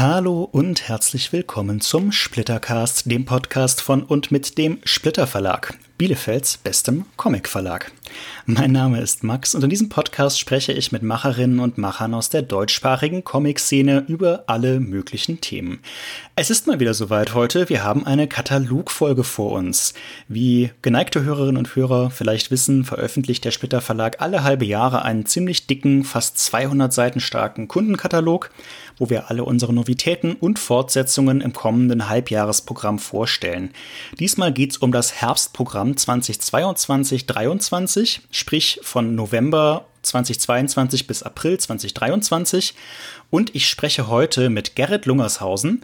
Hallo und herzlich willkommen zum Splittercast, dem Podcast von und mit dem Splitter Verlag, Bielefelds bestem Comic Verlag. Mein Name ist Max und in diesem Podcast spreche ich mit Macherinnen und Machern aus der deutschsprachigen Comic-Szene über alle möglichen Themen. Es ist mal wieder soweit heute. Wir haben eine Katalogfolge vor uns. Wie geneigte Hörerinnen und Hörer vielleicht wissen, veröffentlicht der Splitter Verlag alle halbe Jahre einen ziemlich dicken, fast 200 Seiten starken Kundenkatalog wo wir alle unsere Novitäten und Fortsetzungen im kommenden Halbjahresprogramm vorstellen. Diesmal geht es um das Herbstprogramm 2022-23, sprich von November 2022 bis April 2023. Und ich spreche heute mit Gerrit Lungershausen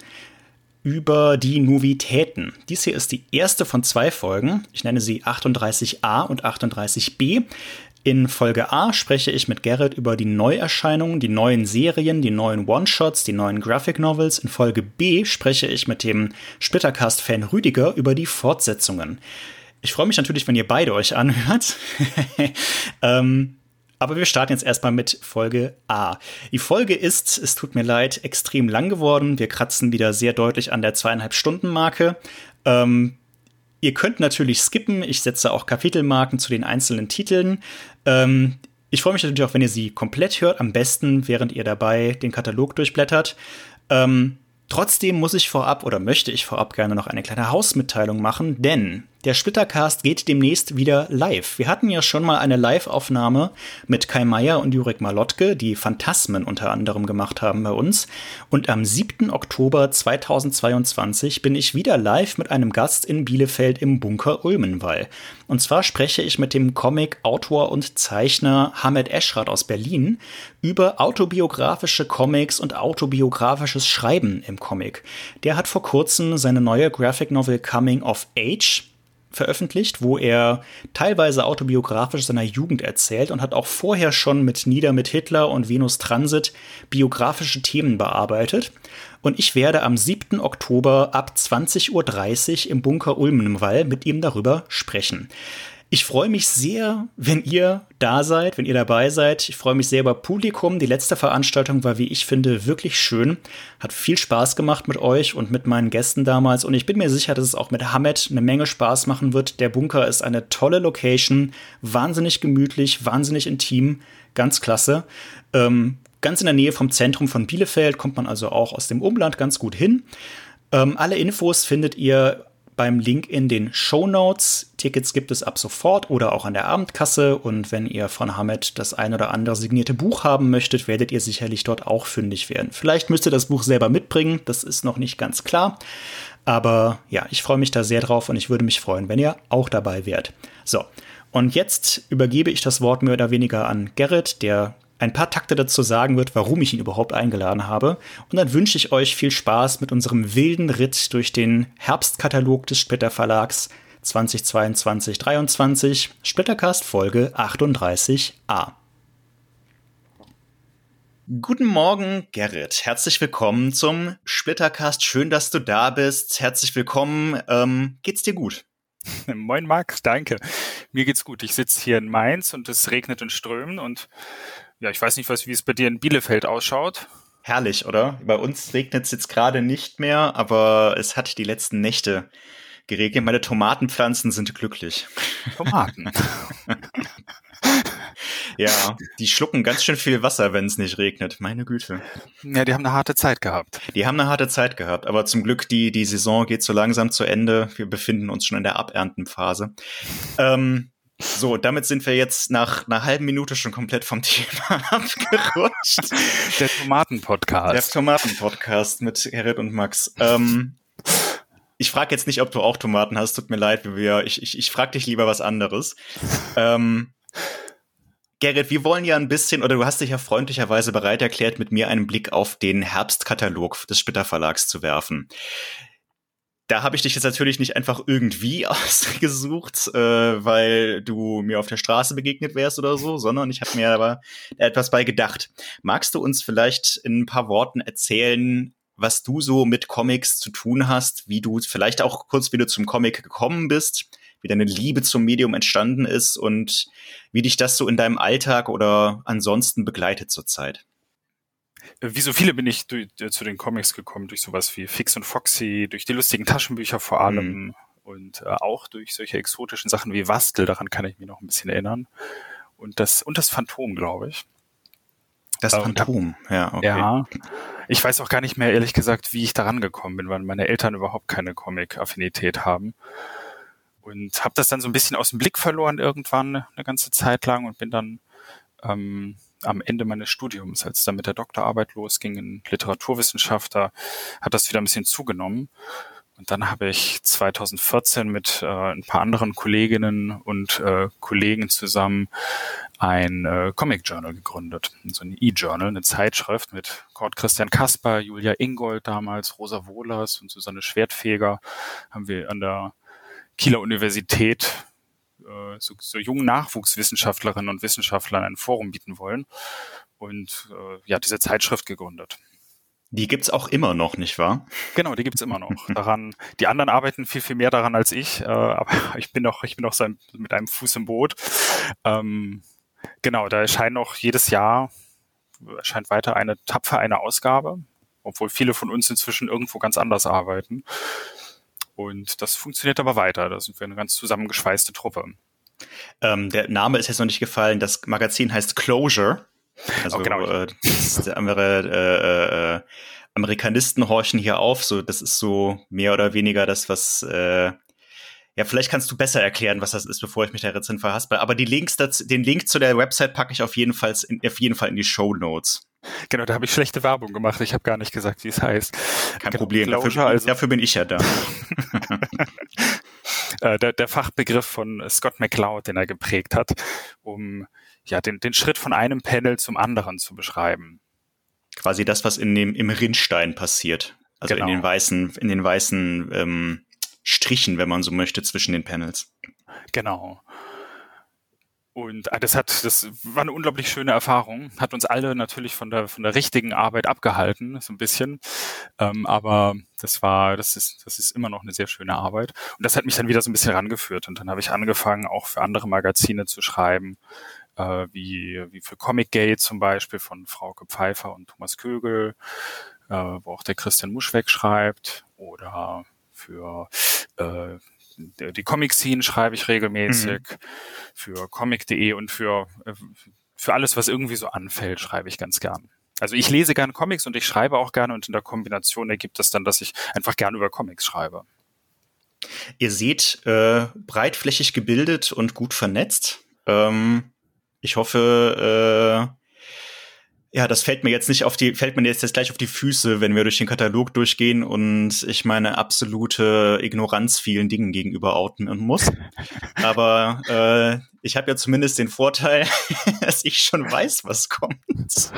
über die Novitäten. Dies hier ist die erste von zwei Folgen. Ich nenne sie 38a und 38b. In Folge A spreche ich mit Gerrit über die Neuerscheinungen, die neuen Serien, die neuen One-Shots, die neuen Graphic Novels. In Folge B spreche ich mit dem Splittercast-Fan Rüdiger über die Fortsetzungen. Ich freue mich natürlich, wenn ihr beide euch anhört. ähm, aber wir starten jetzt erstmal mit Folge A. Die Folge ist, es tut mir leid, extrem lang geworden. Wir kratzen wieder sehr deutlich an der zweieinhalb Stunden Marke. Ähm, Ihr könnt natürlich skippen. Ich setze auch Kapitelmarken zu den einzelnen Titeln. Ähm, ich freue mich natürlich auch, wenn ihr sie komplett hört. Am besten, während ihr dabei den Katalog durchblättert. Ähm, trotzdem muss ich vorab oder möchte ich vorab gerne noch eine kleine Hausmitteilung machen, denn der Splittercast geht demnächst wieder live. Wir hatten ja schon mal eine Live-Aufnahme mit Kai Meier und Jurek Malotke, die Phantasmen unter anderem gemacht haben bei uns. Und am 7. Oktober 2022 bin ich wieder live mit einem Gast in Bielefeld im Bunker Ulmenwall. Und zwar spreche ich mit dem Comic-Autor und Zeichner Hamed Eschrat aus Berlin über autobiografische Comics und autobiografisches Schreiben im Comic. Der hat vor kurzem seine neue Graphic Novel Coming of Age veröffentlicht, wo er teilweise autobiografisch seiner Jugend erzählt und hat auch vorher schon mit Nieder mit Hitler und Venus Transit biografische Themen bearbeitet. Und ich werde am 7. Oktober ab 20.30 Uhr im Bunker Ulmenwall mit ihm darüber sprechen. Ich freue mich sehr, wenn ihr da seid, wenn ihr dabei seid. Ich freue mich sehr über Publikum. Die letzte Veranstaltung war, wie ich finde, wirklich schön. Hat viel Spaß gemacht mit euch und mit meinen Gästen damals. Und ich bin mir sicher, dass es auch mit Hamed eine Menge Spaß machen wird. Der Bunker ist eine tolle Location. Wahnsinnig gemütlich, wahnsinnig intim. Ganz klasse. Ähm, ganz in der Nähe vom Zentrum von Bielefeld kommt man also auch aus dem Umland ganz gut hin. Ähm, alle Infos findet ihr beim Link in den Show Notes. Tickets gibt es ab sofort oder auch an der Abendkasse. Und wenn ihr von Hamed das ein oder andere signierte Buch haben möchtet, werdet ihr sicherlich dort auch fündig werden. Vielleicht müsst ihr das Buch selber mitbringen, das ist noch nicht ganz klar. Aber ja, ich freue mich da sehr drauf und ich würde mich freuen, wenn ihr auch dabei wärt. So, und jetzt übergebe ich das Wort mehr oder weniger an Gerrit, der ein paar Takte dazu sagen wird, warum ich ihn überhaupt eingeladen habe. Und dann wünsche ich euch viel Spaß mit unserem wilden Ritt durch den Herbstkatalog des Splitter Verlags 2022-23, Splittercast Folge 38a. Guten Morgen, Gerrit. Herzlich willkommen zum Splittercast. Schön, dass du da bist. Herzlich willkommen. Ähm, geht's dir gut? Moin Max, danke. Mir geht's gut. Ich sitze hier in Mainz und es regnet und strömt und ja, ich weiß nicht, was, wie es bei dir in Bielefeld ausschaut. Herrlich, oder? Bei uns regnet es jetzt gerade nicht mehr, aber es hat die letzten Nächte geregnet. Meine Tomatenpflanzen sind glücklich. Tomaten. ja, die schlucken ganz schön viel Wasser, wenn es nicht regnet. Meine Güte. Ja, die haben eine harte Zeit gehabt. Die haben eine harte Zeit gehabt, aber zum Glück, die, die Saison geht so langsam zu Ende. Wir befinden uns schon in der Aberntenphase. Ähm, so, damit sind wir jetzt nach einer halben Minute schon komplett vom Thema abgerutscht. Der Tomaten-Podcast. Der Tomaten-Podcast mit Gerrit und Max. Ähm, ich frage jetzt nicht, ob du auch Tomaten hast, tut mir leid, wir, ich, ich, ich frage dich lieber was anderes. ähm, Gerrit, wir wollen ja ein bisschen, oder du hast dich ja freundlicherweise bereit erklärt, mit mir einen Blick auf den Herbstkatalog des Splitter Verlags zu werfen da habe ich dich jetzt natürlich nicht einfach irgendwie ausgesucht, äh, weil du mir auf der Straße begegnet wärst oder so, sondern ich habe mir aber etwas bei gedacht. Magst du uns vielleicht in ein paar Worten erzählen, was du so mit Comics zu tun hast, wie du vielleicht auch kurz wieder zum Comic gekommen bist, wie deine Liebe zum Medium entstanden ist und wie dich das so in deinem Alltag oder ansonsten begleitet zurzeit? Wie so viele bin ich durch, äh, zu den Comics gekommen, durch sowas wie Fix und Foxy, durch die lustigen Taschenbücher vor allem mhm. und äh, auch durch solche exotischen Sachen wie Wastel, daran kann ich mich noch ein bisschen erinnern. Und das, und das Phantom, glaube ich. Das äh, Phantom, ja, okay. Ja, ich weiß auch gar nicht mehr, ehrlich gesagt, wie ich daran gekommen bin, weil meine Eltern überhaupt keine Comic-Affinität haben. Und habe das dann so ein bisschen aus dem Blick verloren irgendwann eine ganze Zeit lang und bin dann ähm, am Ende meines Studiums, als dann mit der Doktorarbeit losging in Literaturwissenschaft, da hat das wieder ein bisschen zugenommen. Und dann habe ich 2014 mit äh, ein paar anderen Kolleginnen und äh, Kollegen zusammen ein äh, Comic Journal gegründet. So ein E-Journal, eine Zeitschrift mit Kurt Christian Kasper, Julia Ingold damals, Rosa Wohlers und Susanne Schwertfeger haben wir an der Kieler Universität äh, so, so jungen Nachwuchswissenschaftlerinnen und Wissenschaftlern ein Forum bieten wollen und äh, ja, diese Zeitschrift gegründet. Die gibt's auch immer noch, nicht wahr? Genau, die gibt's immer noch. Daran, die anderen arbeiten viel, viel mehr daran als ich, äh, aber ich bin noch, ich bin noch so ein, mit einem Fuß im Boot. Ähm, genau, da erscheint noch jedes Jahr, erscheint weiter eine tapfer eine Ausgabe, obwohl viele von uns inzwischen irgendwo ganz anders arbeiten. Und das funktioniert aber weiter. Da sind wir eine ganz zusammengeschweißte Truppe. Ähm, der Name ist jetzt noch nicht gefallen. Das Magazin heißt Closure. Also oh, genau. äh, andere äh, äh, Amerikanisten horchen hier auf. So, das ist so mehr oder weniger das, was äh, ja, vielleicht kannst du besser erklären, was das ist, bevor ich mich da jetzt hin verhaspel. Aber die Links dazu, den Link zu der Website packe ich auf jeden Fall in, auf jeden Fall in die Show Notes. Genau, da habe ich schlechte Werbung gemacht. Ich habe gar nicht gesagt, wie es heißt. Kein genau, Problem, dafür, also, dafür bin ich ja da. Äh, der, der Fachbegriff von Scott McCloud, den er geprägt hat, um ja den, den Schritt von einem Panel zum anderen zu beschreiben. Quasi das, was in dem, im Rinnstein passiert. Also genau. in den weißen, in den weißen ähm, Strichen, wenn man so möchte, zwischen den Panels. Genau. Und ah, das hat, das war eine unglaublich schöne Erfahrung. Hat uns alle natürlich von der von der richtigen Arbeit abgehalten, so ein bisschen. Ähm, aber das war, das ist, das ist immer noch eine sehr schöne Arbeit. Und das hat mich dann wieder so ein bisschen rangeführt. Und dann habe ich angefangen, auch für andere Magazine zu schreiben, äh, wie wie für Comic Gate zum Beispiel von Frauke Pfeiffer und Thomas Kögel, äh, wo auch der Christian Muschweg schreibt, oder für äh, die Comic-Scene schreibe ich regelmäßig, mhm. für comic.de und für, äh, für alles, was irgendwie so anfällt, schreibe ich ganz gern. Also ich lese gerne Comics und ich schreibe auch gerne und in der Kombination ergibt es dann, dass ich einfach gerne über Comics schreibe. Ihr seht äh, breitflächig gebildet und gut vernetzt. Ähm, ich hoffe, äh, ja, das fällt mir jetzt nicht auf die, fällt mir jetzt, jetzt gleich auf die Füße, wenn wir durch den Katalog durchgehen und ich meine absolute Ignoranz vielen Dingen gegenüber outen muss. Aber äh, ich habe ja zumindest den Vorteil, dass ich schon weiß, was kommt.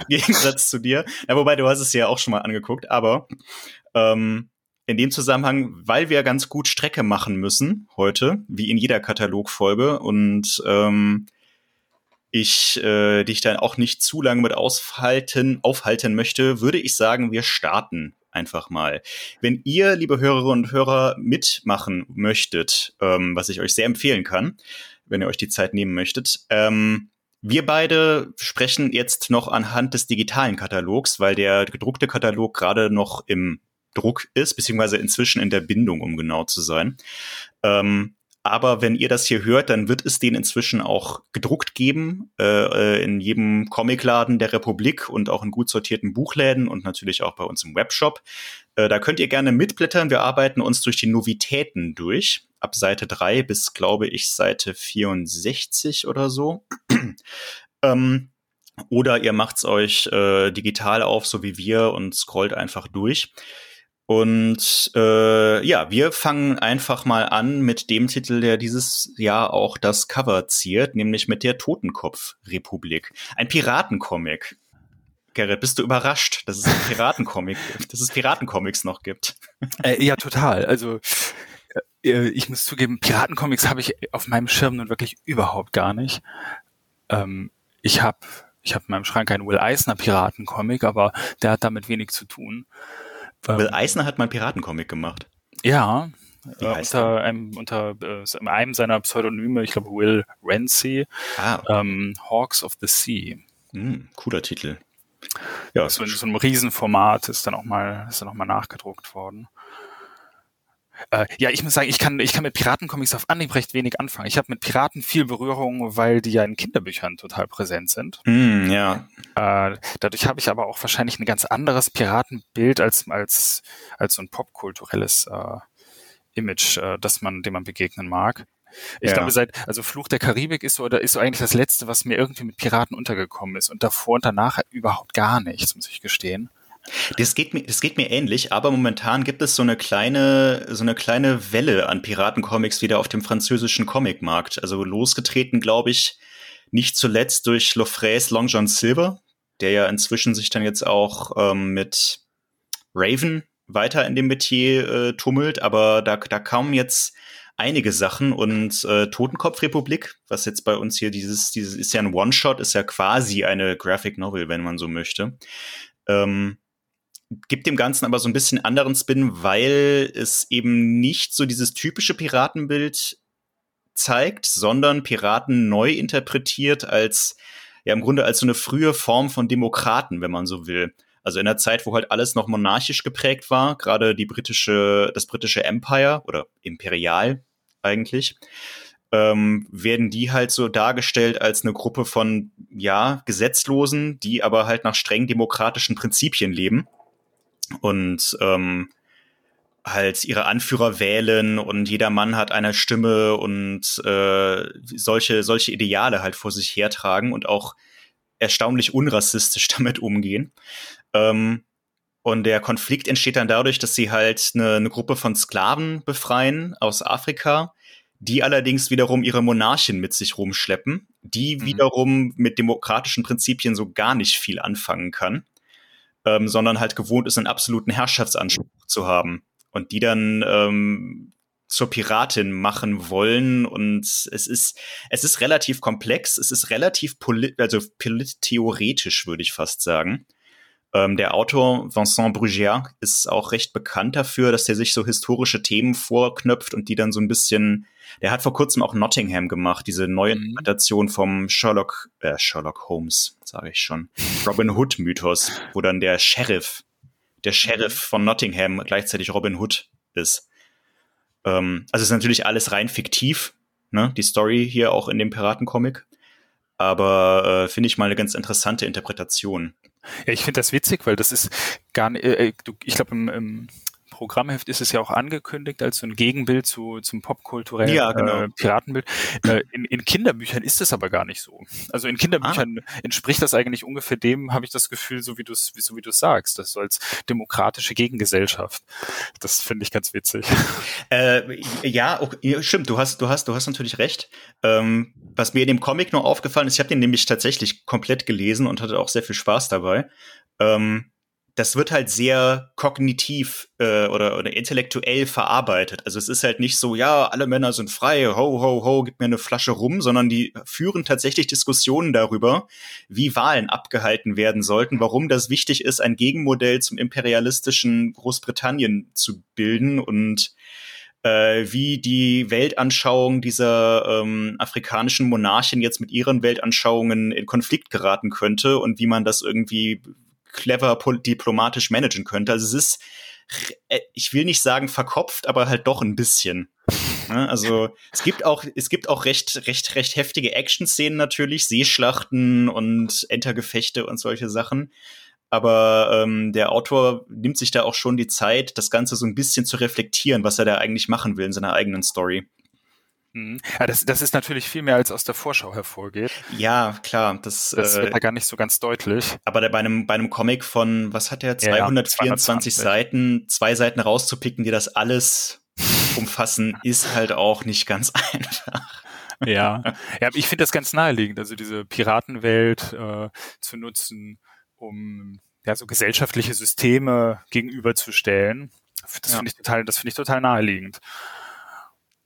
Im Gegensatz zu dir. Ja, wobei du hast es ja auch schon mal angeguckt, aber ähm, in dem Zusammenhang, weil wir ganz gut Strecke machen müssen heute, wie in jeder Katalogfolge und ähm, ich äh, dich dann auch nicht zu lange mit aushalten, aufhalten möchte, würde ich sagen, wir starten einfach mal. Wenn ihr, liebe Hörerinnen und Hörer, mitmachen möchtet, ähm, was ich euch sehr empfehlen kann, wenn ihr euch die Zeit nehmen möchtet, ähm, wir beide sprechen jetzt noch anhand des digitalen Katalogs, weil der gedruckte Katalog gerade noch im Druck ist, beziehungsweise inzwischen in der Bindung, um genau zu sein. Ähm, aber wenn ihr das hier hört, dann wird es den inzwischen auch gedruckt geben, äh, äh, in jedem Comicladen der Republik und auch in gut sortierten Buchläden und natürlich auch bei uns im Webshop. Äh, da könnt ihr gerne mitblättern. Wir arbeiten uns durch die Novitäten durch. Ab Seite 3 bis, glaube ich, Seite 64 oder so. ähm, oder ihr macht's euch äh, digital auf, so wie wir, und scrollt einfach durch. Und äh, ja, wir fangen einfach mal an mit dem Titel, der dieses Jahr auch das Cover ziert, nämlich mit der Totenkopf-Republik. Ein Piratencomic. Gerrit, bist du überrascht, dass es ein Piratencomic gibt, dass es Piratencomics noch gibt? Äh, ja, total. Also äh, ich muss zugeben, Piratencomics habe ich auf meinem Schirm nun wirklich überhaupt gar nicht. Ähm, ich habe ich hab in meinem Schrank einen Will Eisner Piratencomic, aber der hat damit wenig zu tun. Will Eisner hat mal einen Piratencomic gemacht. Ja, äh, unter, einem, unter äh, einem seiner Pseudonyme, ich glaube Will Rancy, ah, ähm, Hawks of the Sea. Mm, cooler Titel. Ja, so in so einem Riesenformat ist dann auch mal, ist dann auch mal nachgedruckt worden. Äh, ja, ich muss sagen, ich kann, ich kann mit Piratencomics auf Anhieb recht wenig anfangen. Ich habe mit Piraten viel Berührung, weil die ja in Kinderbüchern total präsent sind. Mm, ja. Äh, dadurch habe ich aber auch wahrscheinlich ein ganz anderes Piratenbild als, als, als so ein popkulturelles äh, Image, äh, das man, dem man begegnen mag. Ich ja. glaube, seit, also Fluch der Karibik ist so, oder ist so eigentlich das letzte, was mir irgendwie mit Piraten untergekommen ist. Und davor und danach überhaupt gar nichts, muss ich gestehen. Das geht mir, das geht mir ähnlich, aber momentan gibt es so eine kleine, so eine kleine Welle an Piratencomics wieder auf dem französischen Comicmarkt. Also losgetreten, glaube ich, nicht zuletzt durch Lofrays Long John Silver, der ja inzwischen sich dann jetzt auch ähm, mit Raven weiter in dem Metier äh, tummelt, aber da, da kamen jetzt einige Sachen und äh, Totenkopfrepublik, was jetzt bei uns hier dieses, dieses ist ja ein One-Shot, ist ja quasi eine Graphic Novel, wenn man so möchte. Ähm, gibt dem Ganzen aber so ein bisschen anderen Spin, weil es eben nicht so dieses typische Piratenbild zeigt, sondern Piraten neu interpretiert als, ja, im Grunde als so eine frühe Form von Demokraten, wenn man so will. Also in der Zeit, wo halt alles noch monarchisch geprägt war, gerade die britische, das britische Empire oder Imperial eigentlich, ähm, werden die halt so dargestellt als eine Gruppe von, ja, Gesetzlosen, die aber halt nach streng demokratischen Prinzipien leben und ähm, halt ihre Anführer wählen und jeder Mann hat eine Stimme und äh, solche, solche Ideale halt vor sich hertragen und auch erstaunlich unrassistisch damit umgehen. Ähm, und der Konflikt entsteht dann dadurch, dass sie halt eine, eine Gruppe von Sklaven befreien aus Afrika, die allerdings wiederum ihre Monarchen mit sich rumschleppen, die mhm. wiederum mit demokratischen Prinzipien so gar nicht viel anfangen kann ähm, sondern halt gewohnt ist, einen absoluten Herrschaftsanspruch zu haben. Und die dann ähm, zur Piratin machen wollen. Und es ist, es ist relativ komplex, es ist relativ polit also polittheoretisch, würde ich fast sagen. Ähm, der Autor Vincent Brugier ist auch recht bekannt dafür, dass er sich so historische Themen vorknöpft und die dann so ein bisschen. Der hat vor kurzem auch Nottingham gemacht, diese neue mhm. Interpretation vom Sherlock, äh, Sherlock Holmes, sage ich schon, Robin Hood Mythos, wo dann der Sheriff, der Sheriff mhm. von Nottingham gleichzeitig Robin Hood ist. Ähm, also ist natürlich alles rein fiktiv, ne? Die Story hier auch in dem Piratencomic. Aber äh, finde ich mal eine ganz interessante Interpretation. Ja, ich finde das witzig, weil das ist gar nicht, äh, äh ich glaube im, im Programmheft ist es ja auch angekündigt als so ein Gegenbild zu, zum popkulturellen ja, genau. äh, Piratenbild. Äh, in, in Kinderbüchern ist es aber gar nicht so. Also in Kinderbüchern ah. entspricht das eigentlich ungefähr dem, habe ich das Gefühl, so wie du es so wie du sagst, das so als demokratische Gegengesellschaft. Das finde ich ganz witzig. Äh, ja, okay, stimmt. Du hast du hast du hast natürlich recht. Ähm, was mir in dem Comic nur aufgefallen ist, ich habe den nämlich tatsächlich komplett gelesen und hatte auch sehr viel Spaß dabei. Ähm, das wird halt sehr kognitiv äh, oder, oder intellektuell verarbeitet. Also es ist halt nicht so, ja, alle Männer sind frei, ho, ho, ho, gib mir eine Flasche rum, sondern die führen tatsächlich Diskussionen darüber, wie Wahlen abgehalten werden sollten, warum das wichtig ist, ein Gegenmodell zum imperialistischen Großbritannien zu bilden und äh, wie die Weltanschauung dieser ähm, afrikanischen Monarchen jetzt mit ihren Weltanschauungen in Konflikt geraten könnte und wie man das irgendwie clever diplomatisch managen könnte. Also es ist, äh, ich will nicht sagen verkopft, aber halt doch ein bisschen. Ne? Also es gibt auch, es gibt auch recht, recht, recht heftige Action-Szenen natürlich, Seeschlachten und Entergefechte und solche Sachen. Aber ähm, der Autor nimmt sich da auch schon die Zeit, das Ganze so ein bisschen zu reflektieren, was er da eigentlich machen will in seiner eigenen Story. Mhm. Ja, das, das ist natürlich viel mehr, als aus der Vorschau hervorgeht. Ja, klar. Das, das äh, wird da gar nicht so ganz deutlich. Aber bei, einem, bei einem Comic von, was hat der, 224 ja, Seiten, zwei Seiten rauszupicken, die das alles umfassen, ist halt auch nicht ganz einfach. Ja, ja ich finde das ganz naheliegend, also diese Piratenwelt äh, zu nutzen, um ja so gesellschaftliche Systeme gegenüberzustellen. Das ja. finde ich total, das finde ich total naheliegend.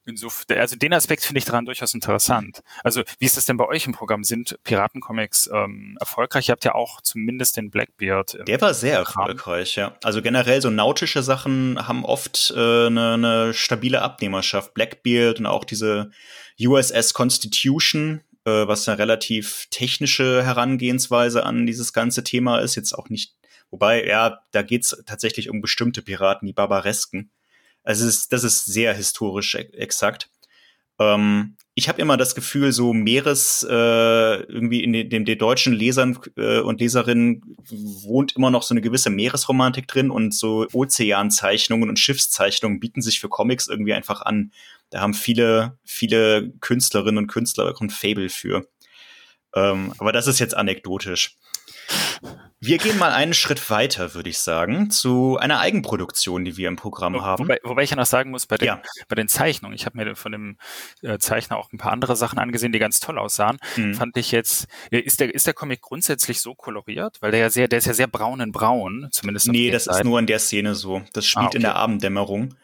Insofern, also den Aspekt finde ich daran durchaus interessant. Also wie ist das denn bei euch im Programm? Sind Piratencomics ähm, erfolgreich? Ihr habt ja auch zumindest den Blackbeard. Der war sehr Programm. erfolgreich, ja. Also generell so nautische Sachen haben oft äh, eine, eine stabile Abnehmerschaft. Blackbeard und auch diese USS Constitution äh, was eine relativ technische Herangehensweise an dieses ganze Thema ist. Jetzt auch nicht, wobei, ja, da geht's tatsächlich um bestimmte Piraten, die Barbaresken. Also ist, das ist sehr historisch exakt. Ähm, ich habe immer das Gefühl, so Meeres äh, irgendwie in den, den, den deutschen Lesern äh, und Leserinnen wohnt immer noch so eine gewisse Meeresromantik drin und so Ozeanzeichnungen und Schiffszeichnungen bieten sich für Comics irgendwie einfach an. Da haben viele, viele Künstlerinnen und Künstler auch ein Fable für. Ähm, aber das ist jetzt anekdotisch. Wir gehen mal einen Schritt weiter, würde ich sagen, zu einer Eigenproduktion, die wir im Programm haben. Wobei, wobei ich ja noch sagen muss, bei den, ja. bei den Zeichnungen, ich habe mir von dem äh, Zeichner auch ein paar andere Sachen angesehen, die ganz toll aussahen. Mhm. Fand ich jetzt, ist der, ist der Comic grundsätzlich so koloriert? Weil der ja sehr, der ist ja sehr braun in braun, zumindest. Nee, das Seiten. ist nur in der Szene so. Das spielt ah, okay. in der Abenddämmerung.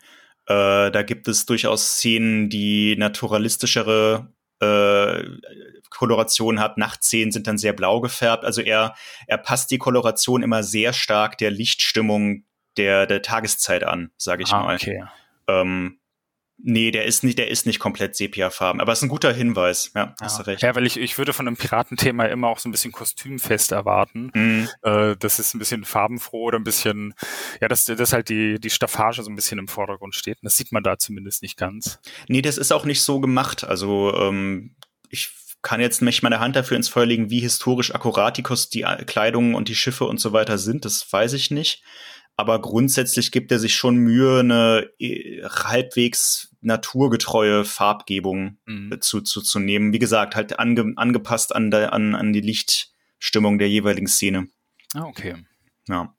Äh, da gibt es durchaus Szenen, die naturalistischere äh, Koloration hat. Nachtszenen sind dann sehr blau gefärbt. Also er, er passt die Koloration immer sehr stark der Lichtstimmung der, der Tageszeit an, sage ich ah, mal. Okay. Ähm, Nee, der ist nicht, der ist nicht komplett Sepiafarben, aber es ist ein guter Hinweis. Ja, hast du recht. Ja, weil ich, ich würde von einem Piratenthema immer auch so ein bisschen kostümfest erwarten. Mhm. Äh, das ist ein bisschen farbenfroh oder ein bisschen, ja, dass, dass halt die, die Staffage so ein bisschen im Vordergrund steht. Und das sieht man da zumindest nicht ganz. Nee, das ist auch nicht so gemacht. Also, ähm, ich kann jetzt nicht meine Hand dafür ins Feuer legen, wie historisch akkurat die, Kost die Kleidung und die Schiffe und so weiter sind. Das weiß ich nicht aber grundsätzlich gibt er sich schon Mühe, eine äh, halbwegs naturgetreue Farbgebung mhm. zu, zu, zu nehmen. Wie gesagt, halt ange, angepasst an, der, an, an die Lichtstimmung der jeweiligen Szene. Ah, okay. Ja.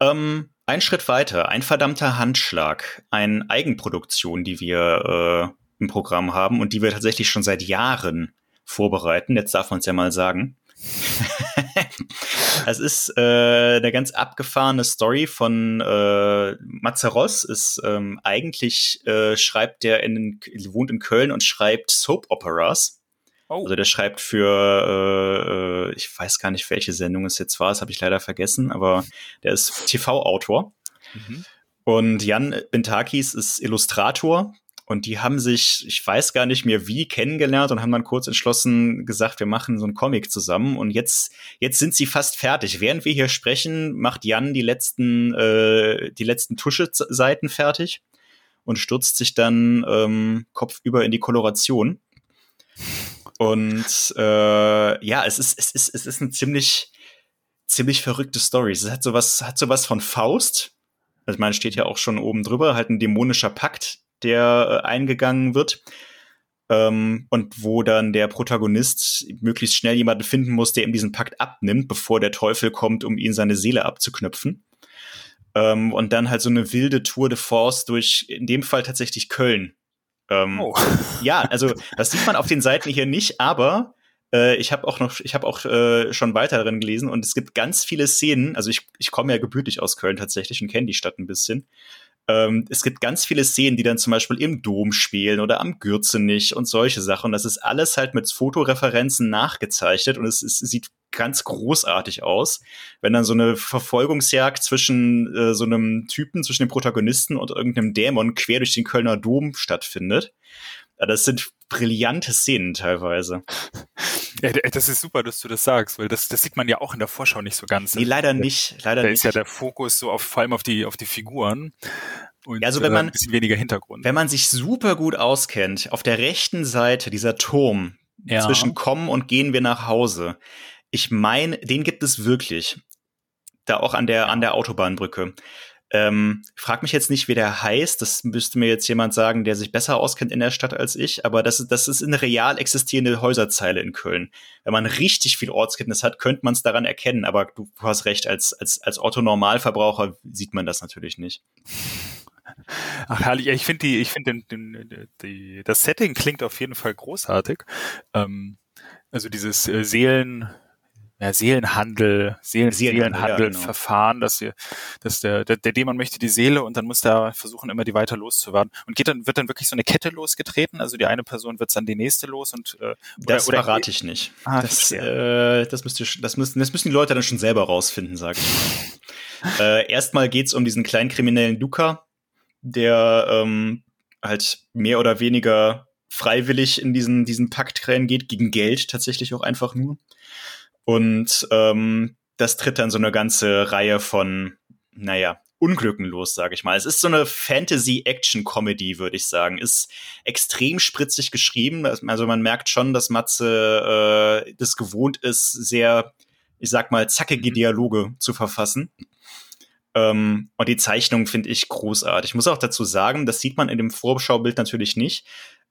Ähm, ein Schritt weiter, ein verdammter Handschlag, eine Eigenproduktion, die wir äh, im Programm haben und die wir tatsächlich schon seit Jahren vorbereiten. Jetzt darf man es ja mal sagen. es ist äh, eine ganz abgefahrene Story von äh, Mazaros. Ist ähm, eigentlich äh, schreibt der in wohnt in Köln und schreibt Soap Operas. Oh. Also der schreibt für äh, äh, ich weiß gar nicht welche Sendung es jetzt war, das habe ich leider vergessen, aber der ist TV-Autor. Mhm. Und Jan Bentakis ist Illustrator und die haben sich, ich weiß gar nicht mehr wie, kennengelernt und haben dann kurz entschlossen gesagt, wir machen so einen Comic zusammen. Und jetzt, jetzt sind sie fast fertig. Während wir hier sprechen, macht Jan die letzten, äh, die letzten Tuscheseiten fertig und stürzt sich dann ähm, kopfüber in die Koloration. Und äh, ja, es ist, es ist, es ist eine ziemlich, ziemlich verrückte Story. Es hat sowas, hat sowas von Faust. Also ich meine, steht ja auch schon oben drüber, halt ein dämonischer Pakt, der äh, eingegangen wird. Ähm, und wo dann der Protagonist möglichst schnell jemanden finden muss, der ihm diesen Pakt abnimmt, bevor der Teufel kommt, um ihn seine Seele abzuknüpfen. Ähm, und dann halt so eine wilde Tour de Force durch, in dem Fall tatsächlich Köln. Ähm, oh. Ja, also das sieht man auf den Seiten hier nicht, aber äh, ich habe auch noch, ich habe auch äh, schon weiter darin gelesen und es gibt ganz viele Szenen. Also ich, ich komme ja gebürtig aus Köln tatsächlich und kenne die Stadt ein bisschen. Ähm, es gibt ganz viele Szenen, die dann zum Beispiel im Dom spielen oder am Gürzenich und solche Sachen. Das ist alles halt mit Fotoreferenzen nachgezeichnet und es, es sieht ganz großartig aus, wenn dann so eine Verfolgungsjagd zwischen äh, so einem Typen, zwischen dem Protagonisten und irgendeinem Dämon quer durch den Kölner Dom stattfindet. Das sind brillante Szenen teilweise. Ja, das ist super, dass du das sagst, weil das, das sieht man ja auch in der Vorschau nicht so ganz. Nee, leider nicht. Leider da nicht. ist ja der Fokus so auf, vor allem auf die, auf die Figuren. Und, also wenn man, äh, ein bisschen weniger Hintergrund. Wenn man sich super gut auskennt, auf der rechten Seite dieser Turm ja. zwischen kommen und gehen wir nach Hause. Ich meine, den gibt es wirklich. Da auch an der, an der Autobahnbrücke. Ähm, frag mich jetzt nicht, wie der heißt. Das müsste mir jetzt jemand sagen, der sich besser auskennt in der Stadt als ich. Aber das ist, das ist eine real existierende Häuserzeile in Köln. Wenn man richtig viel Ortskenntnis hat, könnte man es daran erkennen. Aber du hast recht, als, als, als Otto-Normalverbraucher sieht man das natürlich nicht. Ach, herrlich. Ich finde die, ich finde das Setting klingt auf jeden Fall großartig. Ähm, also dieses äh, Seelen, ja, Seelenhandel, Seelen, Seelenhandel, ja, genau. Verfahren, dass, wir, dass der, der, der Dämon möchte die Seele und dann muss der versuchen, immer die weiter loszuwerden. Und geht dann, wird dann wirklich so eine Kette losgetreten? Also die eine Person wird dann die nächste los und äh, oder, Das oder, verrate ich nicht. Ah, das, äh, das, müsst ihr, das, müssen, das müssen die Leute dann schon selber rausfinden, sage ich mal. äh, erstmal geht's um diesen kleinen kriminellen Luca, der ähm, halt mehr oder weniger freiwillig in diesen, diesen Pakt reingeht, gegen Geld tatsächlich auch einfach nur. Und ähm, das tritt dann so eine ganze Reihe von, naja, Unglücken los, sage ich mal. Es ist so eine Fantasy-Action-Comedy, würde ich sagen. Ist extrem spritzig geschrieben. Also man merkt schon, dass Matze äh, das gewohnt ist, sehr, ich sag mal, zackige mhm. Dialoge zu verfassen. Ähm, und die Zeichnung finde ich großartig. Ich muss auch dazu sagen, das sieht man in dem Vorschaubild natürlich nicht.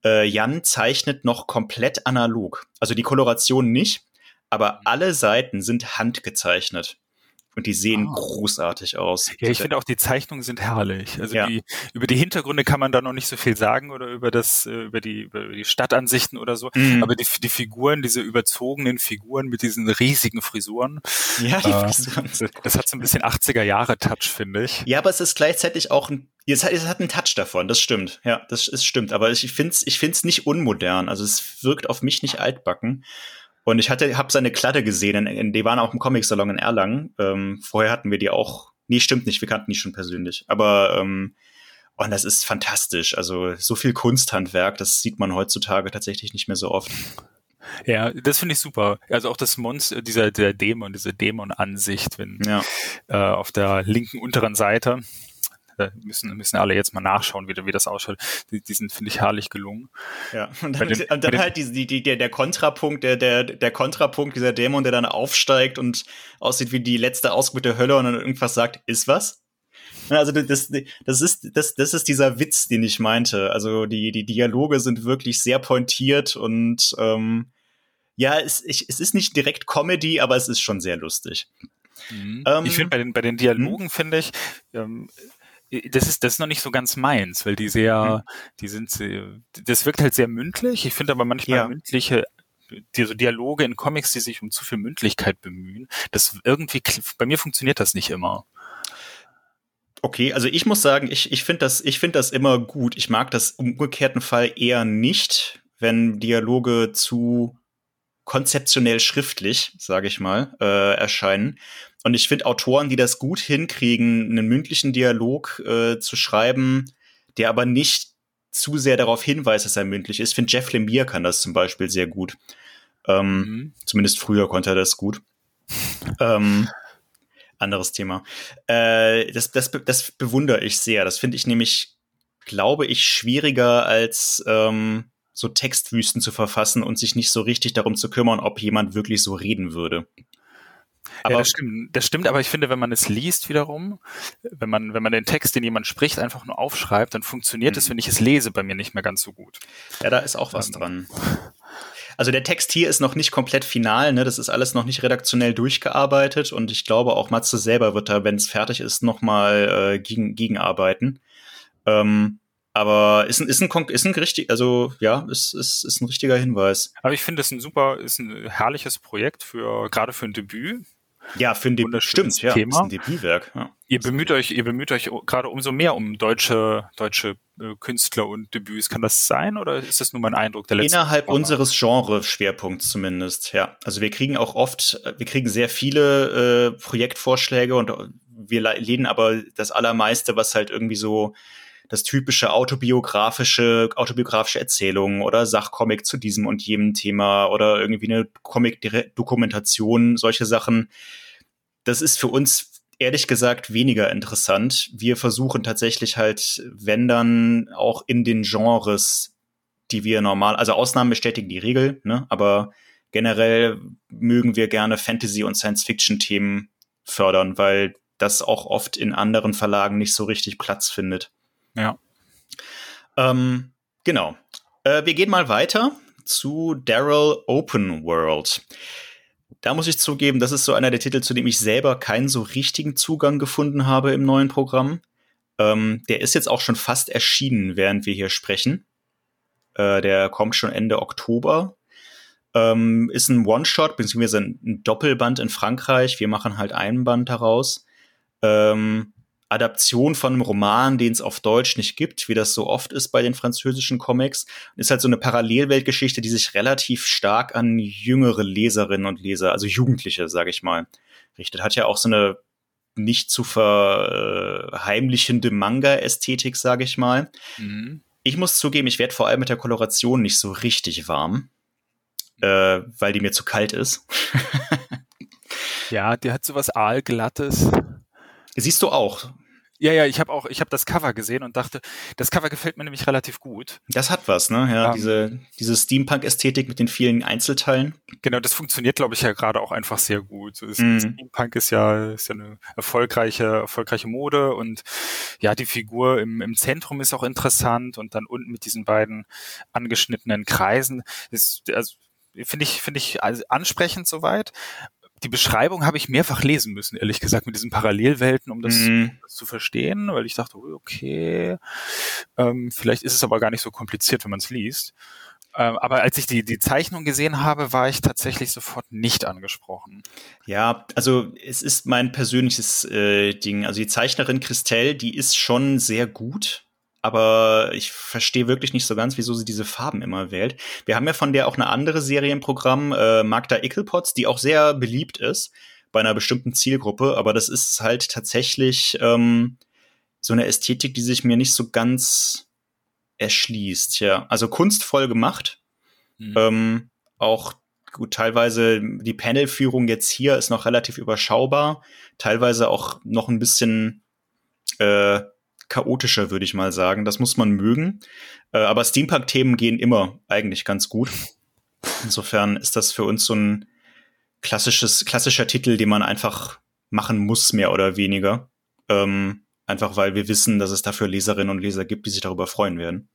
Äh, Jan zeichnet noch komplett analog. Also die Koloration nicht, aber mhm. alle Seiten sind handgezeichnet. Und die sehen ah. großartig aus. Ja, ich finde auch die Zeichnungen sind herrlich. Also ja. die, über die Hintergründe kann man da noch nicht so viel sagen oder über das, äh, über die, über die Stadtansichten oder so. Mhm. Aber die, die Figuren, diese überzogenen Figuren mit diesen riesigen Frisuren. Ja, die äh, Frisuren. Das hat so ein bisschen 80er Jahre Touch, finde ich. Ja, aber es ist gleichzeitig auch ein es hat, es hat einen Touch davon, das stimmt. Ja, das ist stimmt. Aber ich finde es ich find's nicht unmodern. Also es wirkt auf mich nicht altbacken. Und ich hatte, habe seine Kladde gesehen, in, in, die waren auch im Comic-Salon in Erlangen. Ähm, vorher hatten wir die auch. Nee, stimmt nicht, wir kannten die schon persönlich. Aber ähm, und das ist fantastisch. Also so viel Kunsthandwerk, das sieht man heutzutage tatsächlich nicht mehr so oft. Ja, das finde ich super. Also auch das Monster, dieser der Dämon, diese Dämon-Ansicht, wenn ja. äh, auf der linken unteren Seite müssen, müssen alle jetzt mal nachschauen, wie, wie das ausschaut. Die, die sind, finde ich, herrlich gelungen. Ja, und dann, den, und dann halt die, die, die, der, der Kontrapunkt, der, der, der Kontrapunkt, dieser Dämon, der dann aufsteigt und aussieht wie die letzte Ausgeburt der Hölle und dann irgendwas sagt, ist was? Also das, das, ist, das, das ist dieser Witz, den ich meinte. Also die, die Dialoge sind wirklich sehr pointiert und ähm, ja, es, ich, es ist nicht direkt Comedy, aber es ist schon sehr lustig. Mhm. Ähm, ich finde bei den, bei den Dialogen, hm? finde ich, ähm, das ist das ist noch nicht so ganz meins, weil die sehr, mhm. die sind, das wirkt halt sehr mündlich. Ich finde aber manchmal ja. mündliche diese Dialoge in Comics, die sich um zu viel Mündlichkeit bemühen, das irgendwie bei mir funktioniert das nicht immer. Okay, also ich muss sagen, ich, ich finde das, ich finde das immer gut. Ich mag das im umgekehrten Fall eher nicht, wenn Dialoge zu konzeptionell schriftlich, sage ich mal, äh, erscheinen. Und ich finde Autoren, die das gut hinkriegen, einen mündlichen Dialog äh, zu schreiben, der aber nicht zu sehr darauf hinweist, dass er mündlich ist. Ich finde, Jeff Lemire kann das zum Beispiel sehr gut. Ähm, mhm. Zumindest früher konnte er das gut. ähm, anderes Thema. Äh, das, das, das bewundere ich sehr. Das finde ich nämlich, glaube ich, schwieriger als ähm, so Textwüsten zu verfassen und sich nicht so richtig darum zu kümmern, ob jemand wirklich so reden würde. Aber ja, das stimmt, das stimmt, aber ich finde, wenn man es liest wiederum, wenn man, wenn man den Text, den jemand spricht, einfach nur aufschreibt, dann funktioniert mhm. es, wenn ich es lese, bei mir nicht mehr ganz so gut. Ja, da ist auch was ähm, dran. Also der Text hier ist noch nicht komplett final, ne? Das ist alles noch nicht redaktionell durchgearbeitet und ich glaube auch Matze selber wird da, wenn es fertig ist, noch mal äh, gegen, gegenarbeiten. Ähm, aber ist ein, ist ein, ist ein richtig, also ja, ist, ist, ist ein richtiger Hinweis. Aber ich finde es ein super, ist ein herrliches Projekt für, gerade für ein Debüt. Ja, für ein Debüt. Stimmt, ja. Thema. Ist ein Debütwerk. Ja. Ihr bemüht euch, ihr bemüht euch gerade umso mehr um deutsche, deutsche äh, Künstler und Debüts. Kann das sein oder ist das nur mein Eindruck der letzten Innerhalb Woche? unseres Genre-Schwerpunkts zumindest, ja. Also wir kriegen auch oft, wir kriegen sehr viele äh, Projektvorschläge und wir lehnen aber das allermeiste, was halt irgendwie so das typische autobiografische, autobiografische Erzählung oder Sachcomic zu diesem und jenem Thema oder irgendwie eine Comic-Dokumentation, solche Sachen. Das ist für uns ehrlich gesagt weniger interessant. Wir versuchen tatsächlich halt, wenn dann auch in den Genres, die wir normal, also Ausnahmen bestätigen die Regel, ne, aber generell mögen wir gerne Fantasy- und Science-Fiction-Themen fördern, weil das auch oft in anderen Verlagen nicht so richtig Platz findet. Ja. Ähm, genau. Äh, wir gehen mal weiter zu Daryl Open World. Da muss ich zugeben, das ist so einer der Titel, zu dem ich selber keinen so richtigen Zugang gefunden habe im neuen Programm. Ähm, der ist jetzt auch schon fast erschienen, während wir hier sprechen. Äh, der kommt schon Ende Oktober. Ähm, ist ein One-Shot, beziehungsweise ein Doppelband in Frankreich. Wir machen halt einen Band daraus. Ähm, Adaption von einem Roman, den es auf Deutsch nicht gibt, wie das so oft ist bei den französischen Comics. Ist halt so eine Parallelweltgeschichte, die sich relativ stark an jüngere Leserinnen und Leser, also Jugendliche, sage ich mal, richtet. Hat ja auch so eine nicht zu verheimlichende Manga-Ästhetik, sage ich mal. Mhm. Ich muss zugeben, ich werde vor allem mit der Koloration nicht so richtig warm, äh, weil die mir zu kalt ist. ja, die hat so was Aalglattes. Siehst du auch. Ja, ja, ich habe auch, ich habe das Cover gesehen und dachte, das Cover gefällt mir nämlich relativ gut. Das hat was, ne? Ja, um, diese, diese Steampunk-Ästhetik mit den vielen Einzelteilen. Genau, das funktioniert, glaube ich, ja gerade auch einfach sehr gut. Mm. Steampunk ist ja, ist ja eine erfolgreiche, erfolgreiche Mode und ja, die Figur im, im Zentrum ist auch interessant und dann unten mit diesen beiden angeschnittenen Kreisen ist, also, finde ich, finde ich ansprechend soweit die Beschreibung habe ich mehrfach lesen müssen, ehrlich gesagt, mit diesen Parallelwelten, um das, mm. das zu verstehen, weil ich dachte, okay, ähm, vielleicht ist es aber gar nicht so kompliziert, wenn man es liest. Ähm, aber als ich die, die Zeichnung gesehen habe, war ich tatsächlich sofort nicht angesprochen. Ja, also es ist mein persönliches äh, Ding. Also die Zeichnerin Christelle, die ist schon sehr gut aber ich verstehe wirklich nicht so ganz, wieso sie diese Farben immer wählt. Wir haben ja von der auch eine andere Serie im Programm, äh, Magda Ickelpotz, die auch sehr beliebt ist bei einer bestimmten Zielgruppe, aber das ist halt tatsächlich ähm, so eine Ästhetik, die sich mir nicht so ganz erschließt. Ja, also kunstvoll gemacht. Mhm. Ähm, auch gut, teilweise die Panelführung jetzt hier ist noch relativ überschaubar, teilweise auch noch ein bisschen äh, chaotischer, würde ich mal sagen. Das muss man mögen. Äh, aber Steampunk-Themen gehen immer eigentlich ganz gut. Insofern ist das für uns so ein klassisches, klassischer Titel, den man einfach machen muss, mehr oder weniger. Ähm, einfach weil wir wissen, dass es dafür Leserinnen und Leser gibt, die sich darüber freuen werden.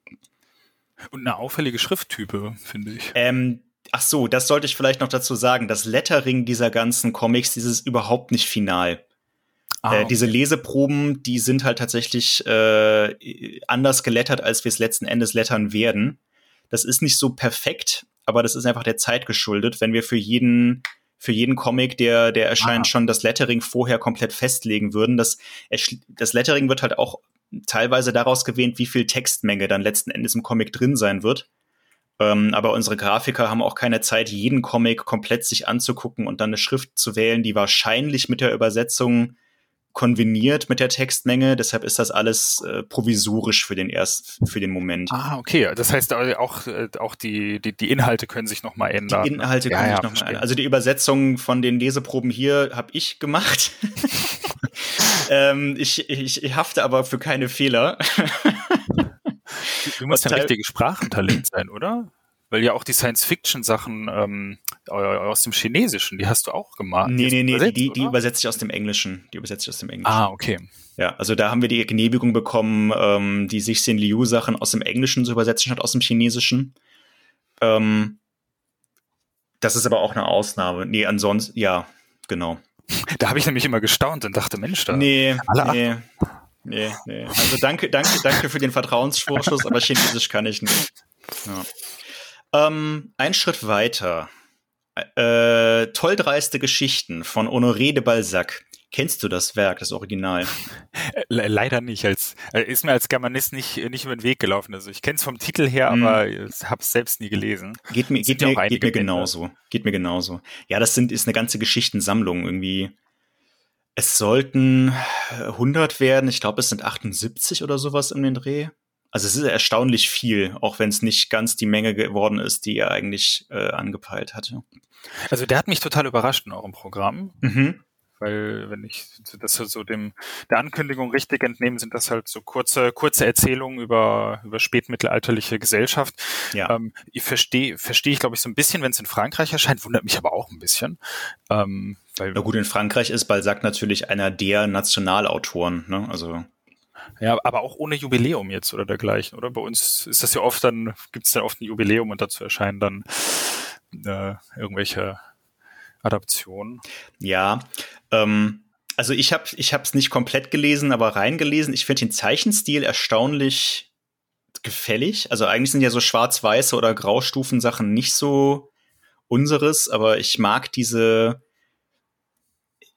Und eine auffällige Schrifttype, finde ich. Ähm, ach so, das sollte ich vielleicht noch dazu sagen. Das Lettering dieser ganzen Comics, dieses überhaupt nicht final. Ah, äh, okay. diese Leseproben, die sind halt tatsächlich äh, anders gelettert, als wir es letzten Endes lettern werden. Das ist nicht so perfekt, aber das ist einfach der Zeit geschuldet. Wenn wir für jeden für jeden Comic, der, der erscheint, ah. schon das Lettering vorher komplett festlegen würden. Das, das Lettering wird halt auch teilweise daraus gewählt, wie viel Textmenge dann letzten Endes im Comic drin sein wird. Ähm, aber unsere Grafiker haben auch keine Zeit, jeden Comic komplett sich anzugucken und dann eine Schrift zu wählen, die wahrscheinlich mit der Übersetzung konveniert mit der Textmenge, deshalb ist das alles äh, provisorisch für den erst für den Moment. Ah, okay. Das heißt auch äh, auch die, die die Inhalte können sich noch mal ändern. Die Inhalte können ja, sich noch mal ändern. Also die Übersetzung von den Leseproben hier habe ich gemacht. ähm, ich, ich, ich hafte aber für keine Fehler. du musst ein richtiges Sprachentalent sein, oder? Weil ja auch die Science-Fiction-Sachen ähm, aus dem Chinesischen, die hast du auch gemacht. Nee, nee, nee, die, die, die übersetze ich aus dem Englischen. Die übersetze ich aus dem Englischen. Ah, okay. Ja, also da haben wir die Genehmigung bekommen, ähm, die sich Xin Liu Sachen aus dem Englischen zu übersetzen statt aus dem Chinesischen. Ähm, das ist aber auch eine Ausnahme. Nee, ansonsten, ja, genau. Da habe ich nämlich immer gestaunt und dachte, Mensch, da. Nee, nee. Nee, nee. Also danke, danke, danke für den Vertrauensvorschuss, aber Chinesisch kann ich nicht. Ja. Ähm, ein Schritt weiter. Äh, toll dreiste Geschichten von Honoré de Balzac. Kennst du das Werk, das Original? Leider nicht. Als, äh, ist mir als Germanist nicht, nicht über den Weg gelaufen. Also ich kenne es vom Titel her, mm. aber habe es selbst nie gelesen. Geht mir, geht mir, geht mir genauso. Geht mir genauso. Ja, das sind, ist eine ganze Geschichtensammlung irgendwie. Es sollten 100 werden. Ich glaube, es sind 78 oder sowas in den Dreh. Also es ist erstaunlich viel, auch wenn es nicht ganz die Menge geworden ist, die er eigentlich äh, angepeilt hatte. Also der hat mich total überrascht in eurem Programm. Mhm. Weil, wenn ich das so dem der Ankündigung richtig entnehme, sind das halt so kurze, kurze Erzählungen über, über spätmittelalterliche Gesellschaft. Ja. Ähm, ich verstehe, verstehe ich, glaube ich, so ein bisschen, wenn es in Frankreich erscheint, wundert mich aber auch ein bisschen. Ähm, weil, Na gut, in Frankreich ist Balzac natürlich einer der Nationalautoren, ne? Also ja, aber auch ohne Jubiläum jetzt oder dergleichen, oder? Bei uns ist das ja oft dann, gibt es dann oft ein Jubiläum und dazu erscheinen dann äh, irgendwelche Adaptionen. Ja, ähm, also ich habe es nicht komplett gelesen, aber reingelesen. Ich finde den Zeichenstil erstaunlich gefällig. Also eigentlich sind ja so schwarz-weiße oder Graustufen-Sachen nicht so unseres, aber ich mag diese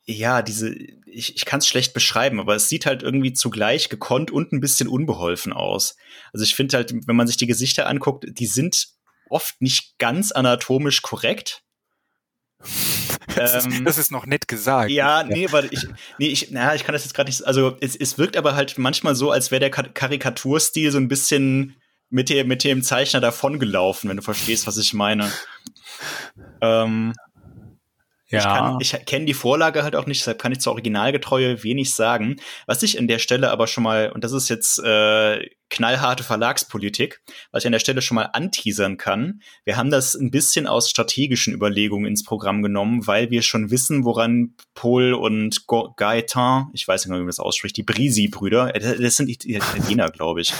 ja, diese, ich, ich kann es schlecht beschreiben, aber es sieht halt irgendwie zugleich gekonnt und ein bisschen unbeholfen aus. Also ich finde halt, wenn man sich die Gesichter anguckt, die sind oft nicht ganz anatomisch korrekt. Das, ähm, ist, das ist noch nett gesagt. Ja, nee, weil ich, nee, ich, na, ich kann das jetzt gerade nicht, also es, es wirkt aber halt manchmal so, als wäre der Karikaturstil so ein bisschen mit dem, mit dem Zeichner davongelaufen, wenn du verstehst, was ich meine. Ähm, ja. Ich, ich kenne die Vorlage halt auch nicht, deshalb kann ich zur Originalgetreue wenig sagen. Was ich an der Stelle aber schon mal, und das ist jetzt äh, knallharte Verlagspolitik, was ich an der Stelle schon mal anteasern kann, wir haben das ein bisschen aus strategischen Überlegungen ins Programm genommen, weil wir schon wissen, woran Paul und Gaetan, ich weiß nicht mehr, wie man das ausspricht, die Brisi-Brüder, äh, das sind Italiener, glaube ich,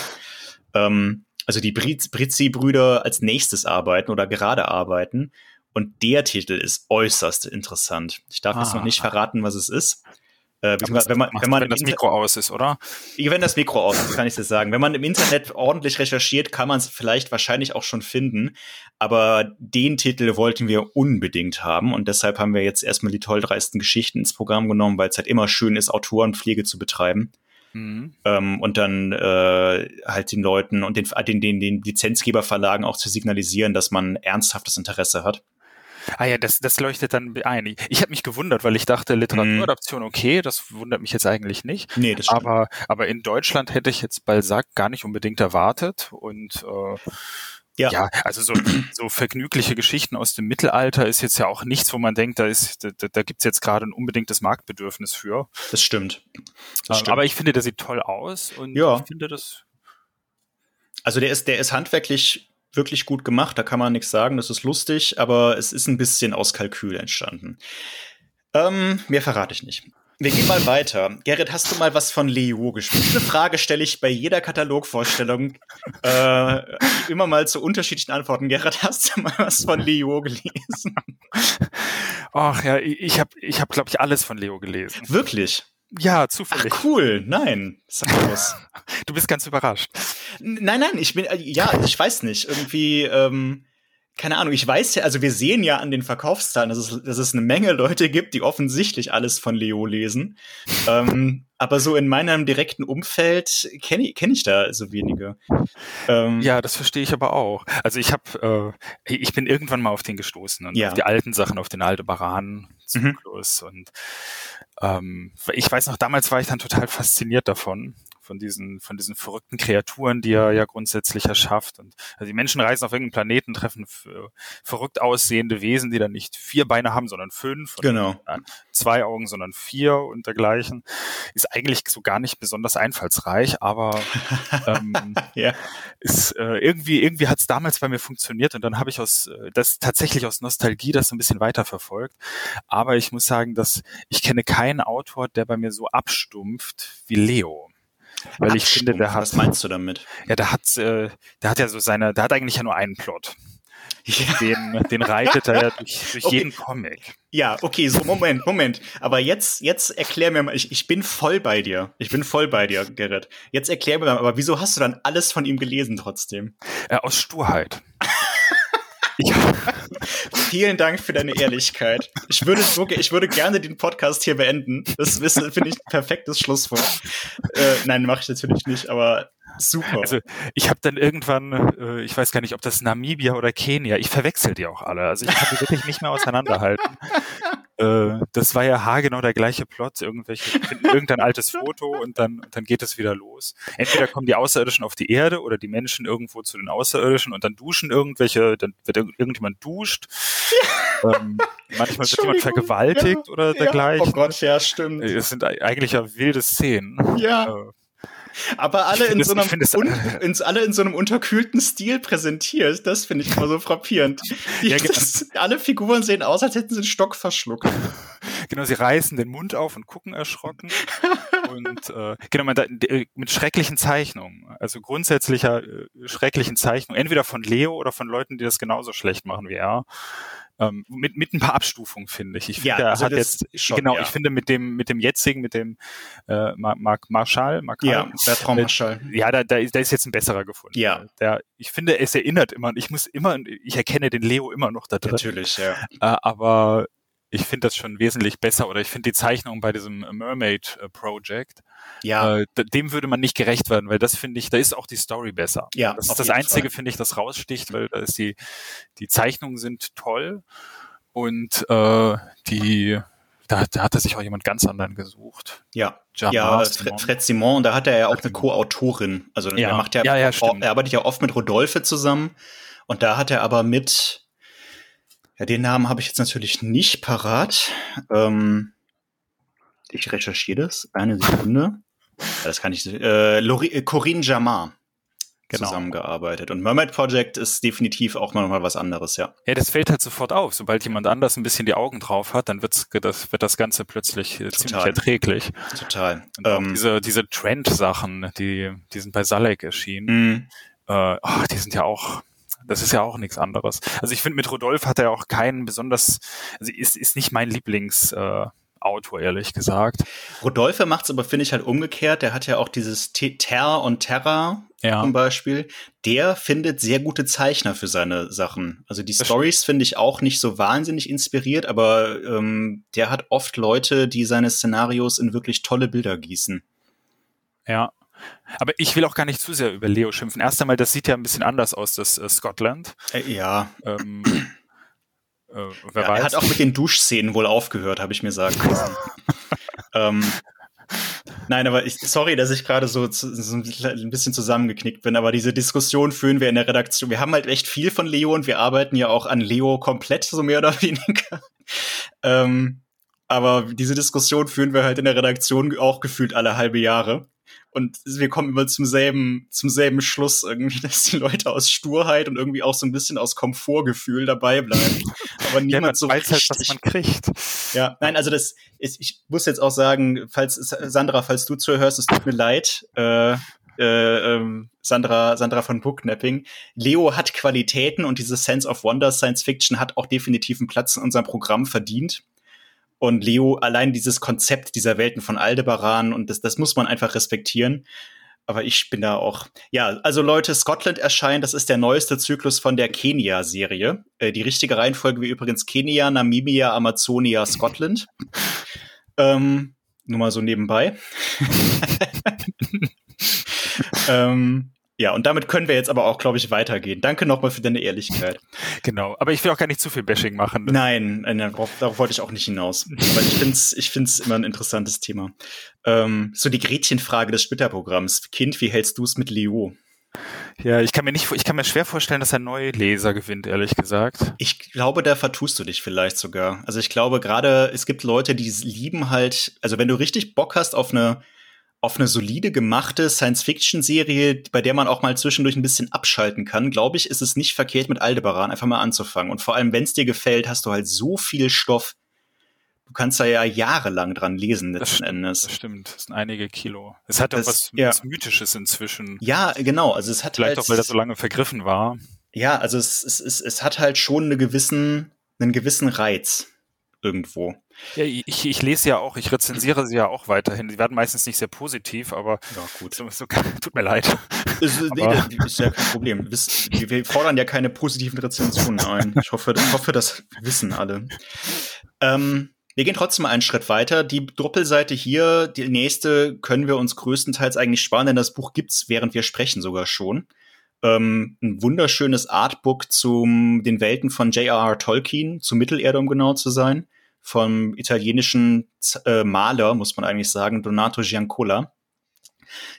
ähm, also die Brizzi-Brüder als nächstes arbeiten oder gerade arbeiten. Und der Titel ist äußerst interessant. Ich darf ah, jetzt noch nicht ah. verraten, was es ist. Äh, wenn man, wenn man wenn das Mikro aus ist, oder? Wenn das Mikro aus ist, kann ich das sagen. Wenn man im Internet ordentlich recherchiert, kann man es vielleicht wahrscheinlich auch schon finden. Aber den Titel wollten wir unbedingt haben und deshalb haben wir jetzt erstmal die toll dreisten Geschichten ins Programm genommen, weil es halt immer schön ist, Autorenpflege zu betreiben. Mhm. Ähm, und dann äh, halt den Leuten und den, den, den Lizenzgeberverlagen auch zu signalisieren, dass man ernsthaftes Interesse hat. Ah ja, das, das leuchtet dann ein. Ich habe mich gewundert, weil ich dachte, Literaturadaption, mhm. okay, das wundert mich jetzt eigentlich nicht. Nee, das stimmt. Aber, aber in Deutschland hätte ich jetzt Balzac gar nicht unbedingt erwartet. Und äh, ja. ja, also so, so vergnügliche Geschichten aus dem Mittelalter ist jetzt ja auch nichts, wo man denkt, da ist, da, da gibt's jetzt gerade ein unbedingtes Marktbedürfnis für. Das stimmt. Das ähm, stimmt. Aber ich finde, der sieht toll aus und ja. ich finde das. Also der ist, der ist handwerklich wirklich gut gemacht, da kann man nichts sagen, das ist lustig, aber es ist ein bisschen aus Kalkül entstanden. Ähm, mehr verrate ich nicht. Wir gehen mal weiter. Gerrit, hast du mal was von Leo gespielt? Diese Frage stelle ich bei jeder Katalogvorstellung äh, immer mal zu unterschiedlichen Antworten. Gerrit, hast du mal was von Leo gelesen? Ach ja, ich habe, ich hab, glaube ich, alles von Leo gelesen. Wirklich? Ja, zufällig. Ach, cool, nein. Sag du bist ganz überrascht. Nein, nein, ich bin, äh, ja, ich weiß nicht. Irgendwie, ähm, keine Ahnung, ich weiß ja, also wir sehen ja an den Verkaufszahlen, dass es, dass es eine Menge Leute gibt, die offensichtlich alles von Leo lesen. ähm, aber so in meinem direkten Umfeld kenne ich, kenn ich da so wenige. Ähm, ja, das verstehe ich aber auch. Also ich habe, äh, ich bin irgendwann mal auf den gestoßen und ja. auf die alten Sachen, auf den Aldebaran-Zyklus mhm. und ähm, ich weiß noch, damals war ich dann total fasziniert davon von diesen, von diesen verrückten Kreaturen, die er ja grundsätzlich erschafft. Und also die Menschen reisen auf irgendeinen Planeten, treffen verrückt aussehende Wesen, die dann nicht vier Beine haben, sondern fünf. Genau. zwei Augen, sondern vier und dergleichen. Ist eigentlich so gar nicht besonders einfallsreich, aber ähm, ja. ist äh, irgendwie, irgendwie hat es damals bei mir funktioniert und dann habe ich aus äh, das tatsächlich aus Nostalgie das so ein bisschen weiterverfolgt. Aber ich muss sagen, dass ich kenne keinen Autor, der bei mir so abstumpft wie Leo. Weil ich finde, der hat. Was meinst du damit? Ja, der hat, äh, der hat ja so seine, der hat eigentlich ja nur einen Plot. Den, den reitet er ja durch, durch okay. jeden Comic. Ja, okay, so Moment, Moment. Aber jetzt, jetzt erklär mir mal, ich, ich bin voll bei dir. Ich bin voll bei dir, Gerrit. Jetzt erklär mir mal, aber wieso hast du dann alles von ihm gelesen trotzdem? Äh, aus Sturheit. Ja. Vielen Dank für deine Ehrlichkeit. Ich würde, ich würde gerne den Podcast hier beenden. Das finde ich ein perfektes Schlusswort. Äh, nein, mache ich natürlich nicht, aber super. Also ich habe dann irgendwann, äh, ich weiß gar nicht, ob das Namibia oder Kenia, ich verwechsel die auch alle. Also ich kann die wirklich nicht mehr auseinanderhalten. Äh, das war ja haargenau der gleiche Plot. Irgendwelche finden irgendein altes Foto und dann, dann geht es wieder los. Entweder kommen die Außerirdischen auf die Erde oder die Menschen irgendwo zu den Außerirdischen und dann duschen irgendwelche, dann wird irgendjemand duscht. ähm, manchmal wird jemand vergewaltigt ja, oder dergleichen. Ja, oh Gott, ja, stimmt. Es sind eigentlich ja wilde Szenen. Ja. Äh, aber alle in, so einem un, in, alle in so einem unterkühlten Stil präsentiert. Das finde ich immer so frappierend. Die, ja, genau. das, alle Figuren sehen aus, als hätten sie einen Stock verschluckt. Genau, sie reißen den Mund auf und gucken erschrocken. und äh, genau, man, da, mit schrecklichen Zeichnungen. Also grundsätzlicher äh, schrecklichen Zeichnungen. Entweder von Leo oder von Leuten, die das genauso schlecht machen wie er. Ähm, mit, mit ein paar Abstufungen, finde ich. Ich finde, ja, also er hat jetzt, schon, genau, ja. ich finde mit dem, mit dem jetzigen, mit dem äh, Mark Marshall, Mark ja, Bertrand Marshall. Äh, ja, da, da, da ist jetzt ein besserer gefunden. Ja. Der, ich finde, es erinnert immer, ich muss immer, ich erkenne den Leo immer noch da drin. Natürlich, ja. Äh, aber ich finde das schon wesentlich besser oder ich finde die Zeichnung bei diesem Mermaid äh, Project, ja. Äh, dem würde man nicht gerecht werden, weil das finde ich, da ist auch die Story besser. Ja, das ist das Einzige, finde ich, das raussticht, weil da ist die, die Zeichnungen sind toll und äh, die da, da hat er sich auch jemand ganz anderen gesucht. Ja, Jamar ja, Simon. Fred Simon, da hat er ja auch eine Co-Autorin. Also ja. er macht ja, ja, ja er arbeitet ja oft mit Rodolphe zusammen. Und da hat er aber mit, ja, den Namen habe ich jetzt natürlich nicht parat. Ähm, ich recherchiere das. Eine Sekunde. Das kann ich. Äh, Lori, äh, Corinne Jamar genau. zusammengearbeitet. Und Mermaid Project ist definitiv auch noch mal was anderes, ja. Ja, das fällt halt sofort auf. Sobald jemand anders ein bisschen die Augen drauf hat, dann wird's, das, wird das Ganze plötzlich äh, Total. ziemlich erträglich. Total. Ähm, diese diese Trend-Sachen, die, die sind bei Salek erschienen. Mm. Äh, oh, die sind ja auch das ist ja auch nichts anderes. Also ich finde, mit Rodolphe hat er auch keinen besonders, also ist, ist nicht mein Lieblings, äh, Autor, ehrlich gesagt. Rodolphe macht es aber, finde ich, halt umgekehrt. Der hat ja auch dieses Ter und Terra ja. zum Beispiel. Der findet sehr gute Zeichner für seine Sachen. Also die Stories finde ich auch nicht so wahnsinnig inspiriert, aber ähm, der hat oft Leute, die seine Szenarios in wirklich tolle Bilder gießen. Ja. Aber ich will auch gar nicht zu sehr über Leo schimpfen. Erst einmal, das sieht ja ein bisschen anders aus, das äh, Scotland. Äh, ja. Ähm, äh, ja, er hat auch mit den Duschszenen wohl aufgehört, habe ich mir sagen lassen. ähm, nein, aber ich, sorry, dass ich gerade so, so, ein bisschen zusammengeknickt bin, aber diese Diskussion führen wir in der Redaktion. Wir haben halt echt viel von Leo und wir arbeiten ja auch an Leo komplett, so mehr oder weniger. ähm, aber diese Diskussion führen wir halt in der Redaktion auch gefühlt alle halbe Jahre. Und wir kommen immer zum selben, zum selben Schluss irgendwie, dass die Leute aus Sturheit und irgendwie auch so ein bisschen aus Komfortgefühl dabei bleiben. Aber niemand ja, so weiß richtig. Halt, was man kriegt. Ja, nein, also das ist, ich muss jetzt auch sagen, falls, Sandra, falls du zuhörst, es tut mir leid, äh, äh, ähm, Sandra, Sandra von Booknapping. Leo hat Qualitäten und diese Sense of Wonder Science Fiction hat auch definitiv einen Platz in unserem Programm verdient. Und Leo, allein dieses Konzept dieser Welten von Aldebaran und das, das muss man einfach respektieren. Aber ich bin da auch. Ja, also Leute, Scotland erscheint, das ist der neueste Zyklus von der Kenia-Serie. Äh, die richtige Reihenfolge wie übrigens Kenia, Namibia, Amazonia, Scotland. ähm, nur mal so nebenbei. ähm, ja, und damit können wir jetzt aber auch, glaube ich, weitergehen. Danke nochmal für deine Ehrlichkeit. Genau, aber ich will auch gar nicht zu viel Bashing machen. Nein, nein darauf, darauf wollte ich auch nicht hinaus. Aber ich finde es ich find's immer ein interessantes Thema. Ähm, so die Gretchenfrage des Splitterprogramms. Kind, wie hältst du es mit Leo? Ja, ich kann mir nicht, ich kann mir schwer vorstellen, dass er neue Leser gewinnt, ehrlich gesagt. Ich glaube, da vertust du dich vielleicht sogar. Also ich glaube gerade, es gibt Leute, die lieben halt, also wenn du richtig Bock hast auf eine auf eine solide gemachte Science-Fiction-Serie, bei der man auch mal zwischendurch ein bisschen abschalten kann, glaube ich, ist es nicht verkehrt, mit Aldebaran einfach mal anzufangen. Und vor allem, wenn es dir gefällt, hast du halt so viel Stoff. Du kannst da ja jahrelang dran lesen, letzten das Endes. Das stimmt, das sind einige Kilo. Es hat auch was, ja. was Mythisches inzwischen. Ja, genau. Also es hat Vielleicht halt, auch, weil das so lange vergriffen war. Ja, also es, es, es, es hat halt schon eine gewissen, einen gewissen Reiz irgendwo. Ja, ich, ich lese ja auch, ich rezensiere sie ja auch weiterhin. Sie werden meistens nicht sehr positiv, aber ja, gut. So, so, tut mir leid. Ist, nee, das ist ja kein Problem. Wir fordern ja keine positiven Rezensionen ein. Ich hoffe, ich hoffe das wissen alle. Ähm, wir gehen trotzdem einen Schritt weiter. Die Doppelseite hier, die nächste, können wir uns größtenteils eigentlich sparen, denn das Buch gibt's, während wir sprechen, sogar schon. Ähm, ein wunderschönes Artbook zu den Welten von J.R.R. Tolkien, zu Mittelerde, um genau zu sein vom italienischen äh, Maler, muss man eigentlich sagen, Donato Giancola.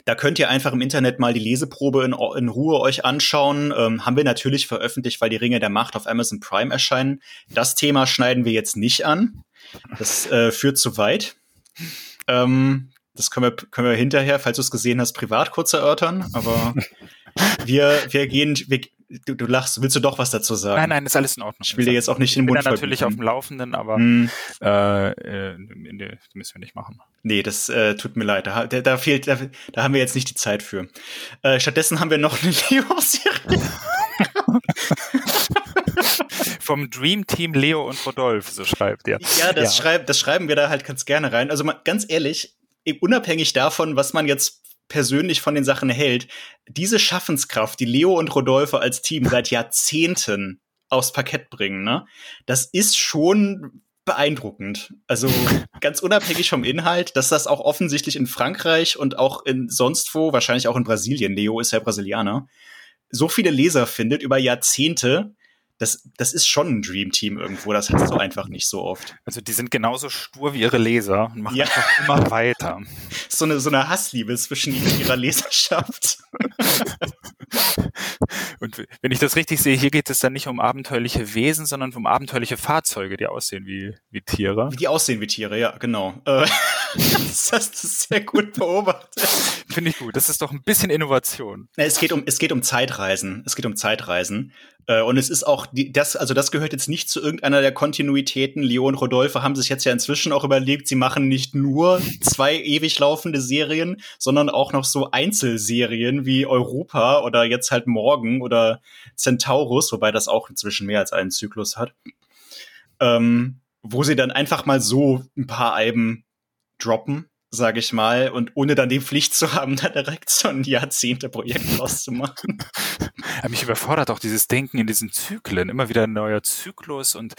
Da könnt ihr einfach im Internet mal die Leseprobe in, in Ruhe euch anschauen. Ähm, haben wir natürlich veröffentlicht, weil die Ringe der Macht auf Amazon Prime erscheinen. Das Thema schneiden wir jetzt nicht an. Das äh, führt zu weit. Ähm, das können wir, können wir hinterher, falls du es gesehen hast, privat kurz erörtern. Aber wir, wir gehen, wir, du, du lachst, willst du doch was dazu sagen? Nein, nein, ist alles in Ordnung. Ich will dir jetzt auch nicht den Mund Ich bin natürlich auf dem Laufenden, aber hm. äh, äh, nee, müssen wir nicht machen. Nee, das äh, tut mir leid. Da, da, fehlt, da, da haben wir jetzt nicht die Zeit für. Äh, stattdessen haben wir noch eine Leo-Serie. Vom Dream Team Leo und Rodolphe, so schreibt ihr. Ja, das, ja. Schreib, das schreiben wir da halt ganz gerne rein. Also mal, ganz ehrlich, unabhängig davon, was man jetzt persönlich von den Sachen hält, diese Schaffenskraft, die Leo und Rodolfo als Team seit Jahrzehnten aufs Parkett bringen, ne? Das ist schon beeindruckend. Also ganz unabhängig vom Inhalt, dass das auch offensichtlich in Frankreich und auch in sonst wo, wahrscheinlich auch in Brasilien, Leo ist ja Brasilianer, so viele Leser findet über Jahrzehnte, das, das ist schon ein Dream Team irgendwo. Das hast du einfach nicht so oft. Also die sind genauso stur wie ihre Leser und machen ja. einfach immer weiter. So eine, so eine Hassliebe zwischen ihrer Leserschaft. und wenn ich das richtig sehe, hier geht es dann nicht um abenteuerliche Wesen, sondern um abenteuerliche Fahrzeuge, die aussehen wie, wie Tiere. Die aussehen wie Tiere, ja, genau. Äh, das hast du sehr gut beobachtet. Finde ich gut. Das ist doch ein bisschen Innovation. Es geht um, es geht um Zeitreisen. Es geht um Zeitreisen. Äh, und es ist auch das, also das gehört jetzt nicht zu irgendeiner der Kontinuitäten. Leo und Rodolphe haben sich jetzt ja inzwischen auch überlegt, sie machen nicht nur zwei ewig laufende Serien, sondern auch noch so Einzelserien wie Europa oder jetzt halt Morgen oder Centaurus, wobei das auch inzwischen mehr als einen Zyklus hat. Ähm, wo sie dann einfach mal so ein paar Alben droppen sage ich mal, und ohne dann die Pflicht zu haben, da direkt so ein Jahrzehnte-Projekt auszumachen. Ja, mich überfordert auch dieses Denken in diesen Zyklen, immer wieder ein neuer Zyklus und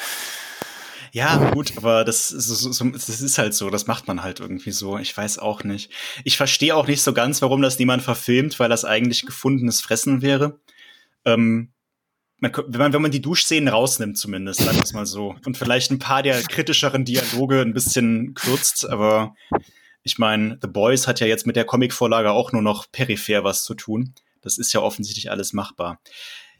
ja, gut, aber das, ist, das ist halt so, das macht man halt irgendwie so. Ich weiß auch nicht. Ich verstehe auch nicht so ganz, warum das niemand verfilmt, weil das eigentlich gefundenes Fressen wäre. Ähm, man, wenn, man, wenn man die Duschszenen rausnimmt, zumindest, sagen wir es mal so. Und vielleicht ein paar der kritischeren Dialoge ein bisschen kürzt, aber ich meine, The Boys hat ja jetzt mit der Comicvorlage auch nur noch peripher was zu tun. Das ist ja offensichtlich alles machbar.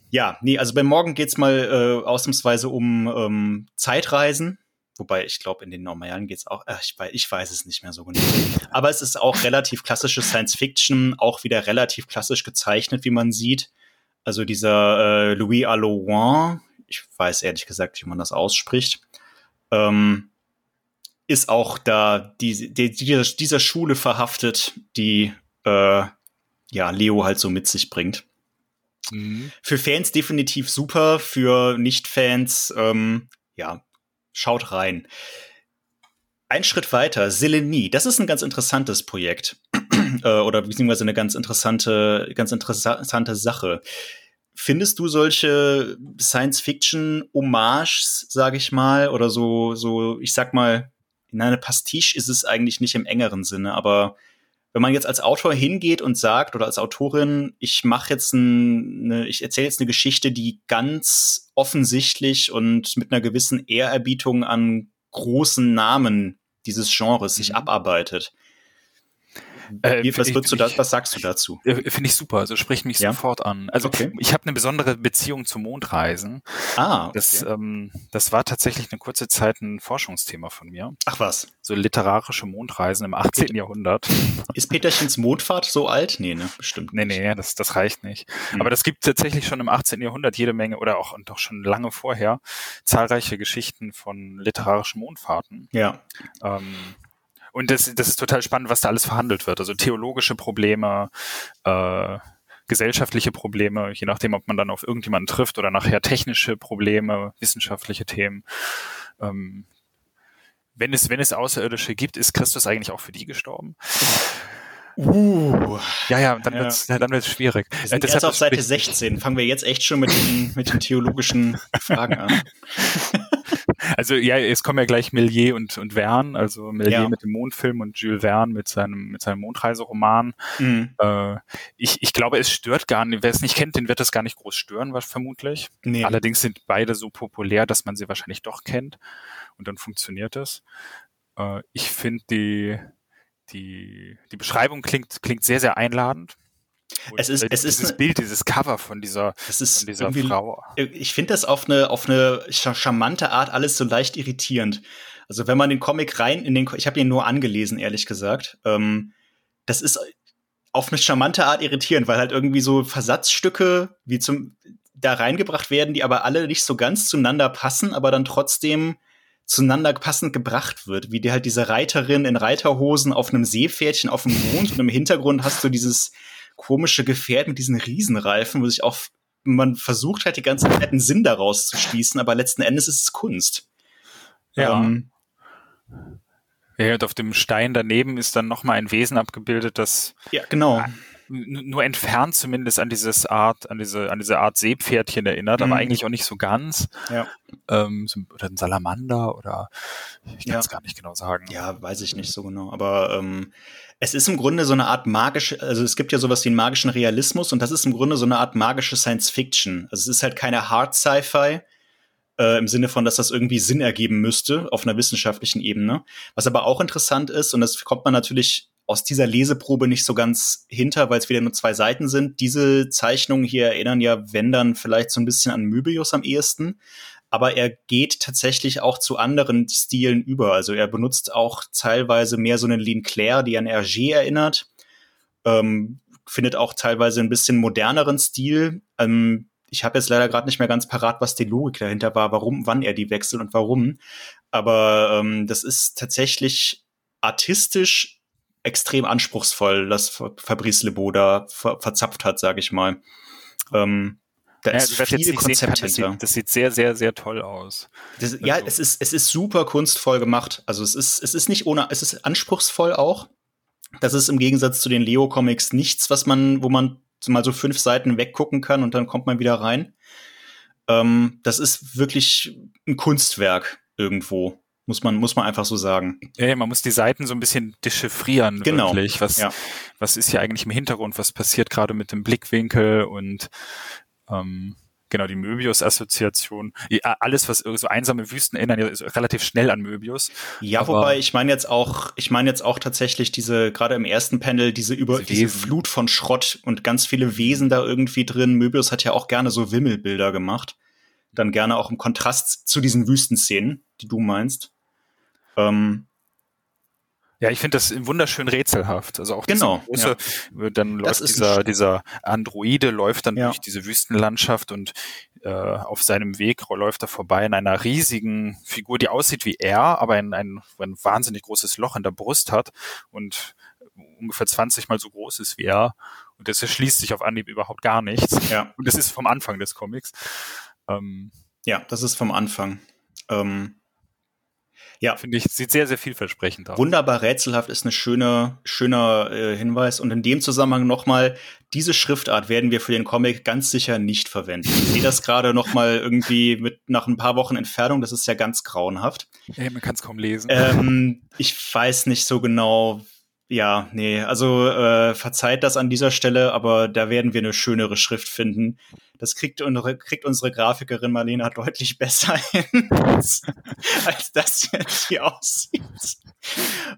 Ja, nee, also bei Morgen geht's mal äh, ausnahmsweise um ähm, Zeitreisen. Wobei, ich glaube, in den normalen geht's auch, äh, ich, weiß, ich weiß es nicht mehr so genau. Aber es ist auch relativ klassische Science Fiction, auch wieder relativ klassisch gezeichnet, wie man sieht. Also dieser äh, Louis Allouin, ich weiß ehrlich gesagt, wie man das ausspricht, ähm, ist auch da die, die, dieser, dieser Schule verhaftet, die äh, ja Leo halt so mit sich bringt. Mhm. Für Fans definitiv super, für Nicht-Fans, ähm, ja, schaut rein. Ein Schritt weiter, Selenie, das ist ein ganz interessantes Projekt. äh, oder beziehungsweise eine ganz interessante, ganz interessante Sache. Findest du solche Science-Fiction-Hommages, sage ich mal, oder so, so, ich sag mal, in eine Pastiche ist es eigentlich nicht im engeren Sinne, aber wenn man jetzt als Autor hingeht und sagt oder als Autorin, ich mache jetzt eine, ich erzähle jetzt eine Geschichte, die ganz offensichtlich und mit einer gewissen Ehrerbietung an großen Namen dieses Genres sich mhm. abarbeitet, äh, was, ich, du da, was sagst du dazu? Äh, finde ich super, also spricht mich ja? sofort an. Also okay. ich habe eine besondere Beziehung zu Mondreisen. Ah, okay. das, ähm, das war tatsächlich eine kurze Zeit ein Forschungsthema von mir. Ach was? So literarische Mondreisen im 18. Jahrhundert. Ist Peterchens Mondfahrt so alt? Nee, ne, bestimmt. Nee, nee, das, das reicht nicht. Hm. Aber das gibt tatsächlich schon im 18. Jahrhundert jede Menge oder auch und doch schon lange vorher zahlreiche Geschichten von literarischen Mondfahrten. Ja. Ähm, und das, das ist total spannend, was da alles verhandelt wird. Also theologische Probleme, äh, gesellschaftliche Probleme, je nachdem, ob man dann auf irgendjemanden trifft oder nachher technische Probleme, wissenschaftliche Themen. Ähm, wenn es, wenn es Außerirdische gibt, ist Christus eigentlich auch für die gestorben? Uh. Ja, ja, dann ja. wird's, dann wird's schwierig. Wir sind jetzt auf Seite 16. Fangen wir jetzt echt schon mit den, mit den theologischen Fragen an. Also ja, es kommen ja gleich Millier und, und Verne, also Millier ja. mit dem Mondfilm und Jules Verne mit seinem, mit seinem Mondreiseroman. Mhm. Äh, ich, ich glaube, es stört gar nicht, wer es nicht kennt, den wird das gar nicht groß stören, was vermutlich. Nee. Allerdings sind beide so populär, dass man sie wahrscheinlich doch kennt und dann funktioniert es. Äh, ich finde die, die, die Beschreibung klingt, klingt sehr, sehr einladend. Es ist, es ist dieses Bild, dieses Cover von dieser, von dieser Frau. Ich finde das auf eine, auf eine charmante Art alles so leicht irritierend. Also wenn man den Comic rein in den, ich habe ihn nur angelesen, ehrlich gesagt. Ähm, das ist auf eine charmante Art irritierend, weil halt irgendwie so Versatzstücke wie zum da reingebracht werden, die aber alle nicht so ganz zueinander passen, aber dann trotzdem zueinander passend gebracht wird, wie die halt diese Reiterin in Reiterhosen auf einem Seepferdchen auf dem Mond und im Hintergrund hast du dieses komische Gefährt mit diesen Riesenreifen, wo sich auch man versucht halt die ganze Zeit einen Sinn daraus zu schließen, aber letzten Endes ist es Kunst. Ja. Ähm, ja, und auf dem Stein daneben ist dann nochmal ein Wesen abgebildet, das ja, genau. Nur entfernt zumindest an dieses Art, an diese, an diese Art Seepferdchen erinnert, mhm. aber eigentlich auch nicht so ganz. Ja. Ähm, oder ein Salamander oder Ich kann es ja. gar nicht genau sagen. Ja, weiß ich nicht so genau. Aber ähm, es ist im Grunde so eine Art magische, also es gibt ja sowas wie einen magischen Realismus und das ist im Grunde so eine Art magische Science Fiction. Also es ist halt keine Hard Sci-Fi, äh, im Sinne von, dass das irgendwie Sinn ergeben müsste auf einer wissenschaftlichen Ebene. Was aber auch interessant ist, und das kommt man natürlich aus dieser Leseprobe nicht so ganz hinter, weil es wieder nur zwei Seiten sind. Diese Zeichnungen hier erinnern ja, wenn dann vielleicht so ein bisschen an Möbius am ehesten. Aber er geht tatsächlich auch zu anderen Stilen über. Also er benutzt auch teilweise mehr so eine Lean Claire, die an Hergé erinnert. Ähm, findet auch teilweise ein bisschen moderneren Stil. Ähm, ich habe jetzt leider gerade nicht mehr ganz parat, was die Logik dahinter war, warum, wann er die wechselt und warum. Aber ähm, das ist tatsächlich artistisch extrem anspruchsvoll, das Fabrice Lebeau da ver verzapft hat, sage ich mal. Ähm, da ja, ist viel Konzept kann, das hinter. Sieht, das sieht sehr, sehr, sehr toll aus. Das, also. Ja, es ist, es ist super kunstvoll gemacht. Also es ist, es ist nicht ohne, es ist anspruchsvoll auch. Das ist im Gegensatz zu den Leo-Comics nichts, was man, wo man mal so fünf Seiten weggucken kann und dann kommt man wieder rein. Ähm, das ist wirklich ein Kunstwerk irgendwo. Muss man, muss man einfach so sagen. Ja, man muss die Seiten so ein bisschen dechiffrieren, genau. wirklich. Was, ja. was ist hier eigentlich im Hintergrund? Was passiert gerade mit dem Blickwinkel und ähm, genau die Möbius-Assoziation. Alles, was so einsame Wüsten erinnern, ist relativ schnell an Möbius. Ja, wobei ich meine jetzt auch, ich meine jetzt auch tatsächlich diese, gerade im ersten Panel, diese über diese, diese Flut von Schrott und ganz viele Wesen da irgendwie drin. Möbius hat ja auch gerne so Wimmelbilder gemacht. Dann gerne auch im Kontrast zu diesen Wüstenszenen, die du meinst. Ähm, ja, ich finde das wunderschön rätselhaft. Also auch genau, große, ja. dann läuft dieser, dieser Androide läuft dann ja. durch diese Wüstenlandschaft und äh, auf seinem Weg läuft er vorbei in einer riesigen Figur, die aussieht wie er, aber ein, ein, ein wahnsinnig großes Loch in der Brust hat und ungefähr 20 mal so groß ist wie er. Und das erschließt sich auf Anhieb überhaupt gar nichts. Ja. Und das ist vom Anfang des Comics. Ähm, ja, das ist vom Anfang. Ähm, ja. Finde ich, sieht sehr, sehr vielversprechend aus. Wunderbar rätselhaft ist ein schöner, schöner äh, Hinweis. Und in dem Zusammenhang nochmal, diese Schriftart werden wir für den Comic ganz sicher nicht verwenden. Ich sehe das gerade nochmal irgendwie mit nach ein paar Wochen Entfernung, das ist ja ganz grauenhaft. Ja, man kann es kaum lesen. Ähm, ich weiß nicht so genau, ja, nee, also äh, verzeiht das an dieser Stelle, aber da werden wir eine schönere Schrift finden. Das kriegt unsere, kriegt unsere Grafikerin Marlena deutlich besser hin, als, als das jetzt hier aussieht.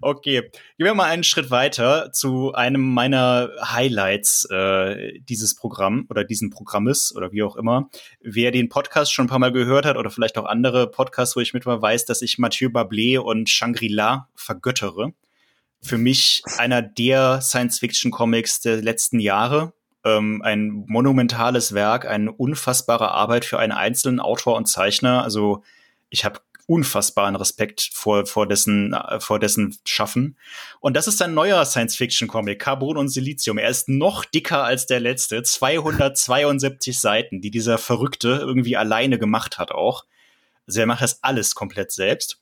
Okay, gehen wir mal einen Schritt weiter zu einem meiner Highlights äh, dieses Programm oder diesen Programmes oder wie auch immer. Wer den Podcast schon ein paar Mal gehört hat oder vielleicht auch andere Podcasts, wo ich mit war, weiß, dass ich Mathieu Bablé und Shangri-La vergöttere für mich einer der Science-Fiction-Comics der letzten Jahre. Ähm, ein monumentales Werk, eine unfassbare Arbeit für einen einzelnen Autor und Zeichner. Also ich habe unfassbaren Respekt vor, vor, dessen, äh, vor dessen Schaffen. Und das ist ein neuer Science-Fiction-Comic, Carbon und Silizium. Er ist noch dicker als der letzte, 272 Seiten, die dieser Verrückte irgendwie alleine gemacht hat auch. Also er macht das alles komplett selbst.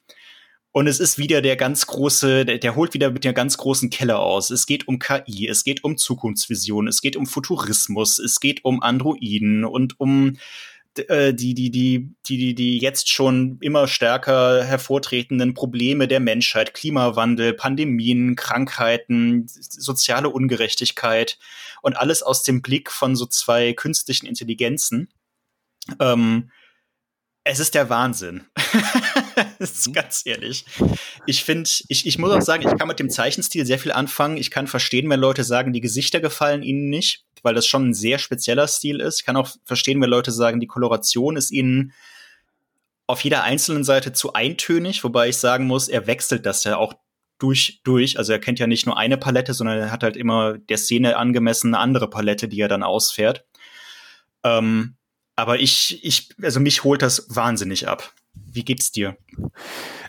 Und es ist wieder der ganz große, der, der, holt wieder mit der ganz großen Kelle aus. Es geht um KI, es geht um Zukunftsvision, es geht um Futurismus, es geht um Androiden und um äh, die, die, die, die, die jetzt schon immer stärker hervortretenden Probleme der Menschheit, Klimawandel, Pandemien, Krankheiten, soziale Ungerechtigkeit und alles aus dem Blick von so zwei künstlichen Intelligenzen. Ähm, es ist der Wahnsinn. das ist mhm. ganz ehrlich. Ich finde, ich, ich muss auch sagen, ich kann mit dem Zeichenstil sehr viel anfangen. Ich kann verstehen, wenn Leute sagen, die Gesichter gefallen ihnen nicht, weil das schon ein sehr spezieller Stil ist. Ich kann auch verstehen, wenn Leute sagen, die Koloration ist ihnen auf jeder einzelnen Seite zu eintönig, wobei ich sagen muss, er wechselt das ja auch durch, durch. Also er kennt ja nicht nur eine Palette, sondern er hat halt immer der Szene angemessen eine andere Palette, die er dann ausfährt. Ähm, aber ich, ich, also mich holt das wahnsinnig ab. Wie geht's dir?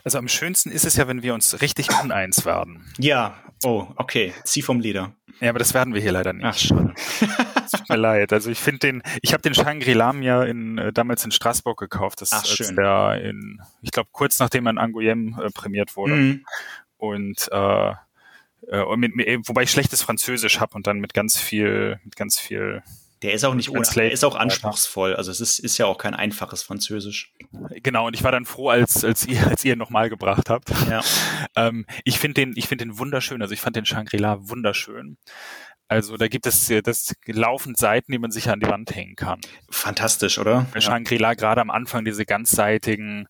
Also am schönsten ist es ja, wenn wir uns richtig uneins werden. Ja, oh, okay. Zieh vom Leder. Ja, aber das werden wir hier leider nicht. Ach, schade. tut mir leid. Also ich finde den, ich habe den Shangri-La mir in, äh, damals in Straßburg gekauft. Das Ach, schön. der in, ich glaube, kurz nachdem er in Angoulême äh, prämiert wurde. Mhm. Und äh, äh, mit, mit, wobei ich schlechtes Französisch habe und dann mit ganz viel, mit ganz viel Der ist auch nicht ohne, der ist auch anspruchsvoll. Also es ist, ist ja auch kein einfaches Französisch. Genau, und ich war dann froh, als, als ihr, als ihr nochmal gebracht habt. Ja. ähm, ich finde den, ich finde den wunderschön. Also ich fand den Shangri-La wunderschön. Also da gibt es das laufend Seiten, die man sich an die Wand hängen kann. Fantastisch, oder? Bei Shangri-La gerade am Anfang diese ganzseitigen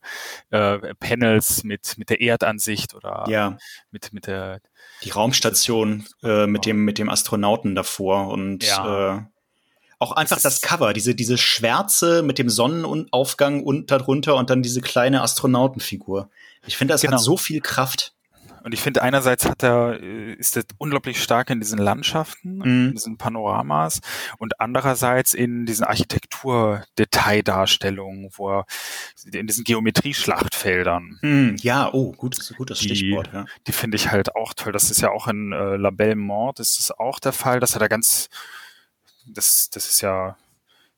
äh, Panels mit mit der Erdansicht oder ja. mit mit der die Raumstation äh, mit dem mit dem Astronauten davor und ja. äh, auch einfach das, das Cover, diese diese Schwärze mit dem Sonnenaufgang und darunter und dann diese kleine Astronautenfigur. Ich finde, das genau. hat so viel Kraft. Und ich finde, einerseits hat er, äh, ist er unglaublich stark in diesen Landschaften, mhm. in diesen Panoramas und andererseits in diesen Architekturdetaildarstellungen, wo er in diesen Geometrieschlachtfeldern. Mhm. Ja, oh, gut, gutes die, Stichwort. Ja. Die finde ich halt auch toll. Das ist ja auch in äh, La Belle Mort ist das auch der Fall, dass er da ganz, das, das ist ja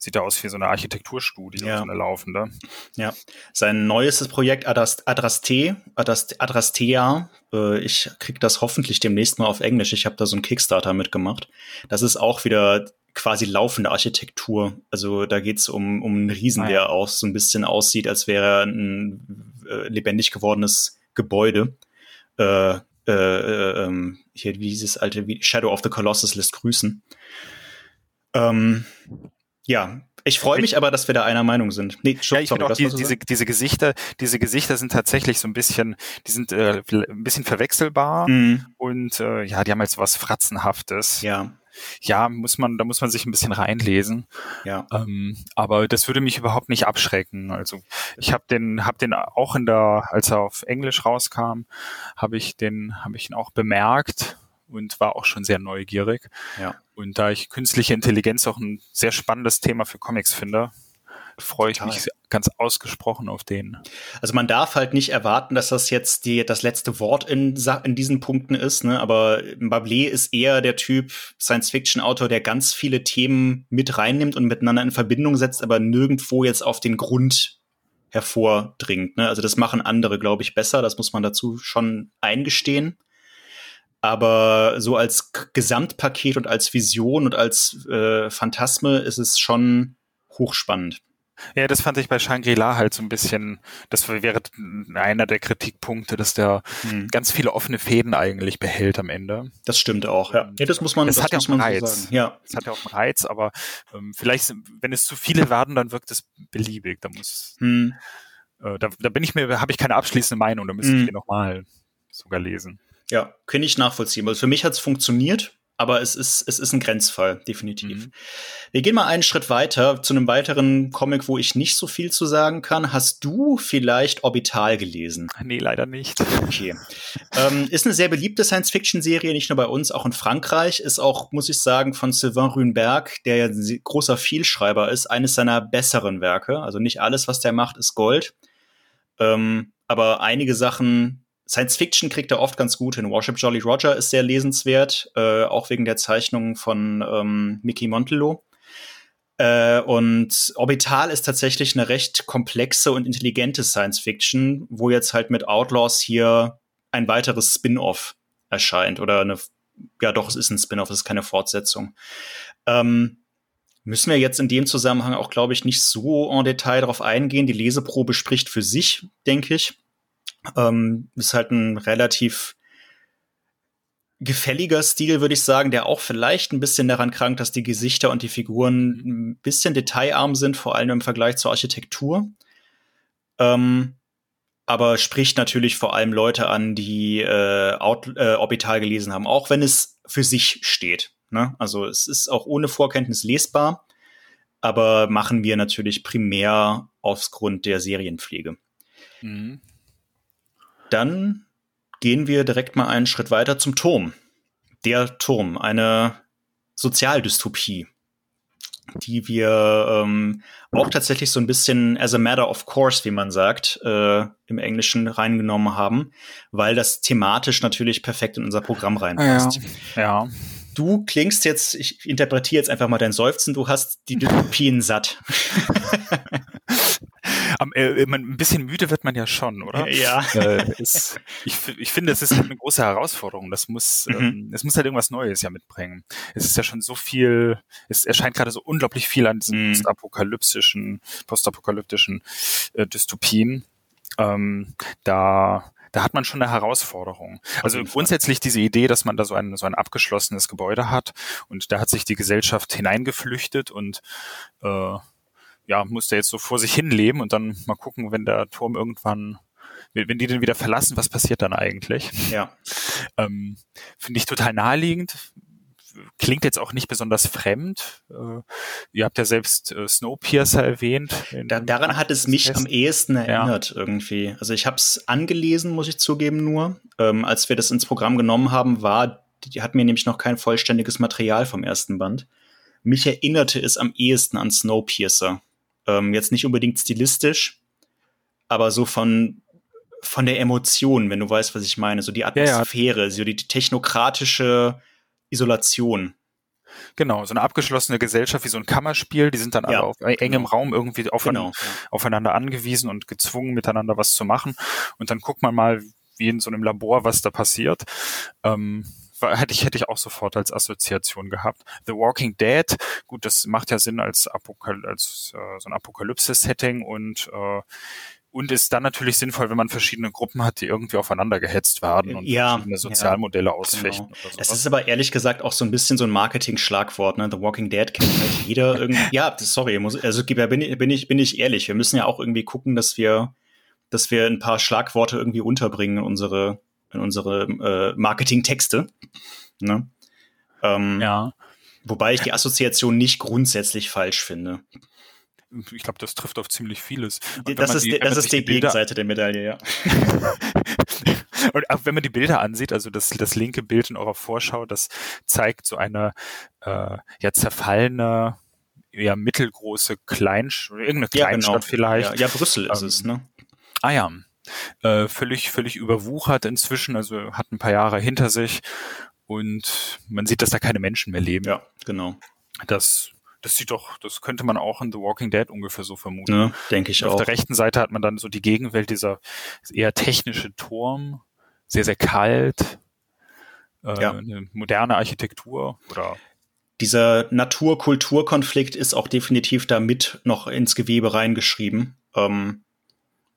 sieht ja aus wie so eine Architekturstudie, ja. so eine laufende. Ja, sein neuestes Projekt Adrast, Adraste, Adrast, Adrastea, äh, ich krieg das hoffentlich demnächst mal auf Englisch. Ich habe da so einen Kickstarter mitgemacht. Das ist auch wieder quasi laufende Architektur. Also da geht's um, um einen Riesen, ah, ja. der auch so ein bisschen aussieht, als wäre er ein äh, lebendig gewordenes Gebäude. Äh, äh, äh, ähm, hier dieses alte Shadow of the Colossus lässt grüßen. Ähm, ja, ich freue mich aber, dass wir da einer Meinung sind. Nee, schon, ja, ich sorry, auch die, diese, diese Gesichter, diese Gesichter sind tatsächlich so ein bisschen, die sind äh, ein bisschen verwechselbar mhm. und äh, ja, die haben halt so was Fratzenhaftes. Ja. Ja, muss man, da muss man sich ein bisschen reinlesen. Ja. Ähm, aber das würde mich überhaupt nicht abschrecken. Also ich habe den, habe den auch in der, als er auf Englisch rauskam, habe ich den, habe ich ihn auch bemerkt und war auch schon sehr neugierig. Ja. Und da ich künstliche Intelligenz auch ein sehr spannendes Thema für Comics finde, freue ich Total. mich ganz ausgesprochen auf den. Also man darf halt nicht erwarten, dass das jetzt die, das letzte Wort in, in diesen Punkten ist, ne? aber Bablé ist eher der Typ Science-Fiction-Autor, der ganz viele Themen mit reinnimmt und miteinander in Verbindung setzt, aber nirgendwo jetzt auf den Grund hervordringt. Ne? Also das machen andere, glaube ich, besser, das muss man dazu schon eingestehen aber so als Gesamtpaket und als Vision und als äh, Phantasme ist es schon hochspannend. Ja, das fand ich bei Shangri-La halt so ein bisschen, das wäre einer der Kritikpunkte, dass der hm. ganz viele offene Fäden eigentlich behält am Ende. Das stimmt auch, ja. ja das muss man, das, das hat ja auch einen Reiz. So ja. Das hat ja auch einen Reiz, aber ähm, vielleicht, wenn es zu viele werden, dann wirkt es beliebig. Da muss, hm. äh, da, da bin ich mir, habe ich keine abschließende Meinung, da müsste hm. ich hier nochmal sogar lesen. Ja, kann ich nachvollziehen. Also für mich hat es funktioniert, aber es ist, es ist ein Grenzfall, definitiv. Mhm. Wir gehen mal einen Schritt weiter zu einem weiteren Comic, wo ich nicht so viel zu sagen kann. Hast du vielleicht Orbital gelesen? Nee, leider nicht. Okay. ähm, ist eine sehr beliebte Science-Fiction-Serie, nicht nur bei uns, auch in Frankreich. Ist auch, muss ich sagen, von Sylvain Rühnberg, der ja ein großer Vielschreiber ist, eines seiner besseren Werke. Also nicht alles, was der macht, ist Gold. Ähm, aber einige Sachen Science Fiction kriegt er oft ganz gut hin. Worship Jolly Roger ist sehr lesenswert, äh, auch wegen der Zeichnungen von ähm, Mickey Montello. Äh, und Orbital ist tatsächlich eine recht komplexe und intelligente Science Fiction, wo jetzt halt mit Outlaws hier ein weiteres Spin-off erscheint. Oder eine, ja doch, es ist ein Spin-off, es ist keine Fortsetzung. Ähm, müssen wir jetzt in dem Zusammenhang auch, glaube ich, nicht so en Detail darauf eingehen. Die Leseprobe spricht für sich, denke ich. Ähm, ist halt ein relativ gefälliger Stil, würde ich sagen, der auch vielleicht ein bisschen daran krankt, dass die Gesichter und die Figuren ein bisschen detailarm sind, vor allem im Vergleich zur Architektur. Ähm, aber spricht natürlich vor allem Leute an, die äh, Out, äh, Orbital gelesen haben, auch wenn es für sich steht. Ne? Also es ist auch ohne Vorkenntnis lesbar, aber machen wir natürlich primär aufgrund der Serienpflege. Mhm. Dann gehen wir direkt mal einen Schritt weiter zum Turm. Der Turm, eine Sozialdystopie, die wir ähm, auch tatsächlich so ein bisschen as a matter of course, wie man sagt, äh, im Englischen reingenommen haben, weil das thematisch natürlich perfekt in unser Programm reinpasst. Ja. ja. Du klingst jetzt, ich interpretiere jetzt einfach mal dein Seufzen, du hast die Dystopien satt. Am, äh, man, ein bisschen müde wird man ja schon, oder? Ja. Äh, ist, ich, ich finde, es ist halt eine große Herausforderung. Das muss, mhm. ähm, es muss halt irgendwas Neues ja mitbringen. Es ist ja schon so viel, es erscheint gerade so unglaublich viel an diesen mhm. postapokalyptischen, postapokalyptischen äh, Dystopien. Ähm, da da hat man schon eine Herausforderung. Also grundsätzlich diese Idee, dass man da so ein, so ein abgeschlossenes Gebäude hat und da hat sich die Gesellschaft hineingeflüchtet und äh, ja, muss da jetzt so vor sich hin leben und dann mal gucken, wenn der Turm irgendwann wenn die den wieder verlassen, was passiert dann eigentlich? Ja. Ähm, Finde ich total naheliegend klingt jetzt auch nicht besonders fremd. Äh, ihr habt ja selbst äh, Snowpiercer erwähnt. Da, daran hat es mich am ehesten erinnert ja. irgendwie. Also ich habe es angelesen, muss ich zugeben nur. Ähm, als wir das ins Programm genommen haben, war, die hat mir nämlich noch kein vollständiges Material vom ersten Band. Mich erinnerte es am ehesten an Snowpiercer. Ähm, jetzt nicht unbedingt stilistisch, aber so von von der Emotion, wenn du weißt, was ich meine, so die Atmosphäre, ja, ja. so die technokratische Isolation. Genau, so eine abgeschlossene Gesellschaft wie so ein Kammerspiel, die sind dann ja, alle auf engem genau. Raum irgendwie aufeinander, genau, aufeinander angewiesen und gezwungen, miteinander was zu machen. Und dann guckt man mal, wie in so einem Labor, was da passiert. Ähm, hätte ich, hätte ich auch sofort als Assoziation gehabt. The Walking Dead, gut, das macht ja Sinn als, Apokal als äh, so ein Apokalypse-Setting und äh, und ist dann natürlich sinnvoll, wenn man verschiedene Gruppen hat, die irgendwie aufeinander gehetzt werden und ja, verschiedene Sozialmodelle ja, ausfechten. Genau. Es ist aber ehrlich gesagt auch so ein bisschen so ein Marketing-Schlagwort. Ne? The Walking Dead kennt halt jeder irgendwie. ja, sorry, muss, also bin ich, bin ich, bin ich ehrlich. Wir müssen ja auch irgendwie gucken, dass wir, dass wir ein paar Schlagworte irgendwie unterbringen in unsere, in unsere äh, Marketing-Texte. Ne? Ähm, ja. Wobei ich die Assoziation nicht grundsätzlich falsch finde ich glaube, das trifft auf ziemlich vieles. das ist, die, das ist die, Gegenseite der Medaille, ja. und auch wenn man die Bilder ansieht, also das, das linke Bild in eurer Vorschau, das zeigt so eine äh, ja zerfallene, ja mittelgroße Kleinstadt, irgendeine Kleinstadt ja, genau. vielleicht. Ja, ja Brüssel ist ähm, es, ne? Ah ja. Äh, völlig, völlig überwuchert inzwischen, also hat ein paar Jahre hinter sich und man sieht, dass da keine Menschen mehr leben. Ja, genau. Das das sieht doch, das könnte man auch in The Walking Dead ungefähr so vermuten. Ja, denke ich Auf auch. Auf der rechten Seite hat man dann so die Gegenwelt, dieser eher technische Turm, sehr, sehr kalt, äh, ja. eine moderne Architektur oder dieser Natur-Kultur-Konflikt ist auch definitiv da mit noch ins Gewebe reingeschrieben. Ähm,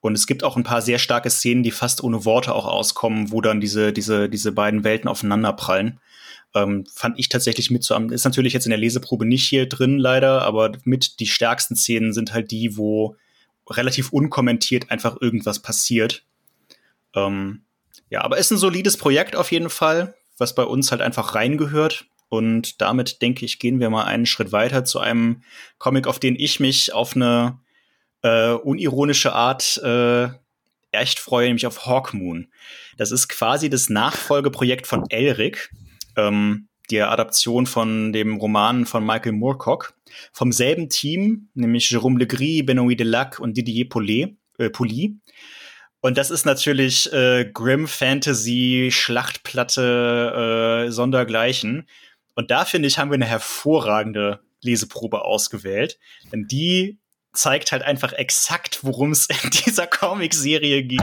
und es gibt auch ein paar sehr starke Szenen, die fast ohne Worte auch auskommen, wo dann diese, diese, diese beiden Welten aufeinanderprallen ähm, fand ich tatsächlich mit so am, ist natürlich jetzt in der Leseprobe nicht hier drin leider, aber mit die stärksten Szenen sind halt die, wo relativ unkommentiert einfach irgendwas passiert. Ähm, ja, aber ist ein solides Projekt auf jeden Fall, was bei uns halt einfach reingehört. Und damit denke ich, gehen wir mal einen Schritt weiter zu einem Comic, auf den ich mich auf eine äh, unironische Art äh, echt freue, nämlich auf Hawkmoon. Das ist quasi das Nachfolgeprojekt von Elric, ähm, die Adaption von dem Roman von Michael Moorcock vom selben Team, nämlich Jérôme Legris, Benoît Delac und Didier Paulet, äh, Pouly. Und das ist natürlich äh, Grim Fantasy, Schlachtplatte, äh, Sondergleichen. Und da finde ich, haben wir eine hervorragende Leseprobe ausgewählt. Denn die zeigt halt einfach exakt, worum es in dieser Comic-Serie geht.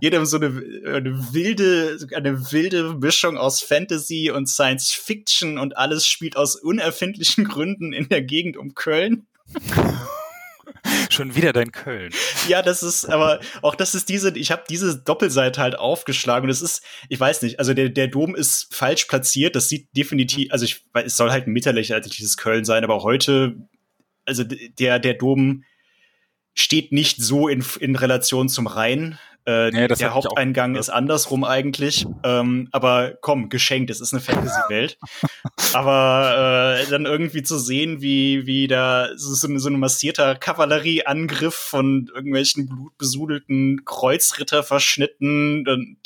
Jedem so eine, eine, wilde, eine wilde Mischung aus Fantasy und Science Fiction und alles spielt aus unerfindlichen Gründen in der Gegend um Köln. Schon wieder dein Köln. Ja, das ist, aber auch das ist diese, ich habe diese Doppelseite halt aufgeschlagen und es ist, ich weiß nicht, also der, der Dom ist falsch platziert, das sieht definitiv, also ich, es soll halt ein mittelalterliches Köln sein, aber heute also der, der Dom steht nicht so in, in Relation zum Rhein. Äh, nee, der Haupteingang ist andersrum eigentlich. Ähm, aber komm, geschenkt, es ist eine Fantasy-Welt. aber äh, dann irgendwie zu sehen, wie, wie da so, so, so ein massierter Kavallerieangriff von irgendwelchen blutbesudelten Kreuzritter verschnitten und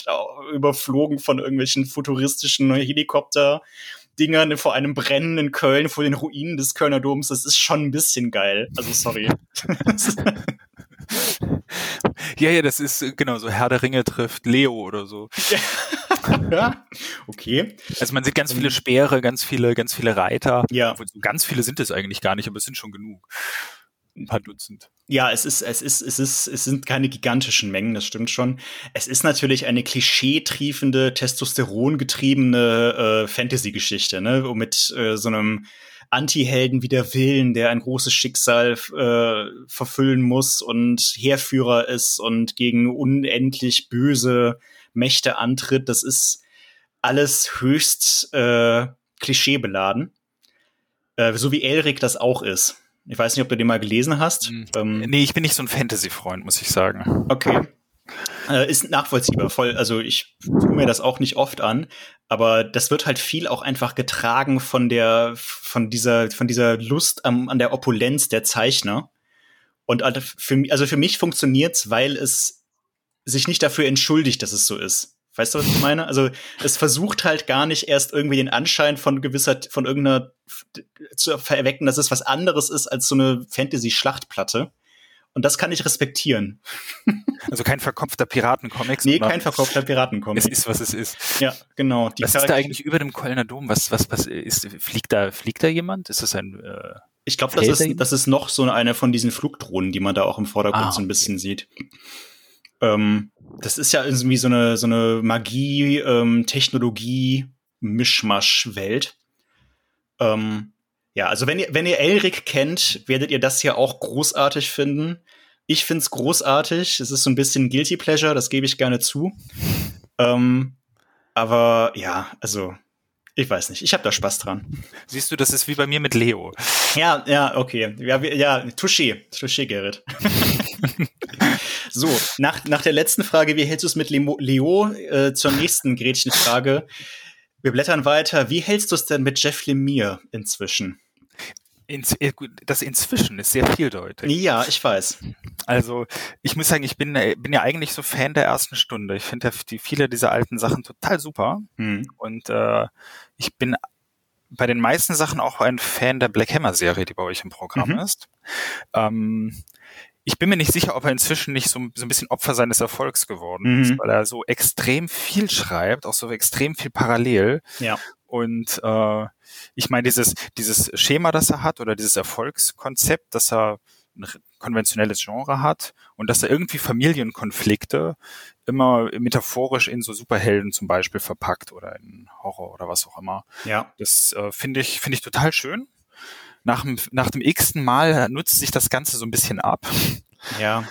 überflogen von irgendwelchen futuristischen Helikopter Dingern vor einem brennenden Köln, vor den Ruinen des Kölner Doms, das ist schon ein bisschen geil. Also sorry. ja, ja, das ist genau so Herr der Ringe trifft Leo oder so. ja, okay. Also man sieht ganz viele Speere, ganz viele, ganz viele Reiter. Ja. Ganz viele sind es eigentlich gar nicht, aber es sind schon genug. Ein paar Dutzend. Ja, es ist, es ist, es ist, es sind keine gigantischen Mengen, das stimmt schon. Es ist natürlich eine klischeetriefende, testosterongetriebene äh, Fantasy-Geschichte, ne, mit äh, so einem Anti-Helden wie der Willen, der ein großes Schicksal äh, verfüllen muss und Heerführer ist und gegen unendlich böse Mächte antritt. Das ist alles höchst äh, klischeebeladen. Äh, so wie Elric das auch ist. Ich weiß nicht, ob du den mal gelesen hast. Mhm. Ähm, nee, ich bin nicht so ein Fantasy-Freund, muss ich sagen. Okay. Äh, ist nachvollziehbar, voll. Also ich tue mir das auch nicht oft an, aber das wird halt viel auch einfach getragen von der, von dieser, von dieser Lust am, an der Opulenz der Zeichner. Und für, also für mich funktioniert's, weil es sich nicht dafür entschuldigt, dass es so ist. Weißt du, was ich meine? Also es versucht halt gar nicht erst irgendwie den Anschein von gewisser, von irgendeiner zu erwecken, dass es was anderes ist als so eine Fantasy-Schlachtplatte. Und das kann ich respektieren. Also kein verkopfter Piratencomics. Nee, kein verkopfter Piratencomics. Es ist, was es ist. Ja, genau. Was ist da eigentlich über dem Kölner Dom? Was, was, was ist, fliegt da, fliegt da jemand? Ist das ein, äh, Ich glaube, das ist, das ist noch so eine von diesen Flugdrohnen, die man da auch im Vordergrund ah, so ein bisschen sieht. Ähm, das ist ja irgendwie so eine, so eine Magie, ähm, Technologie, Mischmasch-Welt. Ähm, ja, also wenn ihr, wenn ihr Elric kennt, werdet ihr das hier auch großartig finden. Ich find's großartig. Es ist so ein bisschen Guilty Pleasure, das gebe ich gerne zu. Ähm, aber ja, also ich weiß nicht. Ich habe da Spaß dran. Siehst du, das ist wie bei mir mit Leo. Ja, ja, okay. Ja, ja touché. Touché, Gerrit. so, nach, nach der letzten Frage, wie hältst du es mit Leo, Leo äh, zur nächsten Gretchenfrage? Wir blättern weiter. Wie hältst du es denn mit Jeff Lemire inzwischen? Ins, äh, das inzwischen ist sehr vieldeutig. Ja, ich weiß. Also ich muss sagen, ich bin, äh, bin ja eigentlich so Fan der ersten Stunde. Ich finde die viele dieser alten Sachen total super. Hm. Und äh, ich bin bei den meisten Sachen auch ein Fan der Black Hammer Serie, die bei euch im Programm mhm. ist. Ähm, ich bin mir nicht sicher, ob er inzwischen nicht so, so ein bisschen Opfer seines Erfolgs geworden mhm. ist, weil er so extrem viel schreibt, auch so extrem viel parallel. Ja. Und äh, ich meine, dieses, dieses Schema, das er hat, oder dieses Erfolgskonzept, dass er ein konventionelles Genre hat und dass er irgendwie Familienkonflikte immer metaphorisch in so Superhelden zum Beispiel verpackt oder in Horror oder was auch immer. Ja. Das äh, finde ich, finde ich total schön. Nach dem, nach dem x-ten Mal nutzt sich das Ganze so ein bisschen ab. Ja.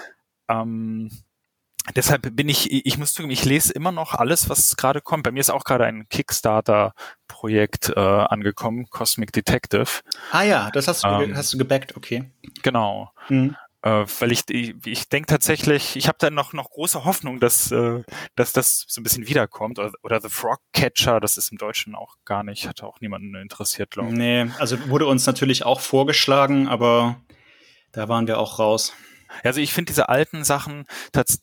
Ähm, deshalb bin ich, ich muss zugeben, ich lese immer noch alles, was gerade kommt. Bei mir ist auch gerade ein Kickstarter-Projekt äh, angekommen, Cosmic Detective. Ah ja, das hast du, ähm, hast du gebackt, okay. Genau. Mhm. Äh, weil ich, ich, ich denke tatsächlich, ich habe da noch, noch große Hoffnung, dass, äh, dass das so ein bisschen wiederkommt. Oder, oder The Frog Catcher, das ist im Deutschen auch gar nicht, hat auch niemanden interessiert, glaube ich. Nee, also wurde uns natürlich auch vorgeschlagen, aber da waren wir auch raus. Also ich finde diese alten Sachen,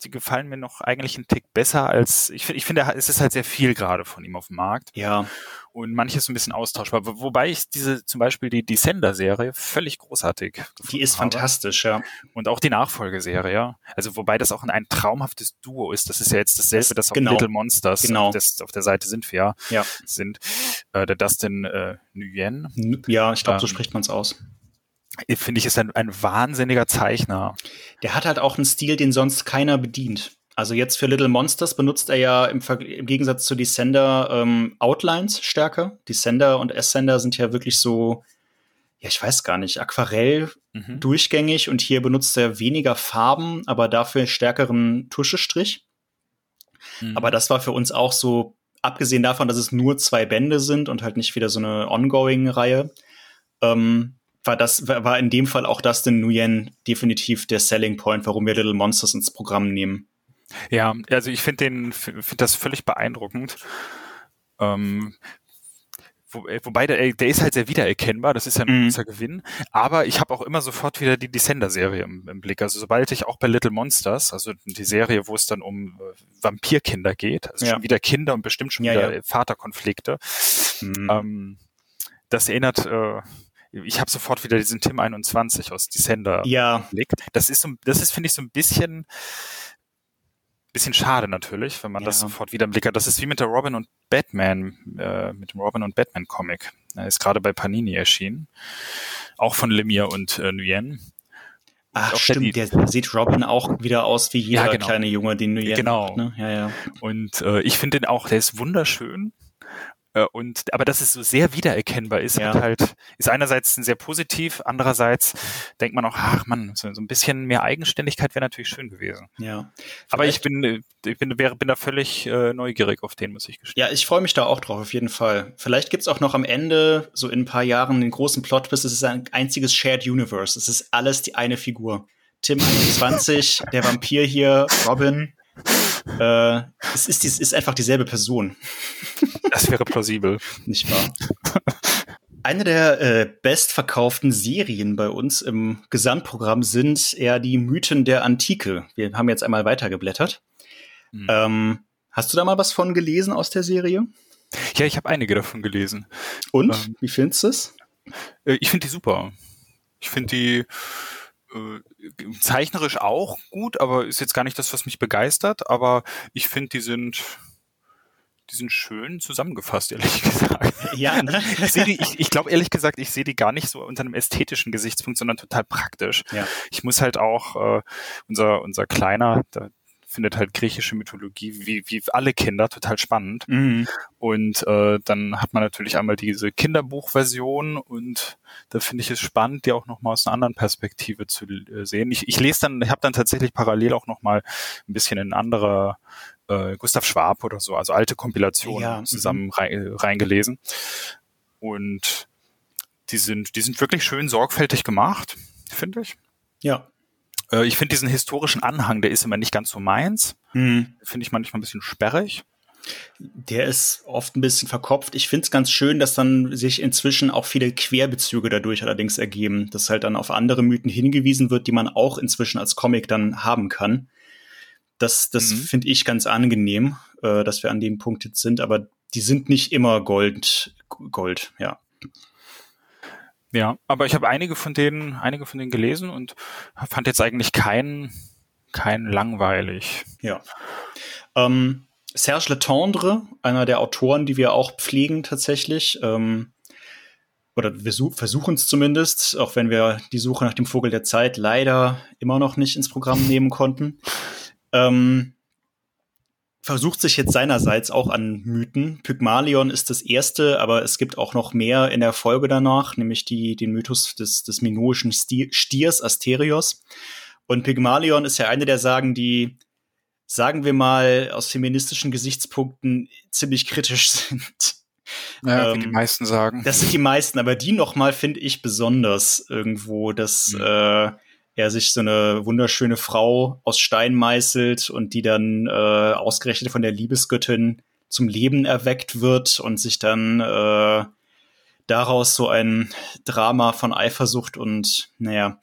die gefallen mir noch eigentlich einen Tick besser als, ich finde, ich finde, es ist halt sehr viel gerade von ihm auf dem Markt. Ja. Und manches ein bisschen austauschbar. Wobei ich diese, zum Beispiel die Descender-Serie völlig großartig Die ist habe. fantastisch, ja. Und auch die Nachfolgeserie, ja. Also wobei das auch ein, traumhaftes Duo ist. Das ist ja jetzt dasselbe, das, das genau. auf Little Monsters, genau. auf, des, auf der Seite sind wir ja, ja. sind. Äh, der Dustin äh, Nguyen. Ja, ich glaube, ähm, so spricht man es aus finde ich, ist ein, ein wahnsinniger Zeichner. Der hat halt auch einen Stil, den sonst keiner bedient. Also jetzt für Little Monsters benutzt er ja im, im Gegensatz zu Descender ähm, Outlines stärker. Descender und Ascender sind ja wirklich so, ja, ich weiß gar nicht, Aquarell mhm. durchgängig und hier benutzt er weniger Farben, aber dafür stärkeren Tuschestrich. Mhm. Aber das war für uns auch so, abgesehen davon, dass es nur zwei Bände sind und halt nicht wieder so eine Ongoing-Reihe, ähm, war das war in dem Fall auch Dustin Nguyen definitiv der Selling Point, warum wir Little Monsters ins Programm nehmen. Ja, also ich finde den finde das völlig beeindruckend. Ähm, wo, äh, wobei der, der ist halt sehr wiedererkennbar, das ist ja ein mhm. großer Gewinn. Aber ich habe auch immer sofort wieder die Descender-Serie im, im, Blick. Also sobald ich auch bei Little Monsters, also die Serie, wo es dann um äh, Vampirkinder geht, also ja. schon wieder Kinder und bestimmt schon ja, wieder ja. Vaterkonflikte, mhm. ähm, das erinnert äh, ich habe sofort wieder diesen Tim 21 aus Descender ja. Blick. Das ist so, das ist, finde ich, so ein bisschen, bisschen schade natürlich, wenn man ja. das sofort wieder im Blick hat. Das ist wie mit der Robin und Batman, äh, mit dem Robin und Batman Comic. Er ist gerade bei Panini erschienen. Auch von Lemire und äh, Nguyen. Ach, stimmt, der, der, sieht Robin auch wieder aus wie jeder ja, genau. kleine Junge, den du jetzt Genau. Macht, ne? ja, ja. Und äh, ich finde den auch, der ist wunderschön. Äh, und aber dass es so sehr wiedererkennbar ist, ja. halt, ist einerseits sehr positiv, andererseits denkt man auch, ach man, so, so ein bisschen mehr Eigenständigkeit wäre natürlich schön gewesen. Ja. Aber ich bin, äh, ich bin, wäre, bin da völlig äh, neugierig auf den, muss ich gestehen. Ja, ich freue mich da auch drauf, auf jeden Fall. Vielleicht gibt's auch noch am Ende, so in ein paar Jahren, den großen Plot, bis es ist ein einziges Shared Universe. Es ist alles die eine Figur. Tim 21, der Vampir hier, Robin, äh, es ist, es ist einfach dieselbe Person. Das wäre plausibel. Nicht wahr? Eine der äh, bestverkauften Serien bei uns im Gesamtprogramm sind eher die Mythen der Antike. Wir haben jetzt einmal weitergeblättert. Hm. Ähm, hast du da mal was von gelesen aus der Serie? Ja, ich habe einige davon gelesen. Und? Ähm, Wie findest du es? Äh, ich finde die super. Ich finde die äh, zeichnerisch auch gut, aber ist jetzt gar nicht das, was mich begeistert. Aber ich finde, die sind die sind schön zusammengefasst, ehrlich gesagt. Ja, ne? ich, die, ich, ich glaube ehrlich gesagt, ich sehe die gar nicht so unter einem ästhetischen Gesichtspunkt, sondern total praktisch. Ja. Ich muss halt auch äh, unser unser kleiner, da, findet halt griechische Mythologie wie, wie alle Kinder total spannend. Mhm. Und äh, dann hat man natürlich einmal diese Kinderbuchversion und da finde ich es spannend, die auch nochmal aus einer anderen Perspektive zu äh, sehen. Ich, ich lese dann, ich habe dann tatsächlich parallel auch nochmal ein bisschen in andere äh, Gustav Schwab oder so, also alte Kompilationen ja. Mhm. zusammen rein, reingelesen. Und die sind, die sind wirklich schön sorgfältig gemacht, finde ich. Ja. Äh, ich finde diesen historischen Anhang, der ist immer nicht ganz so meins. Mhm. Finde ich manchmal ein bisschen sperrig. Der ist oft ein bisschen verkopft. Ich finde es ganz schön, dass dann sich inzwischen auch viele Querbezüge dadurch allerdings ergeben, dass halt dann auf andere Mythen hingewiesen wird, die man auch inzwischen als Comic dann haben kann. Das, das mhm. finde ich ganz angenehm, äh, dass wir an dem Punkt jetzt sind, aber die sind nicht immer Gold, Gold, ja. Ja, aber ich habe einige von denen, einige von denen gelesen und fand jetzt eigentlich keinen, keinen langweilig. Ja. Ähm, Serge Letendre, einer der Autoren, die wir auch pflegen tatsächlich, ähm, oder wir versuchen es zumindest, auch wenn wir die Suche nach dem Vogel der Zeit leider immer noch nicht ins Programm nehmen konnten. Ähm, versucht sich jetzt seinerseits auch an Mythen. Pygmalion ist das erste, aber es gibt auch noch mehr in der Folge danach, nämlich die, den Mythos des, des minoischen Stiers Asterios. Und Pygmalion ist ja eine der Sagen, die, sagen wir mal, aus feministischen Gesichtspunkten ziemlich kritisch sind. Ja, ähm, wie die meisten sagen. Das sind die meisten, aber die nochmal finde ich besonders irgendwo, dass mhm. äh, er sich so eine wunderschöne Frau aus Stein meißelt und die dann äh, ausgerechnet von der Liebesgöttin zum Leben erweckt wird und sich dann äh, daraus so ein Drama von Eifersucht und naja.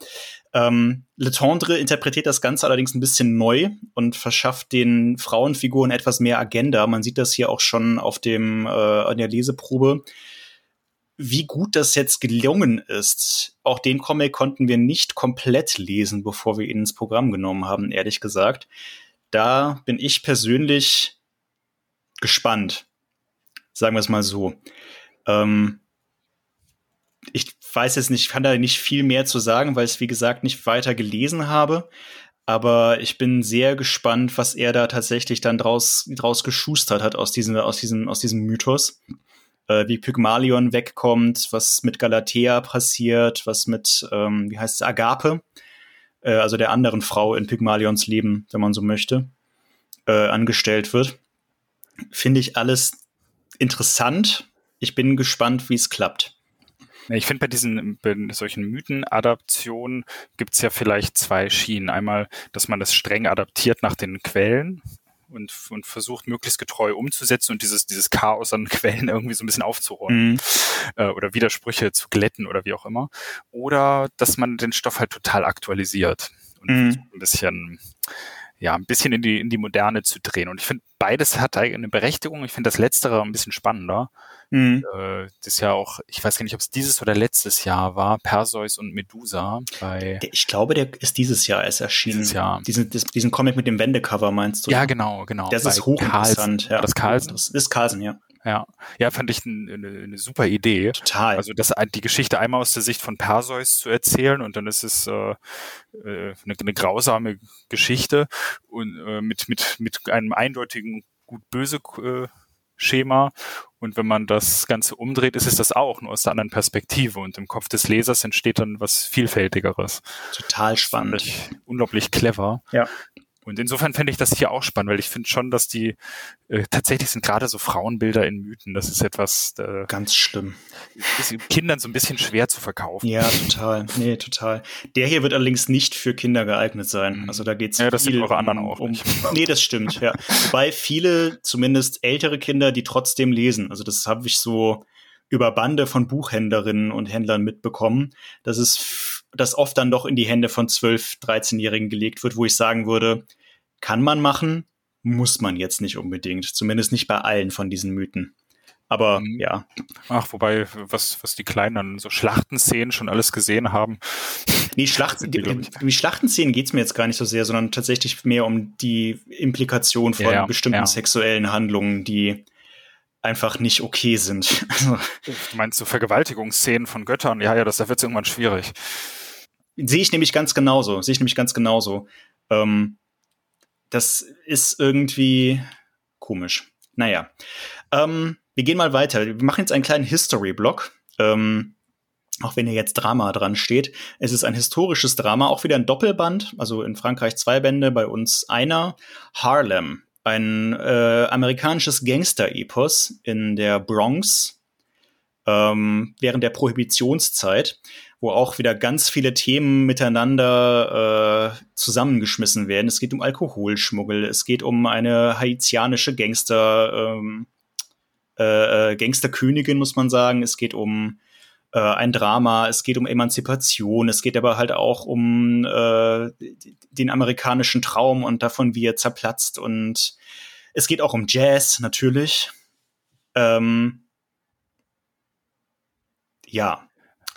Ähm, Letendre interpretiert das Ganze allerdings ein bisschen neu und verschafft den Frauenfiguren etwas mehr Agenda. Man sieht das hier auch schon auf dem äh, an der Leseprobe wie gut das jetzt gelungen ist. Auch den Comic konnten wir nicht komplett lesen, bevor wir ihn ins Programm genommen haben, ehrlich gesagt. Da bin ich persönlich gespannt. Sagen wir es mal so. Ähm, ich weiß jetzt nicht, ich kann da nicht viel mehr zu sagen, weil ich es, wie gesagt, nicht weiter gelesen habe. Aber ich bin sehr gespannt, was er da tatsächlich dann draus, draus geschustert hat aus diesem, aus diesem, aus diesem Mythos äh, wie Pygmalion wegkommt, was mit Galatea passiert, was mit, ähm, wie heißt es, Agape, äh, also der anderen Frau in Pygmalions Leben, wenn man so möchte, äh, angestellt wird. Finde ich alles interessant. Ich bin gespannt, wie es klappt. Ich finde, bei diesen bei solchen Mythenadaptionen gibt es ja vielleicht zwei Schienen. Einmal, dass man das streng adaptiert nach den Quellen, und, und versucht, möglichst getreu umzusetzen und dieses, dieses Chaos an Quellen irgendwie so ein bisschen aufzuräumen mhm. äh, oder Widersprüche zu glätten oder wie auch immer. Oder dass man den Stoff halt total aktualisiert und mhm. ein bisschen ja, ein bisschen in die, in die Moderne zu drehen. Und ich finde, beides hat eine Berechtigung. Ich finde das Letztere ein bisschen spannender. Mhm. Äh, das ist ja auch, ich weiß gar nicht, ob es dieses oder letztes Jahr war, Perseus und Medusa bei. Ich glaube, der ist dieses Jahr erst erschienen. Dieses Jahr. Diesen, diesen Comic mit dem Wendecover meinst du? Ja, genau, genau. Das ist hochinteressant. Ja. Das Carlsen. Das ist Carlsen, ja. Ja, ja, fand ich eine, eine super Idee. Total. Also das, die Geschichte einmal aus der Sicht von Perseus zu erzählen und dann ist es äh, äh eine, eine grausame Geschichte und äh, mit mit mit einem eindeutigen gut-böse äh, Schema. Und wenn man das Ganze umdreht, ist es das auch, nur aus der anderen Perspektive. Und im Kopf des Lesers entsteht dann was Vielfältigeres. Total spannend. Unglaublich clever. Ja. Und insofern fände ich das hier auch spannend, weil ich finde schon, dass die äh, tatsächlich sind gerade so Frauenbilder in Mythen. Das ist etwas äh, ganz schlimm. Ist Kindern so ein bisschen schwer zu verkaufen. Ja, total. Nee, total. Der hier wird allerdings nicht für Kinder geeignet sein. Mhm. Also da geht's ja, das viel sind eure anderen auch um, Nee, das stimmt, ja. Wobei viele, zumindest ältere Kinder, die trotzdem lesen. Also das habe ich so über Bande von Buchhändlerinnen und Händlern mitbekommen, dass es das oft dann doch in die Hände von 12-, 13-Jährigen gelegt wird, wo ich sagen würde, kann man machen, muss man jetzt nicht unbedingt. Zumindest nicht bei allen von diesen Mythen. Aber mhm. ja. Ach, wobei, was, was die Kleinen dann so Schlachtenszenen schon alles gesehen haben. Nee, Schlacht, die, die Schlachtenszenen geht's mir jetzt gar nicht so sehr, sondern tatsächlich mehr um die Implikation von ja, bestimmten ja. sexuellen Handlungen, die einfach nicht okay sind. du meinst so Vergewaltigungsszenen von Göttern? Ja, ja, das da wird's irgendwann schwierig. Sehe ich nämlich ganz genauso. Sehe ich nämlich ganz genauso. Ähm, das ist irgendwie komisch. Naja. Ähm, wir gehen mal weiter. Wir machen jetzt einen kleinen History-Block. Ähm, auch wenn hier jetzt Drama dran steht. Es ist ein historisches Drama, auch wieder ein Doppelband, also in Frankreich zwei Bände, bei uns einer. Harlem ein äh, amerikanisches Gangster-Epos in der Bronx ähm, während der Prohibitionszeit, wo auch wieder ganz viele Themen miteinander äh, zusammengeschmissen werden. Es geht um Alkoholschmuggel, es geht um eine haitianische Gangster, ähm, äh, äh Gangsterkönigin, muss man sagen. Es geht um äh, ein Drama, es geht um Emanzipation, es geht aber halt auch um äh, den amerikanischen Traum und davon, wie er zerplatzt. Und es geht auch um Jazz, natürlich. Ähm, ja,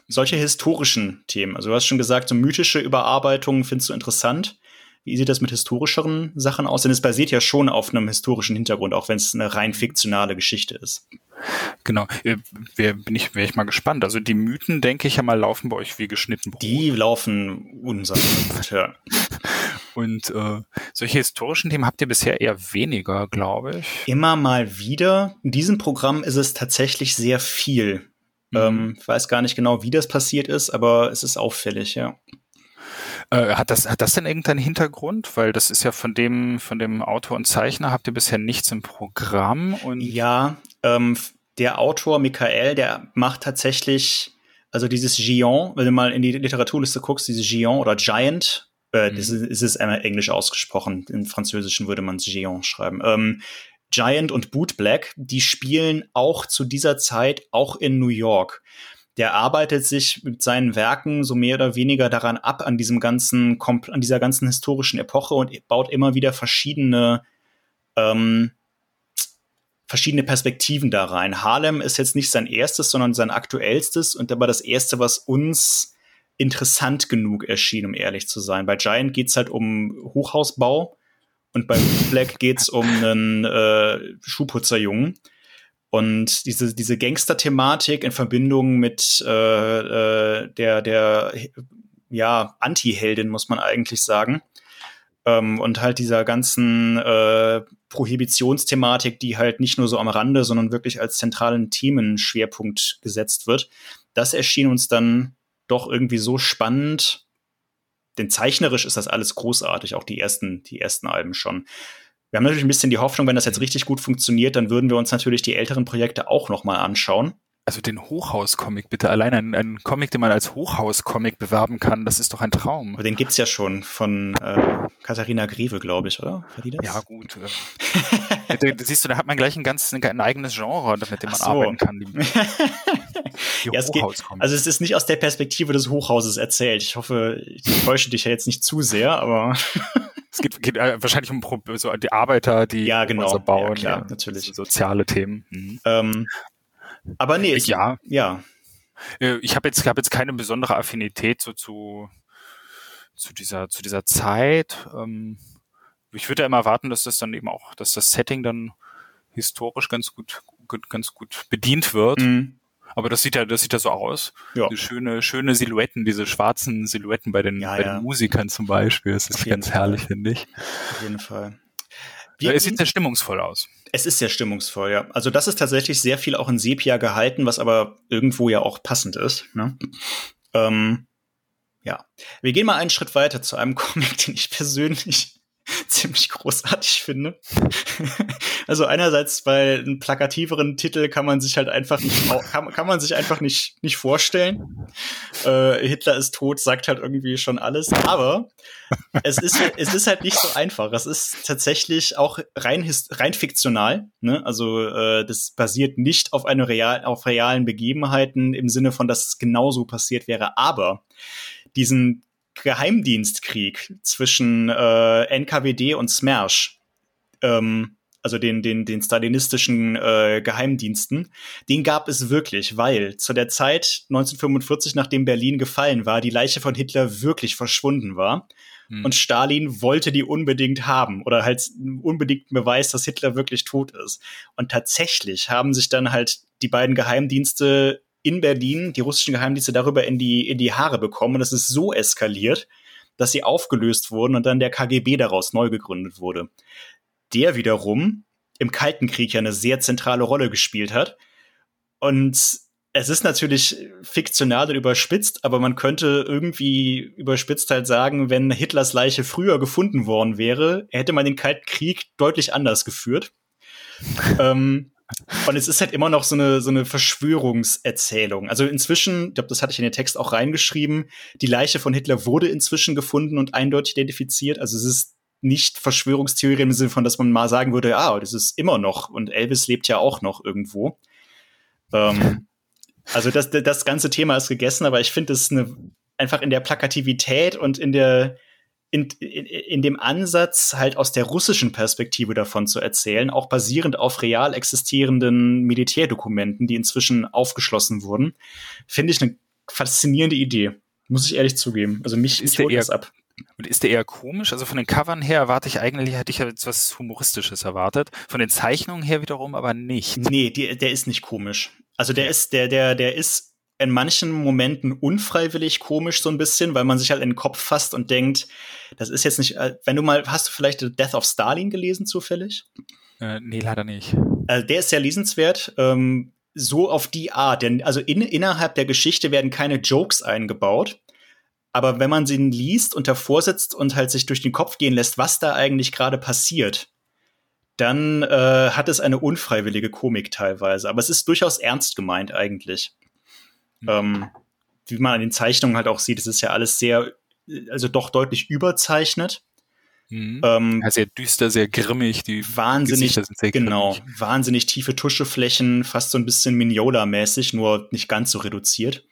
solche historischen Themen. Also du hast schon gesagt, so mythische Überarbeitungen findest du interessant. Wie sieht das mit historischeren Sachen aus? Denn es basiert ja schon auf einem historischen Hintergrund, auch wenn es eine rein fiktionale Geschichte ist. Genau, äh, wäre bin ich, wär ich mal gespannt. Also die Mythen, denke ich ja mal, laufen bei euch wie geschnitten Brot. Die laufen unser ja. Und äh, solche historischen Themen habt ihr bisher eher weniger, glaube ich. Immer mal wieder. In diesem Programm ist es tatsächlich sehr viel. Mhm. Ähm, ich weiß gar nicht genau, wie das passiert ist, aber es ist auffällig, ja. Äh, hat das, hat das denn irgendeinen Hintergrund? Weil das ist ja von dem, von dem Autor und Zeichner habt ihr bisher nichts im Programm und. Ja, ähm, der Autor Michael, der macht tatsächlich, also dieses Giant, wenn du mal in die Literaturliste guckst, dieses Giant oder Giant, äh, mhm. das ist, ist es englisch ausgesprochen. Im Französischen würde man es Giant schreiben. Ähm, Giant und Boot Black, die spielen auch zu dieser Zeit auch in New York der arbeitet sich mit seinen Werken so mehr oder weniger daran ab, an diesem ganzen, an dieser ganzen historischen Epoche und baut immer wieder verschiedene, ähm, verschiedene Perspektiven da rein. Harlem ist jetzt nicht sein erstes, sondern sein aktuellstes und aber das erste, was uns interessant genug erschien, um ehrlich zu sein. Bei Giant geht's halt um Hochhausbau und bei Black geht's um einen äh, Schuhputzerjungen. Und diese, diese Gangster-Thematik in Verbindung mit äh, äh, der, der ja, Anti-Heldin, muss man eigentlich sagen. Ähm, und halt dieser ganzen äh, Prohibitionsthematik, die halt nicht nur so am Rande, sondern wirklich als zentralen Themenschwerpunkt gesetzt wird. Das erschien uns dann doch irgendwie so spannend. Denn zeichnerisch ist das alles großartig, auch die ersten, die ersten Alben schon. Wir haben natürlich ein bisschen die Hoffnung, wenn das jetzt richtig gut funktioniert, dann würden wir uns natürlich die älteren Projekte auch noch mal anschauen. Also den Hochhaus-Comic bitte. Allein ein, ein Comic, den man als Hochhaus-Comic bewerben kann, das ist doch ein Traum. Aber den gibt's ja schon von äh, Katharina Greve, glaube ich, oder? Ja, gut. Äh, siehst du, da hat man gleich ein ganz ein eigenes Genre, mit dem man so. arbeiten kann. Die, die ja, es geht, also es ist nicht aus der Perspektive des Hochhauses erzählt. Ich hoffe, ich täusche dich ja jetzt nicht zu sehr, aber Es geht, geht äh, wahrscheinlich um so die Arbeiter, die ja, genau. Häuser bauen. Ja, klar, ja, natürlich. Soziale Themen. Mhm. Ähm, aber nee, es, ja. ja. Äh, ich habe jetzt, hab jetzt keine besondere Affinität so zu, zu, dieser, zu dieser Zeit. Ähm, ich würde ja immer erwarten, dass das dann eben auch, dass das Setting dann historisch ganz gut, ganz gut bedient wird. Mhm. Aber das sieht ja, das sieht ja so aus. Ja. Die schöne, schöne Silhouetten, diese schwarzen Silhouetten bei den, ja, bei ja. den Musikern zum Beispiel. Das ist ganz Fall. herrlich, finde ich. Auf jeden Fall. Wie, es sieht sehr stimmungsvoll aus. Es ist sehr stimmungsvoll, ja. Also das ist tatsächlich sehr viel auch in Sepia gehalten, was aber irgendwo ja auch passend ist. Ne? Ähm, ja. Wir gehen mal einen Schritt weiter zu einem Comic, den ich persönlich ziemlich großartig finde. also einerseits bei einem plakativeren Titel kann man sich halt einfach nicht, kann, kann man sich einfach nicht, nicht vorstellen. Äh, Hitler ist tot, sagt halt irgendwie schon alles. Aber es ist, es ist halt nicht so einfach. Es ist tatsächlich auch rein, rein fiktional. Ne? Also äh, das basiert nicht auf eine real, auf realen Begebenheiten im Sinne von, dass es genauso passiert wäre. Aber diesen Geheimdienstkrieg zwischen äh, NKWD und SMERSH, ähm, also den, den, den stalinistischen äh, Geheimdiensten, den gab es wirklich, weil zu der Zeit 1945, nachdem Berlin gefallen war, die Leiche von Hitler wirklich verschwunden war. Hm. Und Stalin wollte die unbedingt haben oder halt unbedingt Beweis, dass Hitler wirklich tot ist. Und tatsächlich haben sich dann halt die beiden Geheimdienste in Berlin die russischen Geheimdienste darüber in die, in die Haare bekommen. Und es ist so eskaliert, dass sie aufgelöst wurden und dann der KGB daraus neu gegründet wurde. Der wiederum im Kalten Krieg ja eine sehr zentrale Rolle gespielt hat. Und es ist natürlich fiktional und überspitzt, aber man könnte irgendwie überspitzt halt sagen, wenn Hitlers Leiche früher gefunden worden wäre, hätte man den Kalten Krieg deutlich anders geführt. ähm, und es ist halt immer noch so eine, so eine Verschwörungserzählung. Also inzwischen, ich glaube, das hatte ich in den Text auch reingeschrieben, die Leiche von Hitler wurde inzwischen gefunden und eindeutig identifiziert. Also es ist nicht Verschwörungstheorie im Sinne von, dass man mal sagen würde, ah, das ist immer noch und Elvis lebt ja auch noch irgendwo. Ähm, also das, das ganze Thema ist gegessen, aber ich finde es eine, einfach in der Plakativität und in der in, in, in dem Ansatz, halt aus der russischen Perspektive davon zu erzählen, auch basierend auf real existierenden Militärdokumenten, die inzwischen aufgeschlossen wurden, finde ich eine faszinierende Idee. Muss ich ehrlich zugeben. Also mich, ist mich das ab. Und ist der eher komisch? Also von den Covern her erwarte ich eigentlich, hätte ich jetzt was Humoristisches erwartet. Von den Zeichnungen her wiederum aber nicht. Nee, die, der ist nicht komisch. Also der ist, der, der, der ist in manchen Momenten unfreiwillig komisch so ein bisschen, weil man sich halt in den Kopf fasst und denkt, das ist jetzt nicht, äh, wenn du mal, hast du vielleicht The Death of Stalin gelesen zufällig? Äh, nee, leider nicht. Also der ist sehr lesenswert, ähm, so auf die Art, denn also in, innerhalb der Geschichte werden keine Jokes eingebaut, aber wenn man sie liest und davor sitzt und halt sich durch den Kopf gehen lässt, was da eigentlich gerade passiert, dann äh, hat es eine unfreiwillige Komik teilweise, aber es ist durchaus ernst gemeint eigentlich. Mhm. Ähm, wie man an den Zeichnungen halt auch sieht, es ist ja alles sehr, also doch deutlich überzeichnet. Mhm. Ähm, ja, sehr düster, sehr grimmig. Die wahnsinnig, genau, grimmig. wahnsinnig tiefe Tuscheflächen, fast so ein bisschen Mignola-mäßig, nur nicht ganz so reduziert.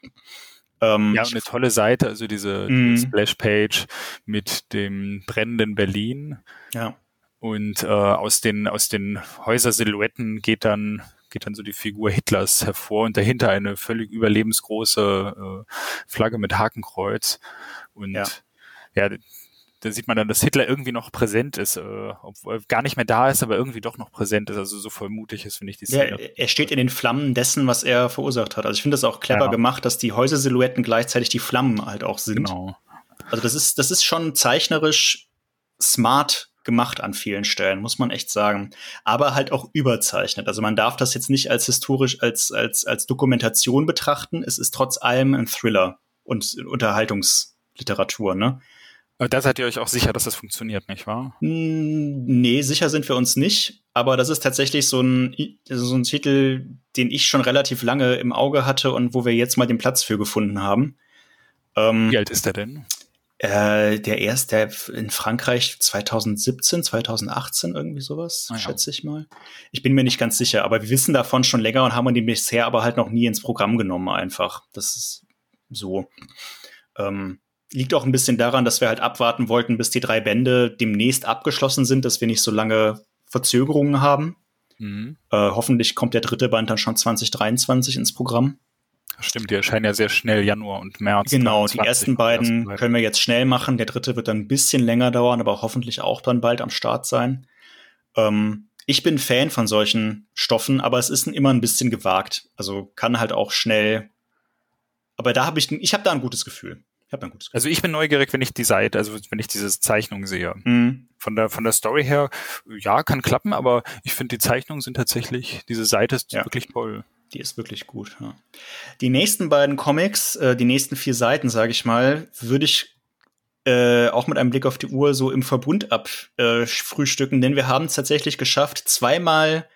Ähm, ja, und eine tolle Seite, also diese mhm. Splash-Page mit dem brennenden Berlin. Ja. Und äh, aus den aus den Häusersilhouetten geht dann geht dann so die Figur Hitlers hervor und dahinter eine völlig überlebensgroße äh, Flagge mit Hakenkreuz. Und ja, ja da sieht man dann, dass Hitler irgendwie noch präsent ist, äh, obwohl gar nicht mehr da ist, aber irgendwie doch noch präsent ist. Also so voll mutig ist, finde ich, die Szene. Ja, er steht in den Flammen dessen, was er verursacht hat. Also ich finde das auch clever ja. gemacht, dass die Häusersilhouetten gleichzeitig die Flammen halt auch sind. Genau. Also das ist, das ist schon zeichnerisch smart gemacht an vielen Stellen, muss man echt sagen. Aber halt auch überzeichnet. Also man darf das jetzt nicht als historisch, als, als, als Dokumentation betrachten. Es ist trotz allem ein Thriller und Unterhaltungsliteratur, ne? Aber da seid ihr euch auch sicher, dass das funktioniert, nicht wahr? Hm, nee, sicher sind wir uns nicht. Aber das ist tatsächlich so ein, so ein Titel, den ich schon relativ lange im Auge hatte und wo wir jetzt mal den Platz für gefunden haben. Ähm, Wie alt ist der denn? Äh, der erste in Frankreich 2017, 2018, irgendwie sowas, ah, ja. schätze ich mal. Ich bin mir nicht ganz sicher, aber wir wissen davon schon länger und haben ihn bisher aber halt noch nie ins Programm genommen, einfach. Das ist so. Ähm, liegt auch ein bisschen daran, dass wir halt abwarten wollten, bis die drei Bände demnächst abgeschlossen sind, dass wir nicht so lange Verzögerungen haben. Mhm. Äh, hoffentlich kommt der dritte Band dann schon 2023 ins Programm. Stimmt, die erscheinen ja sehr schnell Januar und März. Genau, die ersten beiden können wir jetzt schnell machen. Der dritte wird dann ein bisschen länger dauern, aber hoffentlich auch dann bald am Start sein. Ähm, ich bin Fan von solchen Stoffen, aber es ist immer ein bisschen gewagt. Also kann halt auch schnell. Aber da habe ich, ich habe da ein gutes Gefühl. Ich ein gutes Gefühl. Also ich bin neugierig, wenn ich die Seite, also wenn ich diese Zeichnung sehe. Mhm. Von der von der Story her, ja, kann klappen, aber ich finde die Zeichnungen sind tatsächlich, diese Seite ist ja. wirklich toll. Die ist wirklich gut. Ja. Die nächsten beiden Comics, äh, die nächsten vier Seiten, sage ich mal, würde ich äh, auch mit einem Blick auf die Uhr so im Verbund abfrühstücken, äh, denn wir haben es tatsächlich geschafft, zweimal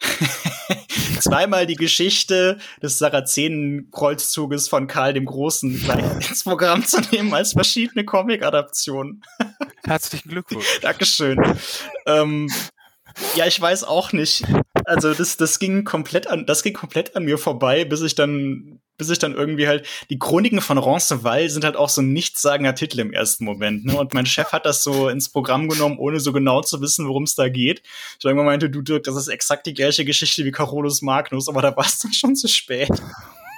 zweimal die Geschichte des Sarazenen-Kreuzzuges von Karl dem Großen ins Programm zu nehmen als verschiedene Comic-Adaptionen. Herzlichen Glückwunsch. Dankeschön. ähm, ja, ich weiß auch nicht. Also das, das ging komplett an, das ging komplett an mir vorbei, bis ich dann, bis ich dann irgendwie halt, die Chroniken von Roncesvalles sind halt auch so ein nichtssagender Titel im ersten Moment, ne? Und mein Chef hat das so ins Programm genommen, ohne so genau zu wissen, worum es da geht. Ich irgendwann meinte, du Dirk, das ist exakt die gleiche Geschichte wie Carolus Magnus, aber da war es dann schon zu spät.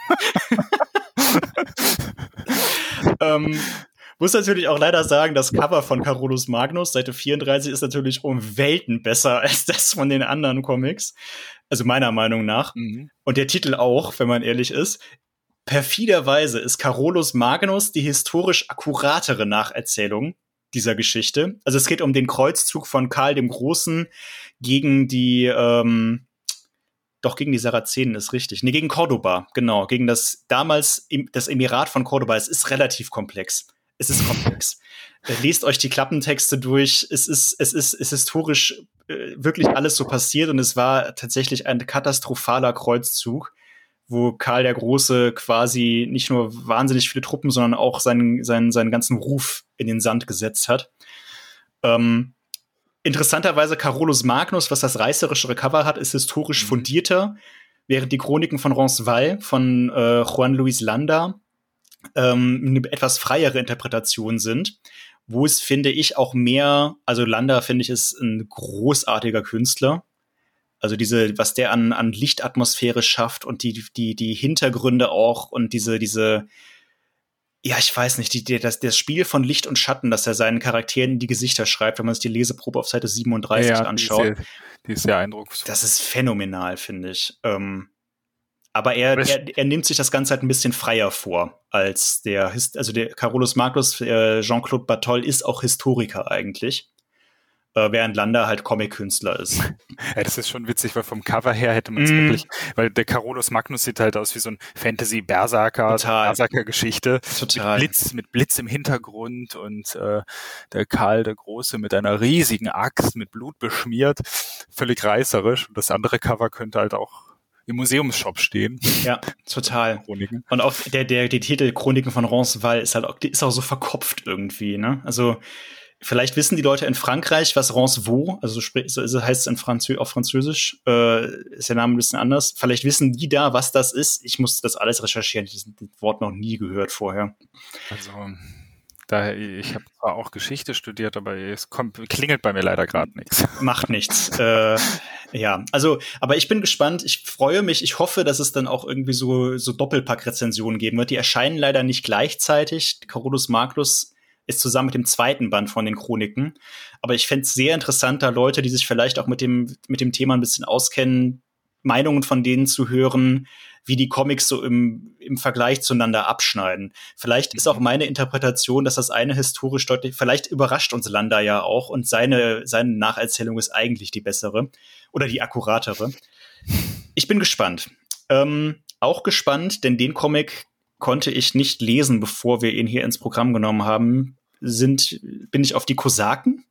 ähm, muss natürlich auch leider sagen, das Cover von Carolus Magnus, Seite 34, ist natürlich um Welten besser als das von den anderen Comics. Also meiner Meinung nach. Mhm. Und der Titel auch, wenn man ehrlich ist. Perfiderweise ist Carolus Magnus die historisch akkuratere Nacherzählung dieser Geschichte. Also es geht um den Kreuzzug von Karl dem Großen gegen die, ähm, doch gegen die Sarazenen ist richtig. Nee, gegen Cordoba, genau, gegen das damals das Emirat von Cordoba. Es ist relativ komplex es ist komplex. Äh, lest euch die Klappentexte durch. Es ist, es ist, es ist historisch äh, wirklich alles so passiert und es war tatsächlich ein katastrophaler Kreuzzug, wo Karl der Große quasi nicht nur wahnsinnig viele Truppen, sondern auch seinen, seinen, seinen ganzen Ruf in den Sand gesetzt hat. Ähm, interessanterweise Carolus Magnus, was das reißerischere Cover hat, ist historisch mhm. fundierter, während die Chroniken von Roncesvalles von äh, Juan Luis Landa ähm, eine etwas freiere Interpretation sind, wo es, finde ich, auch mehr, also Landa, finde ich, ist ein großartiger Künstler. Also diese, was der an, an Lichtatmosphäre schafft und die, die, die Hintergründe auch und diese, diese, ja, ich weiß nicht, die, die, das, das Spiel von Licht und Schatten, dass er seinen Charakteren in die Gesichter schreibt, wenn man sich die Leseprobe auf Seite 37 ja, anschaut. Die ist, sehr, die ist sehr eindrucksvoll. Das ist phänomenal, finde ich. Ähm, aber er, er, er, nimmt sich das Ganze halt ein bisschen freier vor als der, also der Carolus Magnus, äh, Jean-Claude Bartol ist auch Historiker eigentlich. Äh, während Landa halt Comic-Künstler ist. Ja, das ist schon witzig, weil vom Cover her hätte man es mm. wirklich, weil der Carolus Magnus sieht halt aus wie so ein Fantasy-Berserker, Berserker-Geschichte. Total. Mit Blitz, mit Blitz im Hintergrund und äh, der Karl der Große mit einer riesigen Axt mit Blut beschmiert, völlig reißerisch. Und das andere Cover könnte halt auch im Museumsshop stehen. Ja, total. Chroniken. Und auch der, der, die Titel Chroniken von Roncesvalles ist halt auch, ist auch so verkopft irgendwie, ne? Also, vielleicht wissen die Leute in Frankreich, was Roncevaux, also so heißt es in Franzö auf Französisch, äh, ist der Name ein bisschen anders. Vielleicht wissen die da, was das ist. Ich musste das alles recherchieren. Ich habe das Wort noch nie gehört vorher. Also, da, ich habe zwar auch Geschichte studiert, aber es kommt, klingelt bei mir leider gerade nichts. Macht nichts. äh, ja, also, aber ich bin gespannt. Ich freue mich. Ich hoffe, dass es dann auch irgendwie so, so Doppelpack-Rezensionen geben wird. Die erscheinen leider nicht gleichzeitig. Carolus Magnus ist zusammen mit dem zweiten Band von den Chroniken. Aber ich fände es sehr interessant, da Leute, die sich vielleicht auch mit dem, mit dem Thema ein bisschen auskennen, Meinungen von denen zu hören, wie die Comics so im, im Vergleich zueinander abschneiden. Vielleicht ist auch mhm. meine Interpretation, dass das eine historisch deutlich, vielleicht überrascht uns Landa ja auch und seine, seine Nacherzählung ist eigentlich die bessere oder die akkuratere. Ich bin gespannt. Ähm, auch gespannt, denn den Comic konnte ich nicht lesen, bevor wir ihn hier ins Programm genommen haben. Sind, bin ich auf die Kosaken.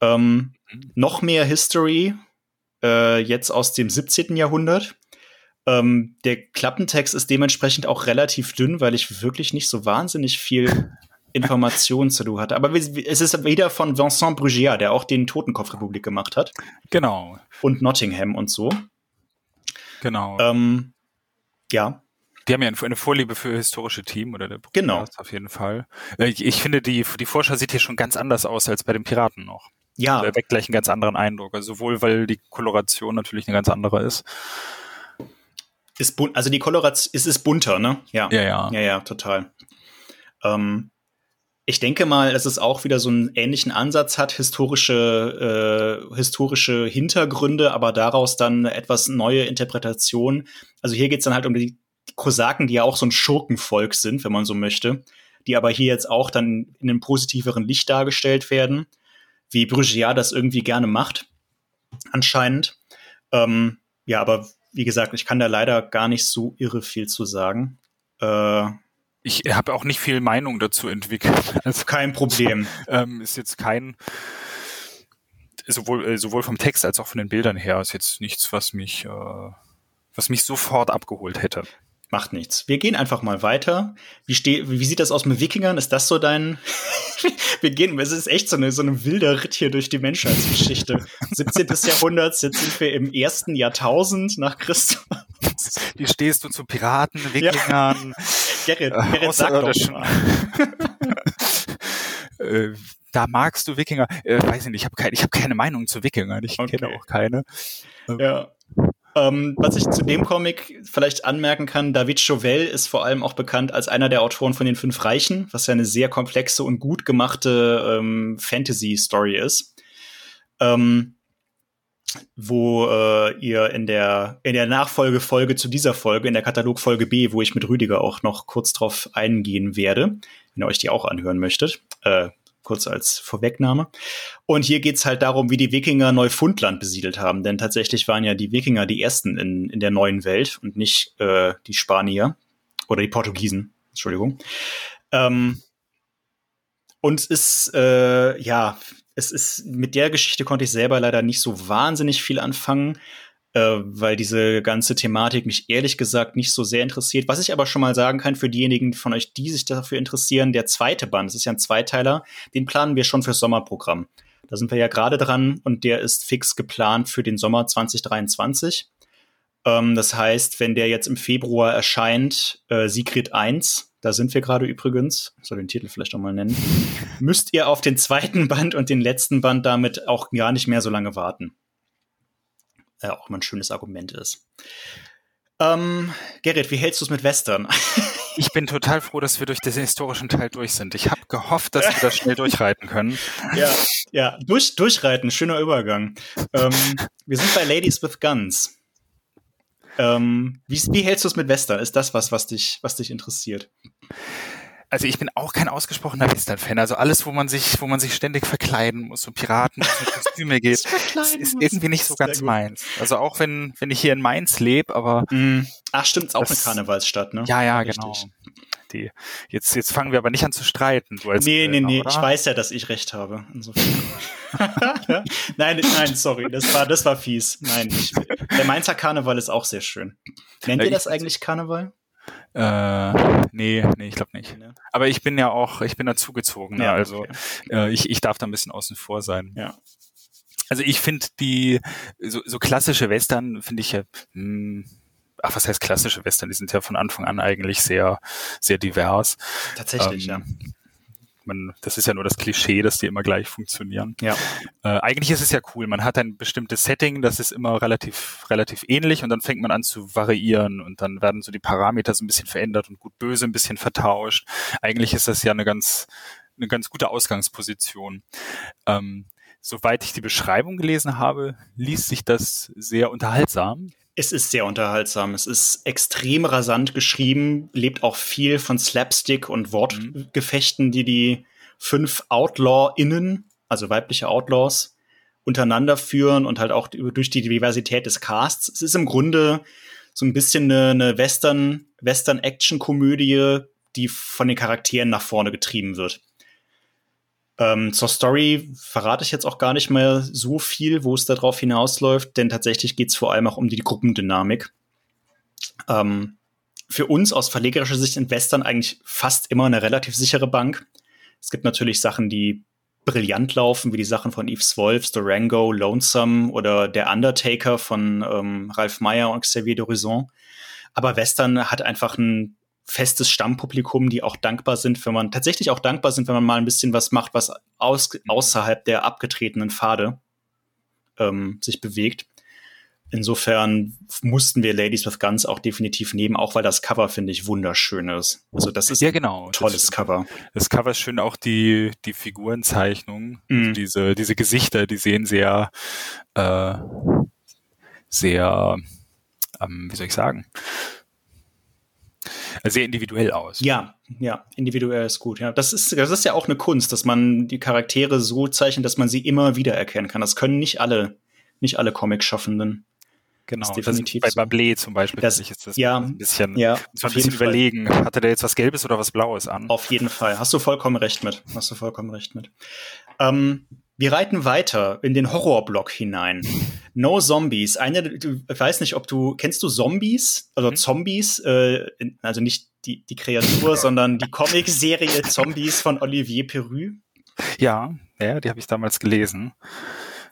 Ähm, mhm. noch mehr History, äh, jetzt aus dem 17. Jahrhundert. Ähm, der Klappentext ist dementsprechend auch relativ dünn, weil ich wirklich nicht so wahnsinnig viel Informationen zu du hatte. Aber es ist wieder von Vincent Brugier, der auch den Totenkopfrepublik gemacht hat. Genau. Und Nottingham und so. Genau. Ähm, ja. Die haben ja eine Vorliebe für historische Team oder der Brugier genau. auf jeden Fall. Äh, ich, ich finde, die, die Vorschau sieht hier schon ganz anders aus als bei den Piraten noch. Ja. Der weckt gleich einen ganz anderen Eindruck. Also sowohl, weil die Koloration natürlich eine ganz andere ist. Ist bunt, also die Koloration, es ist bunter, ne? Ja. Ja, ja. Ja, ja, total. Ähm, Ich denke mal, dass es auch wieder so einen ähnlichen Ansatz hat, historische, äh, historische Hintergründe, aber daraus dann eine etwas neue Interpretation. Also hier geht es dann halt um die Kosaken, die ja auch so ein Schurkenvolk sind, wenn man so möchte, die aber hier jetzt auch dann in einem positiveren Licht dargestellt werden, wie Brugia das irgendwie gerne macht, anscheinend. Ähm, ja, aber wie gesagt, ich kann da leider gar nicht so irre viel zu sagen. Äh, ich habe auch nicht viel Meinung dazu entwickelt. Also kein Problem. ähm, ist jetzt kein sowohl äh, sowohl vom Text als auch von den Bildern her ist jetzt nichts, was mich äh, was mich sofort abgeholt hätte. Macht nichts. Wir gehen einfach mal weiter. Wie, steh, wie sieht das aus mit Wikingern? Ist das so dein? wir gehen, es ist echt so eine, so eine wilder Ritt hier durch die Menschheitsgeschichte. 17. Jahrhundert, jetzt sind wir im ersten Jahrtausend nach Christus. Wie stehst du zu Piraten, Wikingern? Ja. Gerrit, äh, Gerrit sag doch mal. äh, da magst du Wikinger. Äh, weiß ich nicht, ich habe keine, ich hab keine Meinung zu Wikingern. Ich okay. kenne auch keine. Ja. Ähm, was ich zu dem Comic vielleicht anmerken kann, David Chauvel ist vor allem auch bekannt als einer der Autoren von den Fünf Reichen, was ja eine sehr komplexe und gut gemachte ähm, Fantasy-Story ist. Ähm, wo äh, ihr in der in der Nachfolgefolge zu dieser Folge, in der Katalogfolge B, wo ich mit Rüdiger auch noch kurz drauf eingehen werde, wenn ihr euch die auch anhören möchtet, äh, kurz als Vorwegnahme. Und hier geht's halt darum, wie die Wikinger Neufundland besiedelt haben. Denn tatsächlich waren ja die Wikinger die ersten in, in der neuen Welt und nicht äh, die Spanier oder die Portugiesen. Entschuldigung. Ähm, und es ist, äh, ja, es ist, mit der Geschichte konnte ich selber leider nicht so wahnsinnig viel anfangen äh, weil diese ganze Thematik mich ehrlich gesagt nicht so sehr interessiert. Was ich aber schon mal sagen kann für diejenigen von euch, die sich dafür interessieren, der zweite Band, das ist ja ein Zweiteiler, den planen wir schon fürs Sommerprogramm. Da sind wir ja gerade dran und der ist fix geplant für den Sommer 2023. Ähm, das heißt, wenn der jetzt im Februar erscheint, äh, Sigrid 1, da sind wir gerade übrigens, soll den Titel vielleicht auch mal nennen, müsst ihr auf den zweiten Band und den letzten Band damit auch gar nicht mehr so lange warten äh, auch immer ein schönes Argument ist. Ähm, Gerrit, wie hältst du es mit Western? ich bin total froh, dass wir durch den historischen Teil durch sind. Ich habe gehofft, dass wir das schnell durchreiten können. Ja, ja, durch, durchreiten, schöner Übergang. Ähm, wir sind bei Ladies with Guns. Ähm, wie, wie hältst du es mit Western? Ist das was, was dich, was dich interessiert? Also ich bin auch kein ausgesprochener Western-Fan. Also alles, wo man sich, wo man sich ständig verkleiden muss, so Piraten mit Kostüme geht, ist, ist irgendwie nicht so ganz meins. Also auch wenn, wenn ich hier in Mainz lebe, aber. Mm. Ach, stimmt, ist auch eine Karnevalsstadt, ne? Ja, ja, Richtig. genau. Die, jetzt, jetzt fangen wir aber nicht an zu streiten. Du als nee, nee, nee, oder? ich weiß ja, dass ich recht habe. nein, nein, sorry, das war, das war fies. Nein, ich, der Mainzer Karneval ist auch sehr schön. Nennt ihr das eigentlich Karneval? Äh, nee, nee, ich glaube nicht. Nee. Aber ich bin ja auch, ich bin dazugezogen. Ne? Ja, also okay. äh, ich, ich darf da ein bisschen außen vor sein. Ja. Also ich finde die so, so klassische Western finde ich ja. Mh, hm, ach, was heißt klassische Western? Die sind ja von Anfang an eigentlich sehr, sehr divers. Tatsächlich, ähm, ja man, das ist ja nur das Klischee, dass die immer gleich funktionieren. Ja. Äh, eigentlich ist es ja cool. Man hat ein bestimmtes Setting, das ist immer relativ, relativ ähnlich und dann fängt man an zu variieren und dann werden so die Parameter so ein bisschen verändert und gut böse ein bisschen vertauscht. Eigentlich ist das ja eine ganz, eine ganz gute Ausgangsposition. Ähm, soweit ich die Beschreibung gelesen habe, liest sich das sehr unterhaltsam. Es ist sehr unterhaltsam. Es ist extrem rasant geschrieben, lebt auch viel von Slapstick und Wortgefechten, die die fünf Outlaw-Innen, also weibliche Outlaws, untereinander führen und halt auch durch die Diversität des Casts. Es ist im Grunde so ein bisschen eine, eine Western, Western-Action-Komödie, die von den Charakteren nach vorne getrieben wird. Ähm, zur Story verrate ich jetzt auch gar nicht mehr so viel, wo es darauf hinausläuft, denn tatsächlich geht es vor allem auch um die Gruppendynamik. Ähm, für uns aus verlegerischer Sicht in Western eigentlich fast immer eine relativ sichere Bank. Es gibt natürlich Sachen, die brillant laufen, wie die Sachen von Yves Wolfs, Durango, Lonesome oder Der Undertaker von ähm, Ralph Meyer und Xavier d'Horizon. Aber Western hat einfach ein festes Stammpublikum, die auch dankbar sind, wenn man tatsächlich auch dankbar sind, wenn man mal ein bisschen was macht, was aus, außerhalb der abgetretenen Pfade ähm, sich bewegt. Insofern mussten wir Ladies with Guns auch definitiv nehmen, auch weil das Cover, finde ich, wunderschön ist. Also das ist ja, genau. ein tolles das, Cover. Das Cover ist schön, auch die, die Figurenzeichnung, Mhm. also diese, diese Gesichter, die sehen sehr, äh, sehr, ähm, wie soll ich sagen, sehr individuell aus. Ja, ja, individuell ist gut. Ja, das ist, das ist ja auch eine Kunst, dass man die Charaktere so zeichnet, dass man sie immer wieder erkennen kann. Das können nicht alle, nicht alle Comic-Schaffenden. Genau, ist das definitiv bei so. Bablé zum Beispiel, Das- ist das ja, ein bisschen, Ja, ein bisschen jeden Fall. überlegen, hatte der jetzt was Gelbes oder was Blaues an? Auf jeden Fall. Hast du vollkommen recht mit. Hast du vollkommen recht mit. Ähm, wir reiten weiter in den Horrorblock hinein. No Zombies. Eine, du, ich weiß nicht, ob du, kennst du Zombies? Also Mhm. Zombies, äh, also nicht die, die Kreatur, sondern die Comicserie Zombies von Olivier Perru. Ja, ja, die habe ich damals gelesen.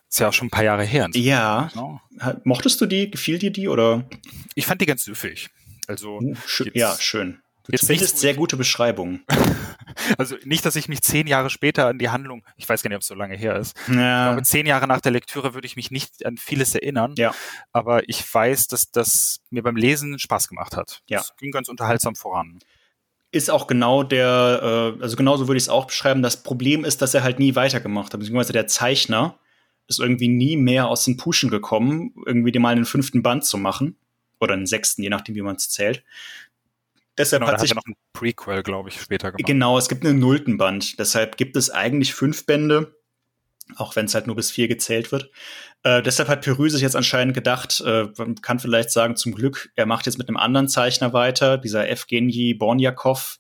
Ist ja auch schon ein paar Jahre her. Ja. Genau. Mochtest du die? Gefiel dir die? Oder? Ich fand die ganz süffig. Also, Uh, schö- jetzt- ja, schön. Du jetzt findest sehr gute Beschreibungen. also nicht, dass ich mich zehn Jahre später an die Handlung, ich weiß gar nicht, ob es so lange her ist, Ja, aber zehn Jahre nach der Lektüre würde ich mich nicht an vieles erinnern. Ja. Aber ich weiß, dass das mir beim Lesen Spaß gemacht hat. Ja. Es ging ganz unterhaltsam voran. ist auch genau der, äh, also genauso würde ich es auch beschreiben. Das Problem ist, dass er halt nie weitergemacht hat, beziehungsweise der Zeichner ist irgendwie nie mehr aus den Puschen gekommen, irgendwie dir mal einen fünften Band zu machen. Oder einen sechsten, je nachdem, wie man es zählt. Deshalb Genau, hat sich noch ein Prequel, glaube ich, später gemacht. Genau, es gibt einen nullten Band. Deshalb gibt es eigentlich fünf Bände, auch wenn es halt nur bis vier gezählt wird. Äh, deshalb hat Perü sich jetzt anscheinend gedacht, äh, man kann vielleicht sagen, zum Glück, er macht jetzt mit einem anderen Zeichner weiter. Dieser Evgeny Bornjakov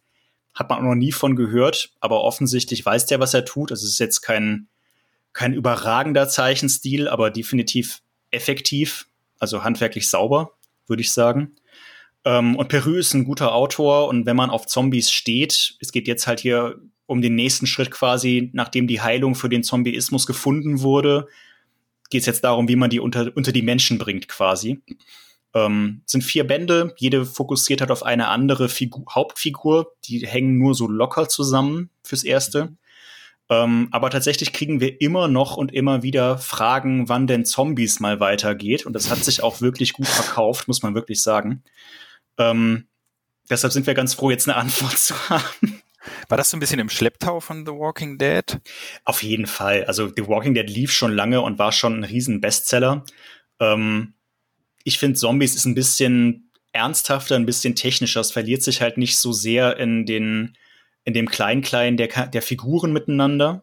hat man auch noch nie von gehört, aber offensichtlich weiß der, was er tut. Also es ist jetzt kein, kein überragender Zeichenstil, aber definitiv effektiv, also handwerklich sauber, würde ich sagen. Ähm, und Perü ist ein guter Autor und wenn man auf Zombies steht, es geht jetzt halt hier um den nächsten Schritt quasi, nachdem die Heilung für den Zombieismus gefunden wurde, geht es jetzt darum, wie man die unter, unter die Menschen bringt quasi. Ähm, es sind vier Bände, jede fokussiert hat auf eine andere Figu Hauptfigur, die hängen nur so locker zusammen fürs Erste. Ähm, aber tatsächlich kriegen wir immer noch und immer wieder Fragen, wann denn Zombies mal weitergeht. Und das hat sich auch wirklich gut verkauft, muss man wirklich sagen. Ähm, deshalb sind wir ganz froh, jetzt eine Antwort zu haben. War das so ein bisschen im Schlepptau von The Walking Dead? Auf jeden Fall. Also The Walking Dead lief schon lange und war schon ein riesen Bestseller. Ähm, ich finde, Zombies ist ein bisschen ernsthafter, ein bisschen technischer. Es verliert sich halt nicht so sehr in den in dem Klein-Klein der, der Figuren miteinander.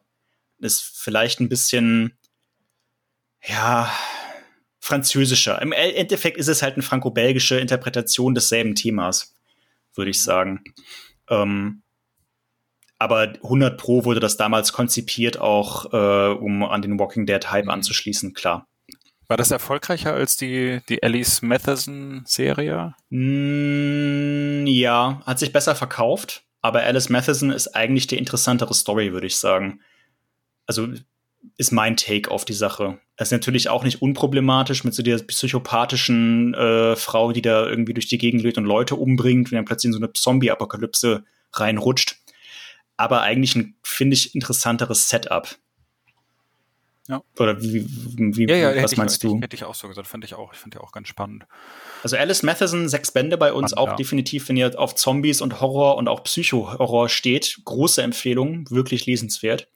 Ist vielleicht ein bisschen, ja, französischer. Im Endeffekt ist es halt eine franco-belgische Interpretation desselben Themas, würde ich sagen. Ähm, aber 100 Pro wurde das damals konzipiert, auch äh, um an den Walking Dead Hype Mhm. anzuschließen, klar. War das erfolgreicher als die, die Alice Matheson-Serie? Mm, ja, hat sich besser verkauft, aber Alice Matheson ist eigentlich die interessantere Story, würde ich sagen. Also ist mein Take auf die Sache. Es ist natürlich auch nicht unproblematisch mit so der psychopathischen äh, Frau, die da irgendwie durch die Gegend lebt und Leute umbringt und dann plötzlich in so eine Zombie-Apokalypse reinrutscht. Aber eigentlich ein, finde ich, interessanteres Setup. Ja. Oder wie, wie, Ja, ja, was ich, meinst hätte du? Ich, hätte ich auch so gesagt, fand ich auch. Ich fand die auch ganz spannend. Also Alice Matheson, sechs Bände bei uns, Spannend, auch ja. definitiv, wenn ihr auf Zombies und Horror und auch Psycho-Horror steht. Große Empfehlung, wirklich lesenswert.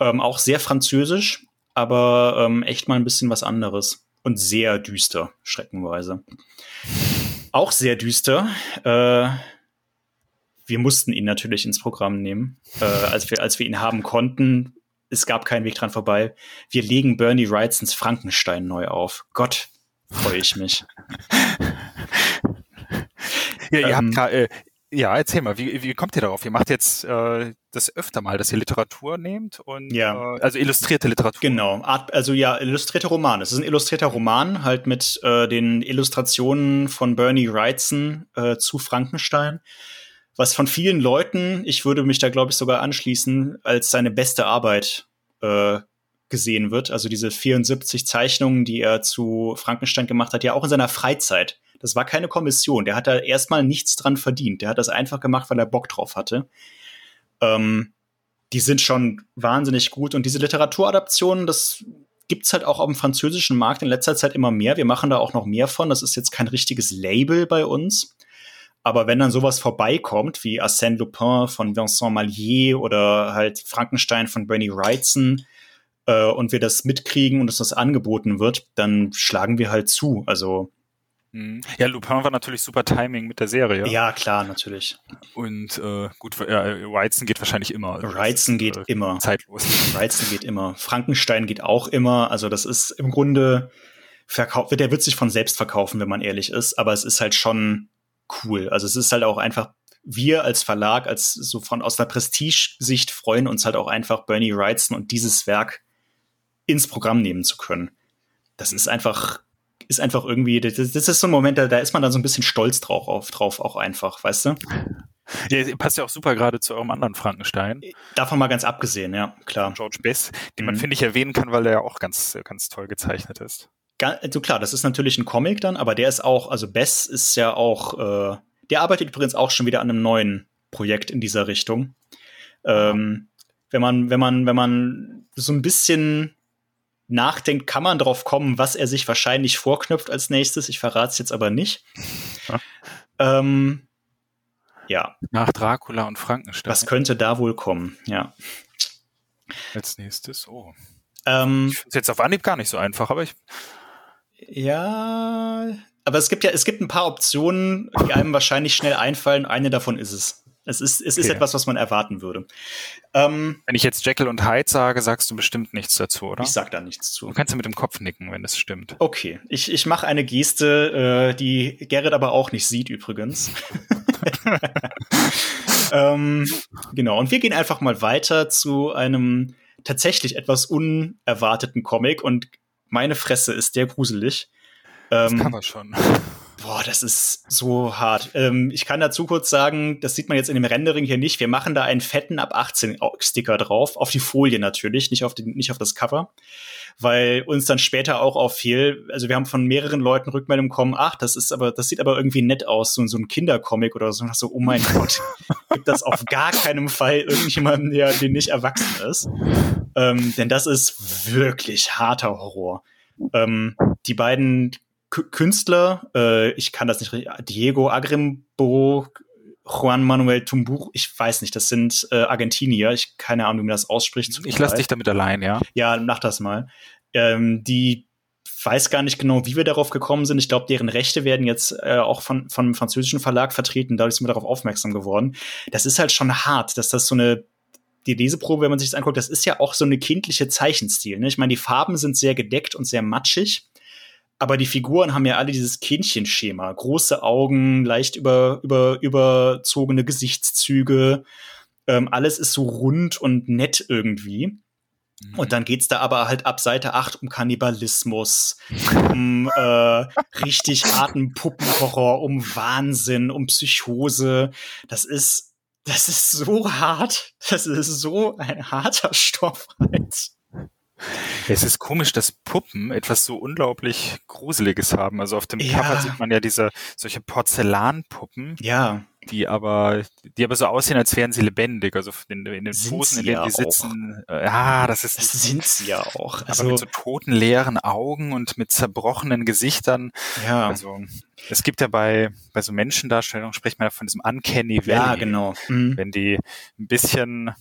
Ähm, auch sehr französisch, aber ähm, echt mal ein bisschen was anderes. Und sehr düster, schreckenweise. Auch sehr düster. Äh, wir mussten ihn natürlich ins Programm nehmen, äh, als, wir, als wir ihn haben konnten. Es gab keinen Weg dran vorbei. Wir legen Bernie Wrightsons Frankenstein neu auf. Gott, freue ich mich. Ja, ihr Ähm, habt äh, ja, erzähl mal, wie, wie kommt ihr darauf? Ihr macht jetzt äh, das öfter mal, dass ihr Literatur nehmt und Ja. äh, also illustrierte Literatur. Genau, Art, also ja, illustrierte Roman. Es ist ein illustrierter Roman, halt mit äh, den Illustrationen von Bernie Wrightson äh, zu Frankenstein. Was von vielen Leuten, ich würde mich da, glaube ich, sogar anschließen, als seine beste Arbeit äh, gesehen wird. Also diese 74 Zeichnungen, die er zu Frankenstein gemacht hat, ja auch in seiner Freizeit. Das war keine Kommission. Der hat da erstmal nichts dran verdient. Der hat das einfach gemacht, weil er Bock drauf hatte. Ähm, die sind schon wahnsinnig gut. Und diese Literaturadaptionen, das gibt's halt auch auf dem französischen Markt in letzter Zeit immer mehr. Wir machen da auch noch mehr von. Das ist jetzt kein richtiges Label bei uns. Aber wenn dann sowas vorbeikommt, wie Arsène Lupin von Vincent Mallier oder halt Frankenstein von Bernie Wrightson, äh, und wir das mitkriegen und uns das angeboten wird, dann schlagen wir halt zu. Also. Ja, Lupin war natürlich super Timing mit der Serie. Ja, klar, natürlich. Und äh, gut, ja, Wrightson geht wahrscheinlich immer. Also Wrightson geht äh, immer. Zeitlos. Wrightson geht immer. Frankenstein geht auch immer. Also das ist im Grunde verkauft, der wird sich von selbst verkaufen, wenn man ehrlich ist. Aber es ist halt schon cool. Also es ist halt auch einfach wir als Verlag, als so von aus einer Prestige-Sicht freuen uns halt auch einfach Bernie Wrightson und dieses Werk ins Programm nehmen zu können. Das ist einfach ist einfach irgendwie, das, das ist so ein Moment, da, da ist man dann so ein bisschen stolz drauf, auf, drauf auch einfach, weißt du? Ja, passt ja auch super gerade zu eurem anderen Frankenstein. Davon mal ganz abgesehen, ja, klar. George Bess, den man, mhm. finde ich, erwähnen kann, weil er ja auch ganz, ganz toll gezeichnet ist. Also klar, das ist natürlich ein Comic dann, aber der ist auch, also Bess ist ja auch, äh, der arbeitet übrigens auch schon wieder an einem neuen Projekt in dieser Richtung. Ähm, wenn man, wenn man, wenn man so ein bisschen nachdenkt, kann man drauf kommen, was er sich wahrscheinlich vorknüpft als nächstes. Ich verrate es jetzt aber nicht. Ja. Ähm, ja. Nach Dracula und Frankenstein. Was könnte da wohl kommen? Ja. Als nächstes, oh. Ähm, ich finde es jetzt auf Anhieb gar nicht so einfach, aber ich. Ja, aber es gibt ja, es gibt ein paar Optionen, die einem wahrscheinlich schnell einfallen. Eine davon ist es. Es ist, es ist etwas, was man erwarten würde. Ähm, wenn ich jetzt Jekyll und Hyde sage, sagst du bestimmt nichts dazu, oder? Ich sag da nichts zu. Du kannst ja mit dem Kopf nicken, wenn es stimmt. Okay, ich, ich mache eine Geste, äh, die Gerrit aber auch nicht sieht übrigens. ähm, genau, und wir gehen einfach mal weiter zu einem tatsächlich etwas unerwarteten Comic und meine Fresse ist der gruselig. Ähm, das kann man schon. Boah, das ist so hart. Ähm, ich kann dazu kurz sagen, das sieht man jetzt in dem Rendering hier nicht. Wir machen da einen fetten ab 18 Sticker drauf, auf die Folie natürlich, nicht auf, den, nicht auf das Cover, weil uns dann später auch auffiel, also wir haben von mehreren Leuten Rückmeldungen bekommen, ach, das ist aber, das sieht aber irgendwie nett aus, so, so ein Kindercomic oder so. So, oh mein Gott, gibt das auf gar keinen Fall irgendjemanden, der, der nicht erwachsen ist. Ähm, denn das ist wirklich harter Horror. Ähm, die beiden Künstler, äh, ich kann das nicht richtig, Diego Agrimbo, Juan Manuel Tumbur, ich weiß nicht, das sind äh, Argentinier, ich keine Ahnung, wie man das ausspricht. Ich lasse dich damit allein, ja. Ja, mach das mal. Ähm, die weiß gar nicht genau, wie wir darauf gekommen sind. Ich glaube, deren Rechte werden jetzt äh, auch von, von einem französischen Verlag vertreten. Dadurch sind wir darauf aufmerksam geworden. Das ist halt schon hart, dass das so eine die Leseprobe, wenn man sich das anguckt, das ist ja auch so eine kindliche Zeichenstil. Ne? Ich meine, die Farben sind sehr gedeckt und sehr matschig. Aber die Figuren haben ja alle dieses Kindchenschema. Große Augen, leicht über, über, überzogene Gesichtszüge. Ähm, alles ist so rund und nett irgendwie. Mhm. Und dann geht's da aber halt ab Seite 8 um Kannibalismus, um äh, richtig harten Puppenhorror, um Wahnsinn, um Psychose. Das ist, das ist so hart. Das ist so ein harter Stoff halt. Es ist komisch, dass Puppen etwas so unglaublich Gruseliges haben. Also auf dem ja. Cover sieht man ja diese solche Porzellanpuppen. Ja. Die aber, die aber so aussehen, als wären sie lebendig. Also in, in den Posen, in denen ja die sitzen. Äh, ja, das ist. Das sind sie ja auch. Also, aber mit so toten, leeren Augen und mit zerbrochenen Gesichtern. Ja. Also, es gibt ja bei, bei so Menschendarstellungen spricht man ja von diesem Uncanny Valley. Ja, genau. Mhm. Wenn die ein bisschen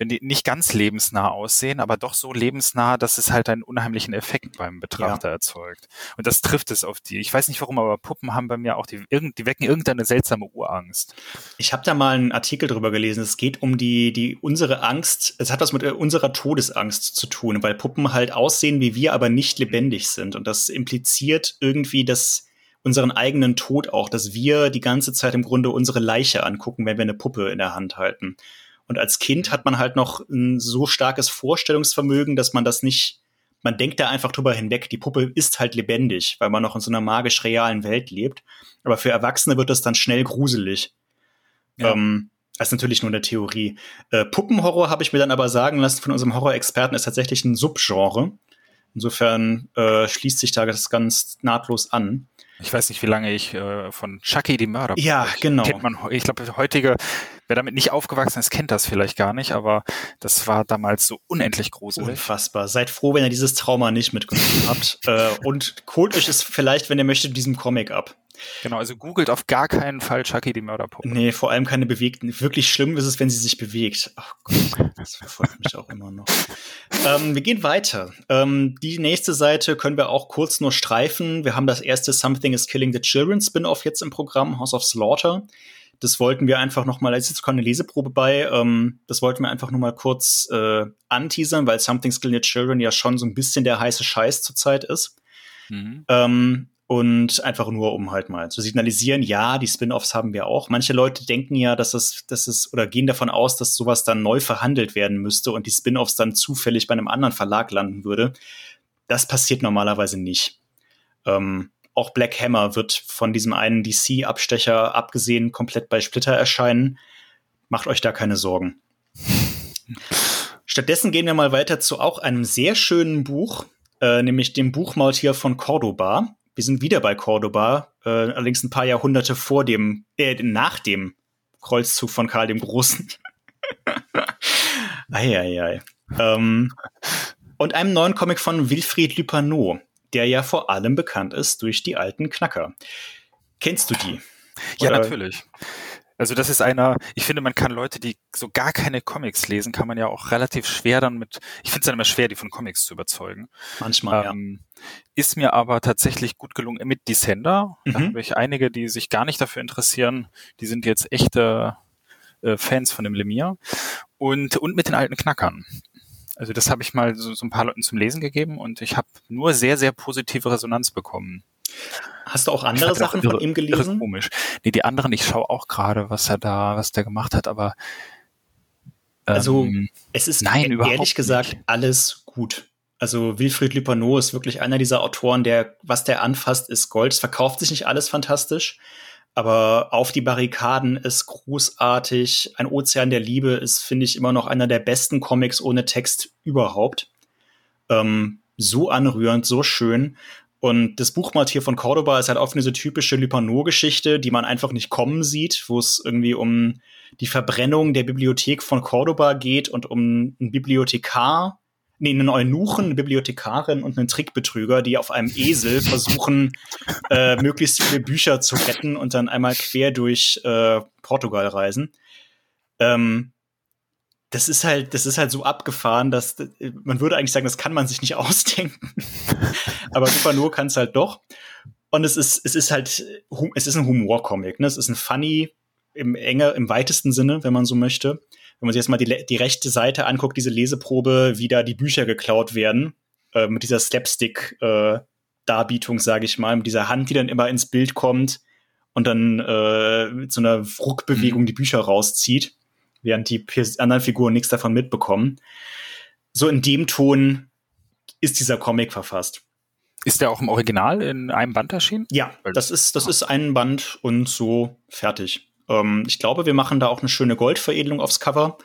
wenn die nicht ganz lebensnah aussehen, aber doch so lebensnah, dass es halt einen unheimlichen Effekt beim Betrachter ja. erzeugt. Und das trifft es auf die. Ich weiß nicht warum, aber Puppen haben bei mir auch die, die wecken irgendeine seltsame Urangst. Ich habe da mal einen Artikel drüber gelesen. Es geht um die, die unsere Angst. Es hat was mit äh, unserer Todesangst zu tun, weil Puppen halt aussehen wie wir, aber nicht lebendig sind. Und das impliziert irgendwie, dass unseren eigenen Tod auch, dass wir die ganze Zeit im Grunde unsere Leiche angucken, wenn wir eine Puppe in der Hand halten. Und als Kind hat man halt noch ein so starkes Vorstellungsvermögen, dass man das nicht, man denkt da einfach drüber hinweg. Die Puppe ist halt lebendig, weil man noch in so einer magisch realen Welt lebt. Aber für Erwachsene wird das dann schnell gruselig. Ja. Ähm, das ist natürlich nur eine Theorie. Äh, Puppenhorror habe ich mir dann aber sagen lassen von unserem Horrorexperten ist tatsächlich ein Subgenre. Insofern äh, schließt sich da das ganz nahtlos an. Ich weiß nicht, wie lange ich äh, von Chucky die Mörder. Ja, genau. Kennt man, ich glaube, heutige, wer damit nicht aufgewachsen ist, kennt das vielleicht gar nicht, aber das war damals so unendlich gruselig. Unfassbar. Seid froh, wenn ihr dieses Trauma nicht mitgenommen habt. äh, und holt euch es vielleicht, wenn ihr möchtet, diesem Comic ab. Genau, also googelt auf gar keinen Fall Chucky die Mörderpuppe. Nee, vor allem keine bewegten. Wirklich schlimm ist es, wenn sie sich bewegt. Ach Gott, das verfolgt mich auch immer noch. Ähm, wir gehen weiter. Ähm, die nächste Seite können wir auch kurz nur streifen. Wir haben das erste Something is Killing the Children Spin-off jetzt im Programm, House of Slaughter. Das wollten wir einfach noch mal, da ist jetzt keine Leseprobe bei, ähm, das wollten wir einfach nur mal kurz äh, anteasern, weil Something's Killing the Children ja schon so ein bisschen der heiße Scheiß zurzeit ist. Mhm. Ähm, und einfach nur, um halt mal zu signalisieren, ja, die Spin-offs haben wir auch. Manche Leute denken ja, dass es, dass es oder gehen davon aus, dass sowas dann neu verhandelt werden müsste und die Spin-offs dann zufällig bei einem anderen Verlag landen würde. Das passiert normalerweise nicht. Ähm, auch Black Hammer wird von diesem einen DC-Abstecher abgesehen komplett bei Splitter erscheinen. Macht euch da keine Sorgen. Stattdessen gehen wir mal weiter zu auch einem sehr schönen Buch, äh, nämlich dem Buchmaultier von Cordoba. Wir sind wieder bei Cordoba, äh, allerdings ein paar Jahrhunderte vor dem, äh, nach dem Kreuzzug von Karl dem Großen. Eieiei. Ähm, und einem neuen Comic von Wilfried Lupano, der ja vor allem bekannt ist durch die alten Knacker. Kennst du die? Ja, Oder? natürlich. Also das ist einer, ich finde, man kann Leute, die so gar keine Comics lesen, kann man ja auch relativ schwer dann mit, ich finde es dann immer schwer, die von Comics zu überzeugen. Manchmal, ähm, ja. Ist mir aber tatsächlich gut gelungen mit Descender. Mhm. Da habe ich einige, die sich gar nicht dafür interessieren. Die sind jetzt echte äh, Fans von dem Lemire. Und, und mit den alten Knackern. Also das habe ich mal so, so ein paar Leuten zum Lesen gegeben und ich habe nur sehr, sehr positive Resonanz bekommen. Hast du auch andere Sachen irre, von ihm gelesen? Komisch. Nee, die anderen, ich schaue auch gerade, was er da, was der gemacht hat, aber also ähm, es ist nein, ehrlich gesagt nicht. alles gut. Also Wilfried Lupano ist wirklich einer dieser Autoren, der, was der anfasst, ist Gold. Es verkauft sich nicht alles fantastisch, aber auf die Barrikaden ist großartig. Ein Ozean der Liebe ist, finde ich, immer noch einer der besten Comics ohne Text überhaupt. Ähm, so anrührend, so schön. Und das Buch mal hier von Cordoba ist halt auch eine so typische Lupano-Geschichte, die man einfach nicht kommen sieht, wo es irgendwie um die Verbrennung der Bibliothek von Cordoba geht und um einen Bibliothekar, nee, einen Eunuchen, eine Bibliothekarin und einen Trickbetrüger, die auf einem Esel versuchen, äh, möglichst viele Bücher zu retten und dann einmal quer durch äh, Portugal reisen. Ähm, das ist halt, das ist halt so abgefahren, dass man würde eigentlich sagen, das kann man sich nicht ausdenken. Aber Super nur kann es halt doch. Und es ist, es ist halt, es ist ein Humorcomic, ne? Es ist ein funny im enger, im weitesten Sinne, wenn man so möchte. Wenn man sich jetzt mal die, die rechte Seite anguckt, diese Leseprobe, wie da die Bücher geklaut werden, äh, mit dieser Slapstick-Darbietung, äh, sage ich mal, mit dieser Hand, die dann immer ins Bild kommt und dann äh, mit so einer Ruckbewegung mhm. die Bücher rauszieht während die anderen Figuren nichts davon mitbekommen. So in dem Ton ist dieser Comic verfasst. Ist der auch im Original in einem Band erschienen? Ja, das ist, das ist ein Band und so fertig. Ähm, ich glaube, wir machen da auch eine schöne Goldveredelung aufs Cover.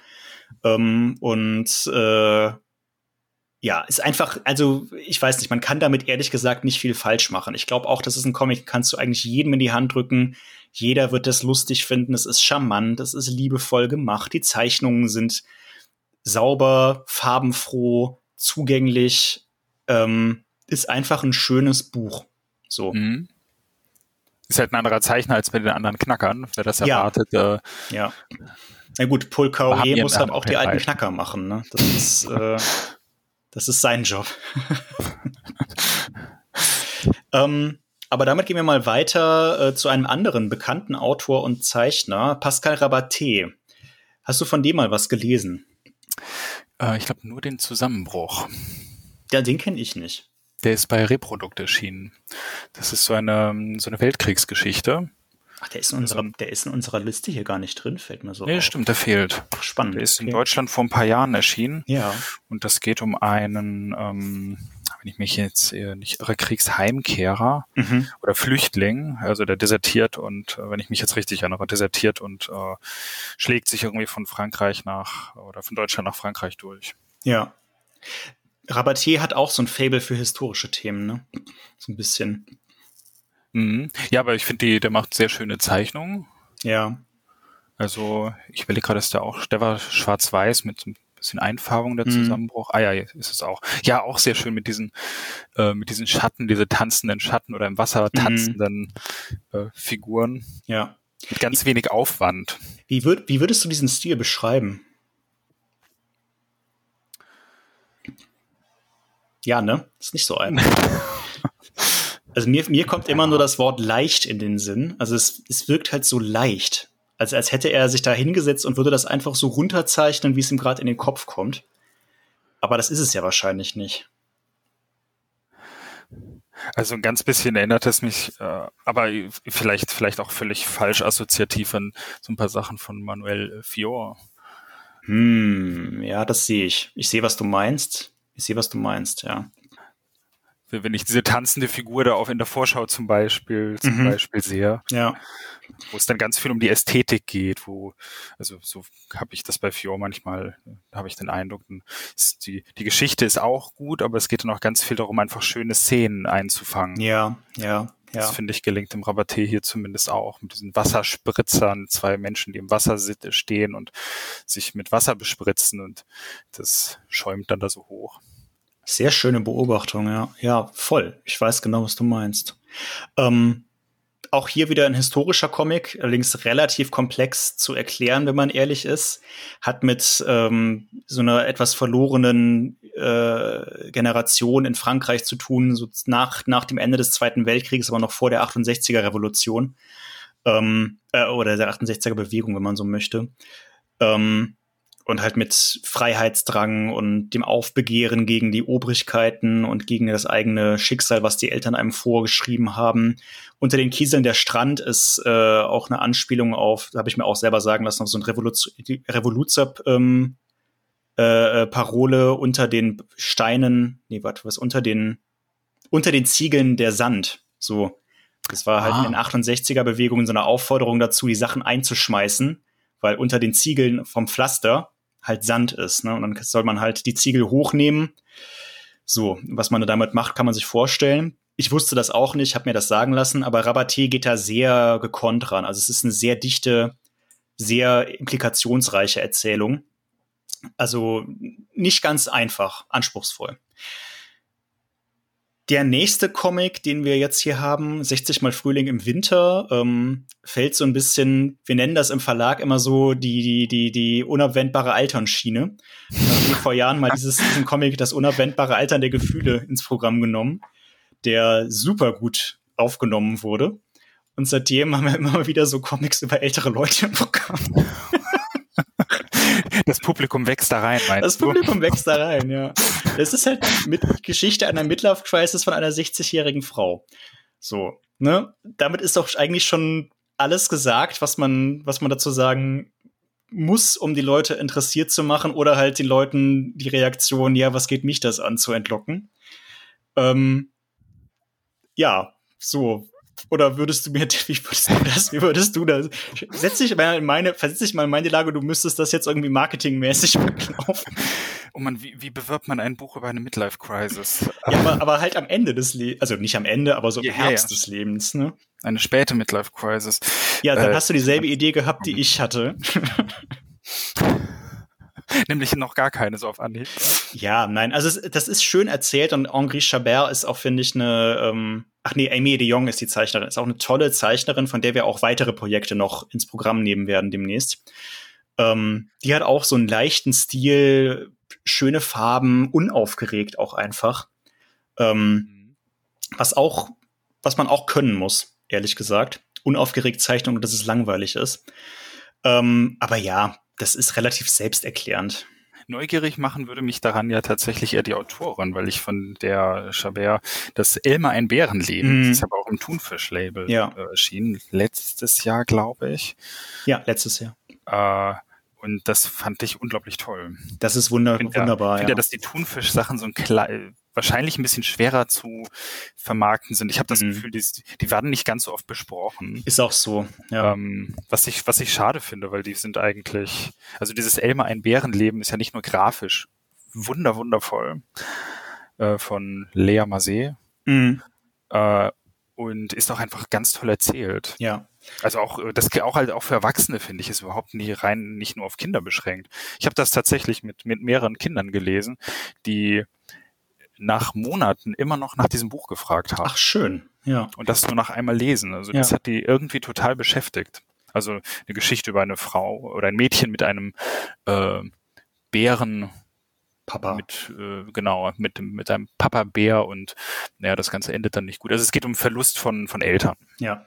Ähm, und äh, ja, ist einfach, also ich weiß nicht, man kann damit ehrlich gesagt nicht viel falsch machen. Ich glaube auch, das ist ein Comic, kannst du eigentlich jedem in die Hand drücken. Jeder wird das lustig finden. Es ist charmant, es ist liebevoll gemacht. Die Zeichnungen sind sauber, farbenfroh, zugänglich. Ähm, ist einfach ein schönes Buch. So. Mhm. Ist halt ein anderer Zeichner als bei den anderen Knackern, wer das erwartet. Ja. Äh, ja. Na gut, Paul Caurier muss halt auch die alten Knacker machen. Ne? Das ist äh, Das ist sein Job. ähm, aber damit gehen wir mal weiter äh, zu einem anderen bekannten Autor und Zeichner, Pascal Rabaté. Hast du von dem mal was gelesen? Äh, ich glaube nur den Zusammenbruch. Ja, den kenne ich nicht. Der ist bei Reprodukt erschienen. Das ist so eine, so eine Weltkriegsgeschichte. Ach, der ist, in unserer, der ist in unserer Liste hier gar nicht drin, fällt mir so Nee, auf. stimmt, der fehlt. Ach, spannend. Der ist okay. in Deutschland vor ein paar Jahren erschienen. Ja. Und das geht um einen, ähm, wenn ich mich jetzt nicht irre, Kriegsheimkehrer mhm. oder Flüchtling, also der desertiert und, äh, wenn ich mich jetzt richtig erinnere, desertiert und äh, schlägt sich irgendwie von Frankreich nach oder von Deutschland nach Frankreich durch. Ja. Rabatier hat auch so ein Fable für historische Themen, ne? So ein bisschen. Mhm. Ja, aber ich finde, der macht sehr schöne Zeichnungen. Ja. Also ich überlege gerade, dass der auch, der war schwarz-weiß mit so ein bisschen Einfarbung der mhm. Zusammenbruch. Ah ja, ist es auch. Ja, auch sehr schön mit diesen, äh, mit diesen Schatten, diese tanzenden Schatten oder im Wasser mhm. tanzenden mhm. äh, Figuren. Ja. Mit ganz wenig Aufwand. Wie, würd, wie würdest du diesen Stil beschreiben? Ja, ne? Ist nicht so einfach. also mir, mir kommt immer nur das Wort leicht in den Sinn. Also es, es wirkt halt so leicht. Also als hätte er sich da hingesetzt und würde das einfach so runterzeichnen, wie es ihm gerade in den Kopf kommt. Aber das ist es ja wahrscheinlich nicht. Also ein ganz bisschen erinnert es mich, äh, aber vielleicht, vielleicht auch völlig falsch assoziativ an so ein paar Sachen von Manuel Fior. Hm, ja, das sehe ich. Ich sehe, was du meinst. Ich sehe, was du meinst, ja. Wenn ich diese tanzende Figur da auf in der Vorschau zum Beispiel, zum mhm. Beispiel sehe. Ja. Wo es dann ganz viel um die Ästhetik geht, wo, also so habe ich das bei Fior manchmal, habe ich den Eindruck, die, die Geschichte ist auch gut, aber es geht dann auch ganz viel darum, einfach schöne Szenen einzufangen. Ja, ja. Das finde ich gelingt im Rabatte hier zumindest auch mit diesen Wasserspritzern, zwei Menschen, die im Wasser stehen und sich mit Wasser bespritzen und das schäumt dann da so hoch. Sehr schöne Beobachtung, ja. Ja, voll. Ich weiß genau, was du meinst. Ähm, auch hier wieder ein historischer Comic, allerdings relativ komplex zu erklären, wenn man ehrlich ist. Hat mit ähm, so einer etwas verlorenen äh, Generation in Frankreich zu tun, so nach, nach dem Ende des Zweiten Weltkriegs, aber noch vor der 68er Revolution. Ähm, äh, oder der 68er Bewegung, wenn man so möchte. Ähm, und halt mit Freiheitsdrang und dem Aufbegehren gegen die Obrigkeiten und gegen das eigene Schicksal, was die Eltern einem vorgeschrieben haben. Unter den Kieseln der Strand ist äh, auch eine Anspielung auf, da habe ich mir auch selber sagen lassen, auf so ein Revoluzer ähm, äh, äh, Parole unter den Steinen, nee, warte, was unter den unter den Ziegeln der Sand. So, das war halt ah. in den 68er Bewegungen so eine Aufforderung dazu, die Sachen einzuschmeißen, weil unter den Ziegeln vom Pflaster halt Sand ist. Ne? Und dann soll man halt die Ziegel hochnehmen. So, was man damit macht, kann man sich vorstellen. Ich wusste das auch nicht, habe mir das sagen lassen, aber Rabaté geht da sehr gekonnt ran. Also es ist eine sehr dichte, sehr implikationsreiche Erzählung. Also nicht ganz einfach, anspruchsvoll. Der nächste Comic, den wir jetzt hier haben, 60 mal Frühling im Winter, ähm, fällt so ein bisschen, wir nennen das im Verlag immer so die, die, die, die unabwendbare Alternschiene. Wir haben vor Jahren mal dieses, diesen Comic, das unabwendbare Altern der Gefühle ins Programm genommen, der super gut aufgenommen wurde. Und seitdem haben wir immer wieder so Comics über ältere Leute im Programm. Das Publikum wächst da rein, meinst Das Publikum wächst da rein, ja. Es ist halt mit Geschichte einer Midlife-Crisis von einer 60-jährigen Frau. So, ne? Damit ist doch eigentlich schon alles gesagt, was man, was man dazu sagen muss, um die Leute interessiert zu machen oder halt den Leuten die Reaktion, ja, was geht mich das an, zu entlocken. Ähm, ja, so, oder würdest du mir, wie würdest du das, wie würdest du das? Setz dich mal in meine, versetz dich mal in meine Lage, du müsstest das jetzt irgendwie marketingmäßig verkaufen. Oh man, wie, wie bewirbt man ein Buch über eine Midlife-Crisis? Ja, aber, aber halt am Ende des Lebens, also nicht am Ende, aber so im ja, Herbst ja. des Lebens, ne? Eine späte Midlife-Crisis. Ja, dann äh, hast du dieselbe Idee gehabt, die ich hatte. Nämlich noch gar keine so auf Anhieb. Ja, nein, also das ist schön erzählt und Henri Chabert ist auch, finde ich, eine, ähm, ach nee, Amy de Jong ist die Zeichnerin, ist auch eine tolle Zeichnerin, von der wir auch weitere Projekte noch ins Programm nehmen werden demnächst. Ähm, die hat auch so einen leichten Stil, schöne Farben, unaufgeregt auch einfach. Ähm, was auch, was man auch können muss, ehrlich gesagt. Unaufgeregt zeichnen und dass es langweilig ist. Ähm, aber ja, das ist relativ selbsterklärend. Neugierig machen würde mich daran ja tatsächlich eher die Autorin, weil ich von der Chabert das Elmer ein Bärenleben, mm. das ist aber auch im Thunfisch-Label ja. äh, erschienen, letztes Jahr, glaube ich. Ja, letztes Jahr. Äh, und das fand ich unglaublich toll. Das ist wunder find wunderbar. Ich finde ja, dass die Thunfisch-Sachen so ein klein, wahrscheinlich ein bisschen schwerer zu vermarkten sind. Ich habe das mhm. Gefühl, die, die, werden nicht ganz so oft besprochen. Ist auch so, ja. Ähm, was, ich, was ich schade finde, weil die sind eigentlich, also dieses Elmer ein Bärenleben ist ja nicht nur grafisch wunder, wundervoll äh, von Lea Masé. Mhm. Äh, und ist auch einfach ganz toll erzählt. Ja. Also auch äh, das auch halt auch für Erwachsene finde ich ist überhaupt nicht rein nicht nur auf Kinder beschränkt. Ich habe das tatsächlich mit mit mehreren Kindern gelesen, die nach Monaten immer noch nach diesem Buch gefragt haben. Ach schön, ja. Und das nur nach einmal lesen. Also das Ja. hat die irgendwie total beschäftigt. Also eine Geschichte über eine Frau oder ein Mädchen mit einem äh, Bären Papa. mit äh, genau mit mit einem Papa Bär und naja das Ganze endet dann nicht gut. Also es geht um Verlust von von Eltern. Ja.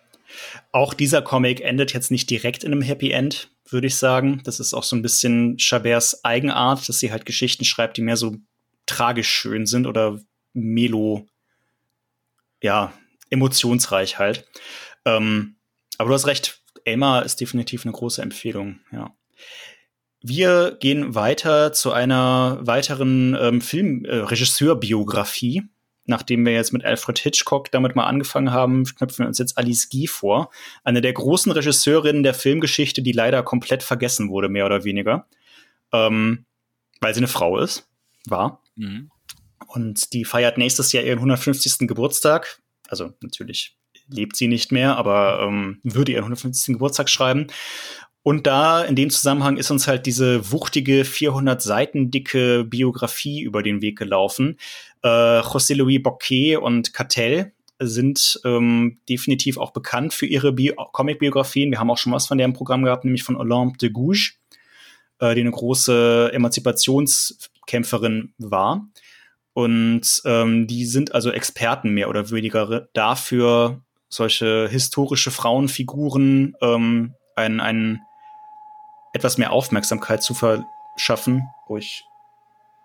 Auch dieser Comic endet jetzt nicht direkt in einem Happy End, würde ich sagen. Das ist auch so ein bisschen Chaberts Eigenart, dass sie halt Geschichten schreibt, die mehr so tragisch schön sind oder melo, ja, emotionsreich halt. Ähm, aber du hast recht, Elmar ist definitiv eine große Empfehlung, ja. Wir gehen weiter zu einer weiteren ähm, Filmregisseur-Biografie. Nachdem wir jetzt mit Alfred Hitchcock damit mal angefangen haben, knüpfen wir uns jetzt Alice Guy vor. Eine der großen Regisseurinnen der Filmgeschichte, die leider komplett vergessen wurde, mehr oder weniger. Ähm, weil sie eine Frau ist. War. Mhm. Und die feiert nächstes Jahr ihren 150. Geburtstag. Also natürlich lebt sie nicht mehr, aber ähm, würde ihren 150. Geburtstag schreiben. Und da in dem Zusammenhang ist uns halt diese wuchtige 400 Seiten dicke Biografie über den Weg gelaufen. Äh, José Luis Bocquet und Cattell sind ähm, definitiv auch bekannt für ihre Bi Comic-Biografien. Wir haben auch schon was von der im Programm gehabt, nämlich von Olympe de Gouges, äh, die eine große Emanzipationskämpferin war. Und ähm, die sind also Experten mehr oder weniger dafür, solche historische Frauenfiguren ähm, ein, ein etwas mehr Aufmerksamkeit zu verschaffen. Oh, ich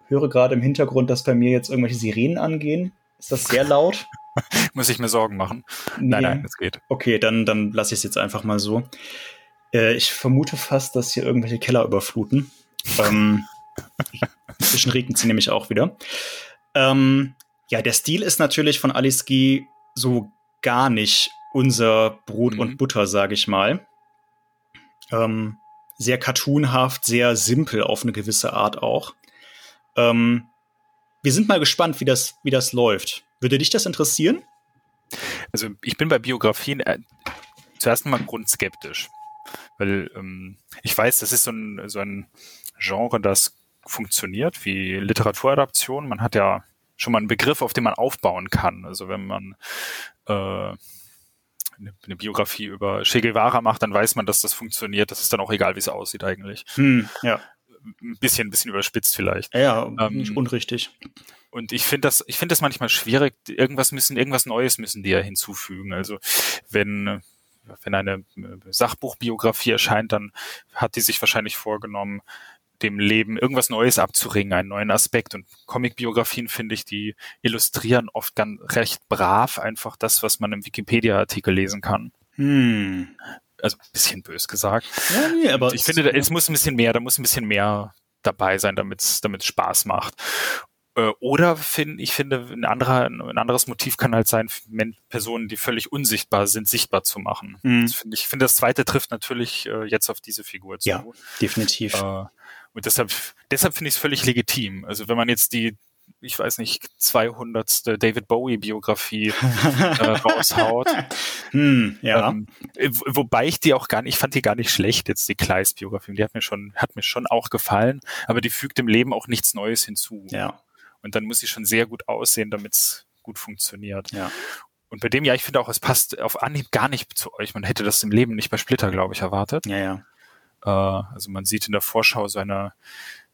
höre gerade im Hintergrund, dass bei mir jetzt irgendwelche Sirenen angehen. Ist das sehr laut? Muss ich mir Sorgen machen? Nee. Nein, nein, das geht. Okay, dann, dann lasse ich es jetzt einfach mal so. Äh, ich vermute fast, dass hier irgendwelche Keller überfluten. ähm, inzwischen regnet sie nämlich auch wieder. Ähm, ja, der Stil ist natürlich von Guy so gar nicht unser Brot Mhm. und Butter, sage ich mal. Ähm, sehr cartoonhaft, sehr simpel auf eine gewisse Art auch. Ähm, wir sind mal gespannt, wie das, wie das läuft. Würde dich das interessieren? Also ich bin bei Biografien äh, zuerst mal grundskeptisch, weil ähm, ich weiß, das ist so ein, so ein Genre, das funktioniert wie Literaturadaption. Man hat ja schon mal einen Begriff, auf den man aufbauen kann. Also wenn man äh, eine, Biografie über Che Guevara macht, dann weiß man, dass das funktioniert. Das ist dann auch egal, wie es aussieht eigentlich. Hm, ja. Ein bisschen, ein bisschen überspitzt vielleicht. Ja, Ähm, nicht unrichtig. Und ich finde das, ich finde das manchmal schwierig. Irgendwas müssen, irgendwas Neues müssen die ja hinzufügen. Also wenn, wenn eine äh, Sachbuchbiografie erscheint, dann hat die sich wahrscheinlich vorgenommen, dem Leben irgendwas Neues abzuringen, einen neuen Aspekt. Und Comicbiografien finde ich, die illustrieren oft ganz recht brav einfach das, was man im Wikipedia-Artikel lesen kann. Hm. Also ein bisschen bös gesagt. Ja, nee, aber ich finde, es muss ein bisschen mehr, da muss ein bisschen mehr dabei sein, damit es Spaß macht. Äh, Oder finde ich finde, ein, anderer, ein anderes Motiv kann halt sein, Personen, die völlig unsichtbar sind, sichtbar zu machen. Mhm. Das finde ich finde, das zweite trifft natürlich äh, jetzt auf diese Figur zu. Ja, definitiv. Äh, und deshalb, deshalb finde ich es völlig legitim. Also wenn man jetzt die, ich weiß nicht, 200. David Bowie-Biografie äh, raushaut, hm, ja. ähm, wo- wobei ich die auch gar nicht, ich fand die gar nicht schlecht, jetzt die Kleist-Biografie. Die hat mir schon, hat mir schon auch gefallen, aber die fügt im Leben auch nichts Neues hinzu. ja, Und dann muss sie schon sehr gut aussehen, damit es gut funktioniert. ja. Und bei dem, ja, ich finde auch, es passt auf Anhieb gar nicht zu euch. Man hätte das im Leben nicht bei Splitter, glaube ich, erwartet. Ja, ja. Äh, also man sieht in der Vorschau so eine,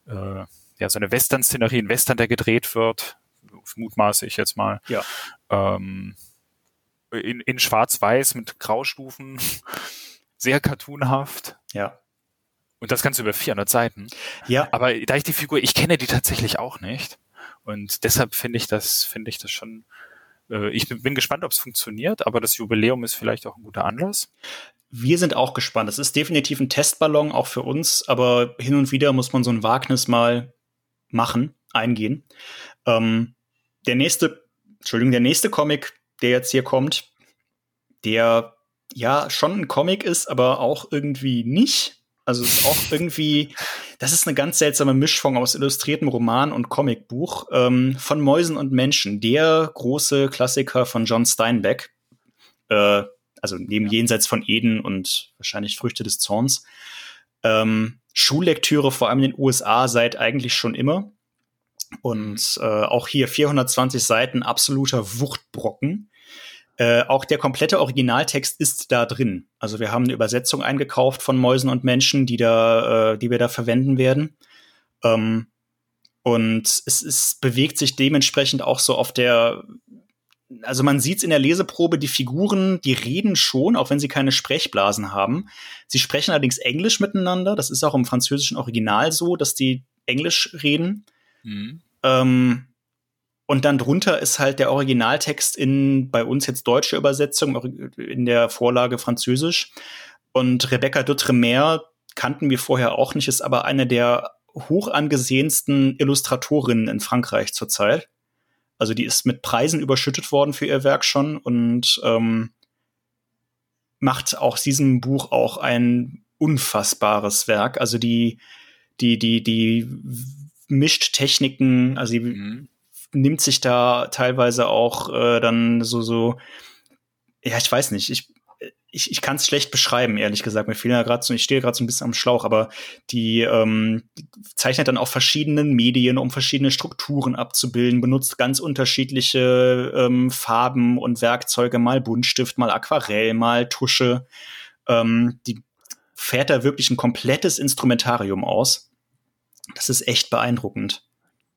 äh, ja, so eine Western-Szenerie, ein Western, der gedreht wird, mutmaße ich jetzt mal. Ja. Ähm, in, in Schwarz-Weiß mit Graustufen, sehr cartoonhaft. Ja. Und das Ganze über 400 Seiten. Ja, Aber da ich die Figur, ich kenne die tatsächlich auch nicht. Und deshalb finde ich das, finde ich das schon, äh, ich bin, bin gespannt, ob es funktioniert, aber das Jubiläum ist vielleicht auch ein guter Anlass. wir sind auch gespannt. Es ist definitiv ein Testballon, auch für uns, aber hin und wieder muss man so ein Wagnis mal machen, eingehen. Ähm, der nächste, Entschuldigung, der nächste Comic, der jetzt hier kommt, der ja schon ein Comic ist, aber auch irgendwie nicht. Also ist auch irgendwie, das ist eine ganz seltsame Mischform aus illustriertem Roman und Comicbuch ähm, von Mäusen und Menschen. Der große Klassiker von John Steinbeck. äh, also neben ja. Jenseits von Eden und wahrscheinlich Früchte des Zorns. Ähm, Schullektüre vor allem in den USA seit eigentlich schon immer. Und äh, auch hier 420 Seiten absoluter Wuchtbrocken. Äh, auch der komplette Originaltext ist da drin. Also wir haben eine Übersetzung eingekauft von Mäusen und Menschen, die da, äh, die wir da verwenden werden. Ähm, und es, es bewegt sich dementsprechend auch so auf der also man sieht es in der Leseprobe, die Figuren, die reden schon, auch wenn sie keine Sprechblasen haben. Sie sprechen allerdings Englisch miteinander. Das ist auch im französischen Original so, dass die Englisch reden. Mhm. Ähm, und dann drunter ist halt der Originaltext in bei uns jetzt deutsche Übersetzung, in der Vorlage Französisch. Und Rebecca Dutremere kannten wir vorher auch nicht, ist aber eine der hoch angesehensten Illustratorinnen in Frankreich zurzeit. Also die ist mit Preisen überschüttet worden für ihr Werk schon und ähm, macht aus diesem Buch auch ein unfassbares Werk. Also die, die, die, die mischt Techniken, also sie mhm. nimmt sich da teilweise auch äh, dann so, so, ja, ich weiß nicht, ich ich, ich kann es schlecht beschreiben, ehrlich gesagt. Mir fehlen ja gerade so, ich stehe gerade so ein bisschen am Schlauch, aber die, ähm, zeichnet dann auch verschiedene Medien, um verschiedene Strukturen abzubilden, benutzt ganz unterschiedliche ähm, Farben und Werkzeuge, mal Buntstift, mal Aquarell, mal Tusche. Ähm, die fährt da wirklich ein komplettes Instrumentarium aus. Das ist echt beeindruckend.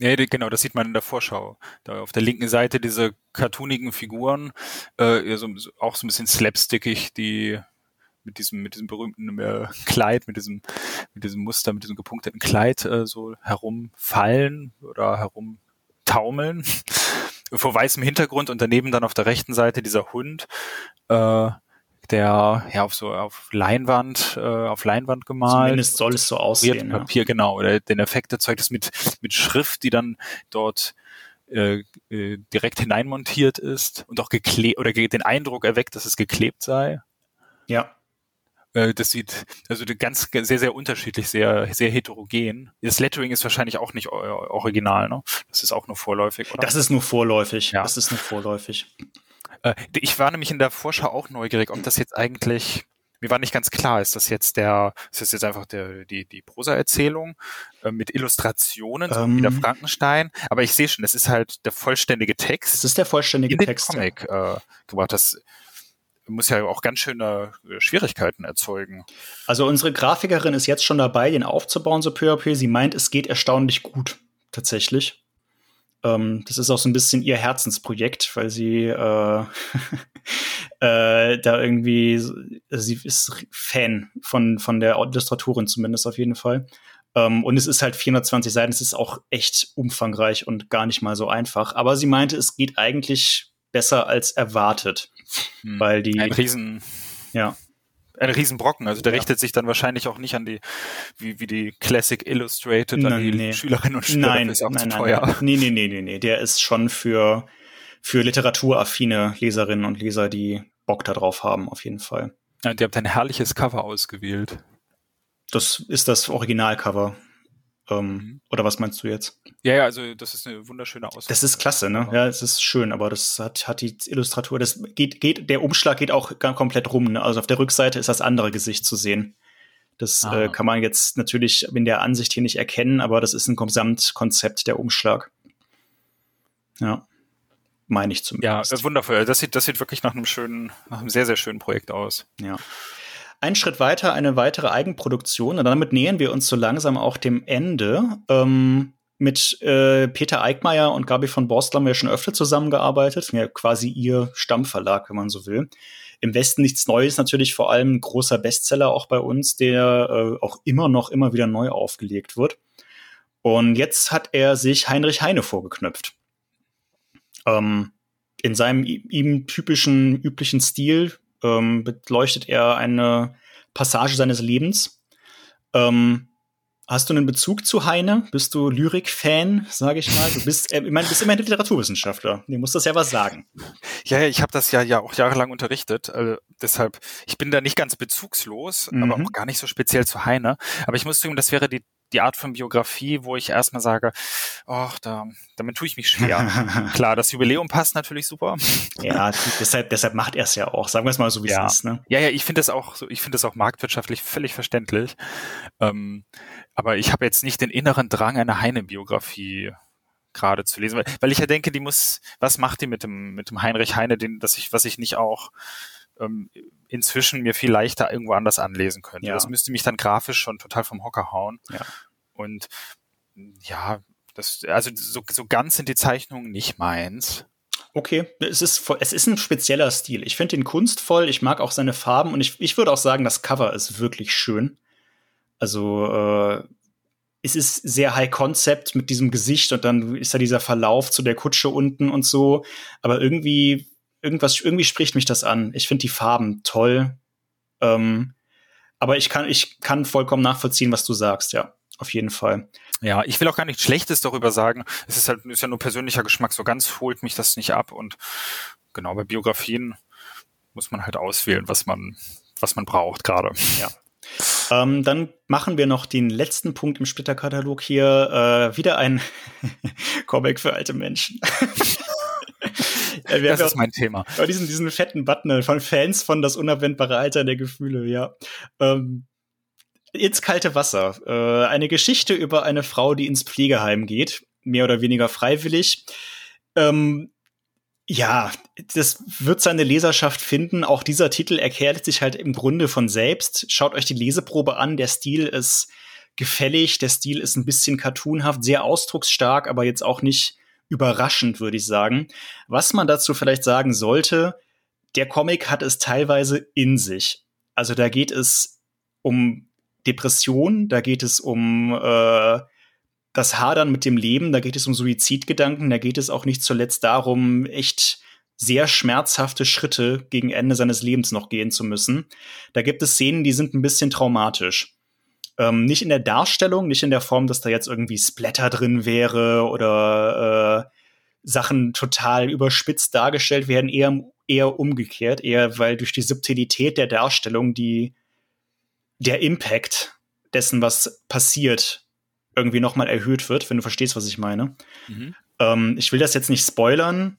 Ja, genau, das sieht man in der Vorschau. Da auf der linken Seite diese cartoonigen Figuren, äh, so, auch so ein bisschen slapstickig, die mit diesem, mit diesem berühmten äh, Kleid, mit diesem, mit diesem Muster, mit diesem gepunkteten Kleid äh, so herumfallen oder herumtaumeln vor weißem Hintergrund und daneben dann auf der rechten Seite dieser Hund, äh, der ja auf so auf Leinwand, äh, auf Leinwand gemalt. Zumindest soll es so aussehen. Papier, ja. genau, oder den Effekt erzeugt es mit, mit Schrift, die dann dort äh, äh, direkt hineinmontiert ist und auch geklebt oder den Eindruck erweckt, dass es geklebt sei. Ja. Äh, das sieht also ganz sehr sehr unterschiedlich, sehr sehr heterogen. Das Lettering ist wahrscheinlich auch nicht original, ne? Das ist auch nur vorläufig, oder? Das ist nur vorläufig. Ja. Das ist nur vorläufig. Äh, ich war nämlich in der Vorschau auch neugierig, ob das jetzt eigentlich mir war nicht ganz klar, ist das jetzt der, ist das jetzt einfach der, die, die Prosa-Erzählung äh, mit Illustrationen, so ähm, wie der Frankenstein? Aber ich sehe schon, es ist halt der vollständige Text. Es ist der vollständige in Text. Den Comic äh, gebracht. Das muss ja auch ganz schöne äh, Schwierigkeiten erzeugen. Also unsere Grafikerin ist jetzt schon dabei, den aufzubauen, so peu à peu. Sie meint, es geht erstaunlich gut, tatsächlich. Ähm, das ist auch so ein bisschen ihr Herzensprojekt, weil sie äh, äh, da irgendwie, sie ist Fan von, von der Illustratorin zumindest auf jeden Fall. Ähm, und es ist halt 420 Seiten, es ist auch echt umfangreich und gar nicht mal so einfach. Aber sie meinte, es geht eigentlich besser als erwartet. Hm. Weil die. Ein Riesen. Ja ein Riesenbrocken. Also der ja. richtet sich dann wahrscheinlich auch nicht an die, wie, wie die Classic Illustrated, nein, an die nee. Schülerinnen und Schüler. Nein, ist auch nein, zu teuer. Nein, nee, nee, nee, nee, nee. Der ist schon für, für literaturaffine Leserinnen und Leser, die Bock da drauf haben, auf jeden Fall. Ja, ihr habt ein herrliches Cover ausgewählt. Das ist das Originalcover. Ähm, mhm. Oder was meinst du jetzt? Ja, ja, also das ist eine wunderschöne Auswahl. Das ist klasse, ne? Ja, es ist schön, aber das hat, hat die Illustratur, das geht, geht, der Umschlag geht auch komplett rum. Ne? Also auf der Rückseite ist das andere Gesicht zu sehen. Das äh, kann man jetzt natürlich in der Ansicht hier nicht erkennen, aber das ist ein Gesamtkonzept, der Umschlag. Ja. Meine ich zumindest. Ja, wundervoll. Das sieht, das sieht wirklich nach einem schönen, nach einem sehr, sehr schönen Projekt aus. Ja. Ein Schritt weiter, eine weitere Eigenproduktion. Und damit nähern wir uns so langsam auch dem Ende. Ähm, mit äh, Peter Eickmeier und Gabi von Borstel haben wir schon öfter zusammengearbeitet. Ja, quasi ihr Stammverlag, wenn man so will. Im Westen nichts Neues, natürlich vor allem ein großer Bestseller auch bei uns, der äh, auch immer noch immer wieder neu aufgelegt wird. Und jetzt hat er sich Heinrich Heine vorgeknöpft. Ähm, in seinem ihm typischen, üblichen Stil ähm, beleuchtet er eine Passage seines Lebens. Ähm, hast du einen Bezug zu Heine? Bist du Lyrik-Fan, sage ich mal? Du bist, äh, ich meine, bist immerhin Literaturwissenschaftler. Du musst das ja was sagen. Ja, ja ich habe das ja, ja auch jahrelang unterrichtet. Also deshalb, ich bin da nicht ganz bezugslos, mhm. aber auch gar nicht so speziell zu Heine. Aber ich muss sagen, das wäre die die Art von Biografie, wo ich erstmal sage, ach, da, damit tue ich mich schwer. Klar, das Jubiläum passt natürlich super. Ja, deshalb, deshalb macht er es ja auch. Sagen wir es mal so, wie ja. es ist. Ne? Ja, ja, ich finde das auch so, ich finde das auch marktwirtschaftlich völlig verständlich. Ähm, aber ich habe jetzt nicht den inneren Drang, eine Heine-Biografie gerade zu lesen, weil, weil ich ja denke, die muss, was macht die mit dem, mit dem Heinrich Heine, den, dass ich, was ich nicht auch ähm, inzwischen mir viel leichter irgendwo anders anlesen könnte. Ja. Das müsste mich dann grafisch schon total vom Hocker hauen. Ja. Und ja, das, also so, so ganz sind die Zeichnungen nicht meins. Okay, es ist, es ist ein spezieller Stil. Ich finde ihn kunstvoll, ich mag auch seine Farben und ich, ich würde auch sagen, das Cover ist wirklich schön. Also äh, es ist sehr High Concept mit diesem Gesicht und dann ist da dieser Verlauf zu der Kutsche unten und so. Aber irgendwie, irgendwas, irgendwie spricht mich das an. Ich finde die Farben toll. Ähm, aber ich kann, ich kann vollkommen nachvollziehen, was du sagst, ja. Auf jeden Fall. Ja, ich will auch gar nichts Schlechtes darüber sagen. Es ist halt, ist ja nur persönlicher Geschmack. So ganz holt mich das nicht ab. Und genau, bei Biografien muss man halt auswählen, was man, was man braucht gerade. Ja. Ähm, dann machen wir noch den letzten Punkt im Splitterkatalog hier. Äh, wieder ein Comic für alte Menschen. Ja, das ist mein Thema. Diesen, diesen fetten Button von Fans von das unabwendbare Alter der Gefühle, ja. Ähm, ins kalte Wasser. Äh, eine Geschichte über eine Frau, die ins Pflegeheim geht, mehr oder weniger freiwillig. Ähm, ja, das wird seine Leserschaft finden. Auch dieser Titel erklärt sich halt im Grunde von selbst. Schaut euch die Leseprobe an. Der Stil ist gefällig, der Stil ist ein bisschen cartoonhaft, sehr ausdrucksstark, aber jetzt auch nicht überraschend, würde ich sagen. Was man dazu vielleicht sagen sollte, der Comic hat es teilweise in sich. Also da geht es um Depression, da geht es um äh, das Hadern mit dem Leben, da geht es um Suizidgedanken, da geht es auch nicht zuletzt darum, echt sehr schmerzhafte Schritte gegen Ende seines Lebens noch gehen zu müssen. Da gibt es Szenen, die sind ein bisschen traumatisch. Ähm, nicht in der Darstellung, nicht in der Form, dass da jetzt irgendwie Splatter drin wäre oder äh, Sachen total überspitzt dargestellt werden, eher, eher umgekehrt, eher weil durch die Subtilität der Darstellung die der Impact dessen, was passiert, irgendwie nochmal erhöht wird, wenn du verstehst, was ich meine. Mhm. Ähm, ich will das jetzt nicht spoilern,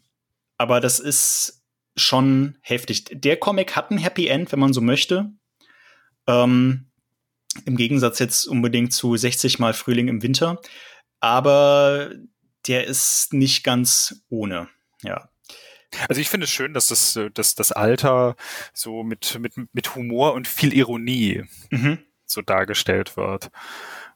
aber das ist schon heftig. Der Comic hat ein Happy End, wenn man so möchte. Ähm, Im Gegensatz jetzt unbedingt zu 60 Mal Frühling im Winter. Aber der ist nicht ganz ohne. Ja. Also ich finde es schön, dass das, dass das Alter so mit, mit, mit Humor und viel Ironie mhm. so dargestellt wird.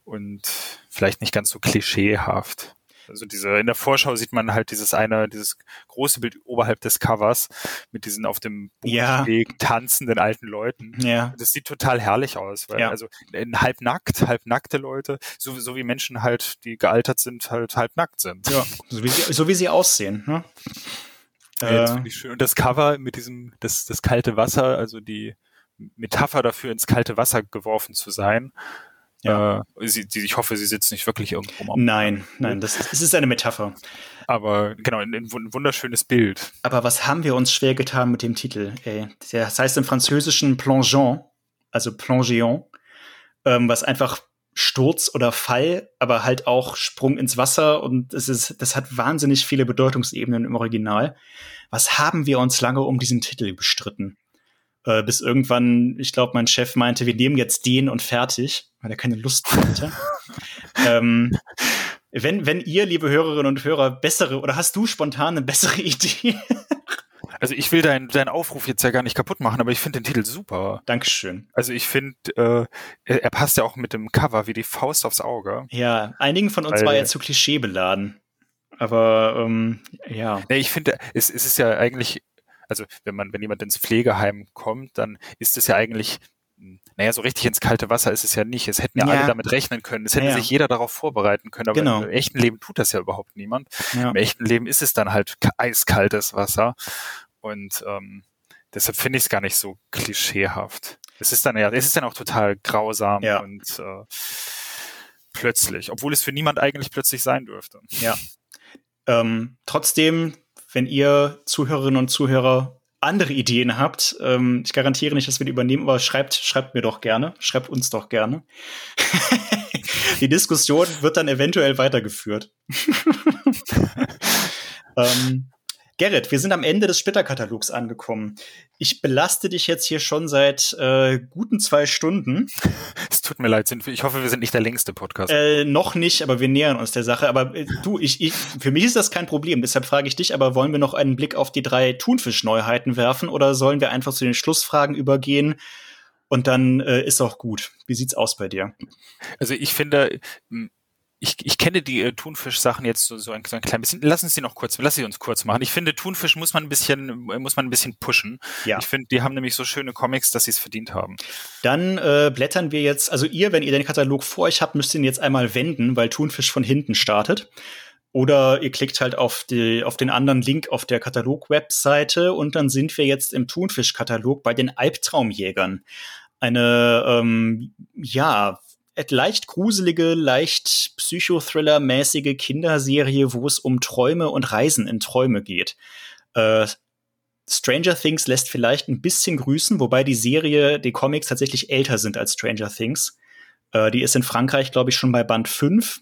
Und vielleicht nicht ganz so klischeehaft. Also diese, in der Vorschau sieht man halt dieses eine, dieses große Bild oberhalb des Covers mit diesen auf dem Bodenweg ja. tanzenden alten Leuten. Ja. Das sieht total herrlich aus, weil ja. also halb nackt, halb nackte Leute, so, so wie Menschen halt, die gealtert sind, halt halb nackt sind. Ja, so wie sie, so wie sie aussehen. Ne? Ja, das finde ich schön. Und das Cover mit diesem, das, das kalte Wasser, also die Metapher dafür, ins kalte Wasser geworfen zu sein, ja. Äh, sie, sie, ich hoffe, sie sitzt nicht wirklich irgendwo am Nein, nein, das, das ist eine Metapher. Aber genau, ein, ein, wunderschönes Bild. Aber was haben wir uns schwer getan mit dem Titel? Ey? Das heißt im Französischen Plongeon, also Plongeon, ähm, was einfach Sturz oder Fall, aber halt auch Sprung ins Wasser und es ist, das hat wahnsinnig viele Bedeutungsebenen im Original. Was haben wir uns lange um diesen Titel bestritten? Äh, bis irgendwann, ich glaube, mein Chef meinte, wir nehmen jetzt den und fertig, weil er keine Lust mehr hatte. ähm, wenn, wenn ihr, liebe Hörerinnen und Hörer, bessere oder hast du spontan eine bessere Idee? Also ich will deinen dein Aufruf jetzt ja gar nicht kaputt machen, aber ich finde den Titel super. Dankeschön. Also ich finde, äh, er, er, passt ja auch mit dem Cover wie die Faust aufs Auge. Ja, einigen von uns Weil, war er zu Klischee beladen. Aber ähm, ja. Nee, ich finde, es, es ist ja eigentlich also wenn man, wenn jemand ins Pflegeheim kommt, dann ist es ja eigentlich naja, so richtig ins kalte Wasser ist es ja nicht. Es hätten ja, ja. alle damit rechnen können. Es hätte ja. sich jeder darauf vorbereiten können. Aber genau. im echten Leben tut das ja überhaupt niemand. Ja. Im echten Leben ist es dann halt eiskaltes Wasser. Und ähm, deshalb finde ich es gar nicht so klischeehaft. Es ist dann ja, es ist dann auch total grausam und äh, plötzlich, obwohl es für niemand eigentlich plötzlich sein dürfte. Ja. Ähm, trotzdem wenn ihr Zuhörerinnen und Zuhörer andere Ideen habt, ähm, ich garantiere nicht, dass wir die übernehmen, aber schreibt, schreibt mir doch gerne, schreibt uns doch gerne. Die Diskussion wird dann eventuell weitergeführt. ähm, Gerrit, wir sind am Ende des Splitterkatalogs angekommen. Ich belaste dich jetzt hier schon seit äh, guten zwei Stunden. Es tut mir leid, ich hoffe, wir sind nicht der längste Podcast. Äh, noch nicht, aber wir nähern uns der Sache. Aber äh, du, ich, ich, für mich ist das kein Problem. Deshalb frage ich dich, aber wollen wir noch einen Blick auf die drei Thunfisch-Neuheiten werfen oder sollen wir einfach zu den Schlussfragen übergehen? Und dann äh, ist auch gut. Wie sieht's aus bei dir? Also ich finde, ich, ich kenne die äh, Thunfisch-Sachen jetzt so, so, ein, so ein klein bisschen. Lass uns die noch kurz, lass sie uns kurz machen. Ich finde, Thunfisch muss man ein bisschen, muss man ein bisschen pushen. Ja. Ich finde, die haben nämlich so schöne Comics, dass sie es verdient haben. Dann äh, blättern wir jetzt, also ihr, wenn ihr den Katalog vor euch habt, müsst ihr ihn jetzt einmal wenden, weil Thunfisch von hinten startet. Oder ihr klickt halt auf, die, auf den anderen Link auf der Katalog-Webseite und dann sind wir jetzt im Thunfisch-Katalog bei den Albtraumjägern. Eine, ähm, ja, leicht gruselige, leicht Psychothriller-mäßige Kinderserie, wo es um Träume und Reisen in Träume geht. Äh, Stranger Things lässt vielleicht ein bisschen grüßen, wobei die Serie, die Comics tatsächlich älter sind als Stranger Things. Äh, die ist in Frankreich, glaube ich, schon bei Band 5.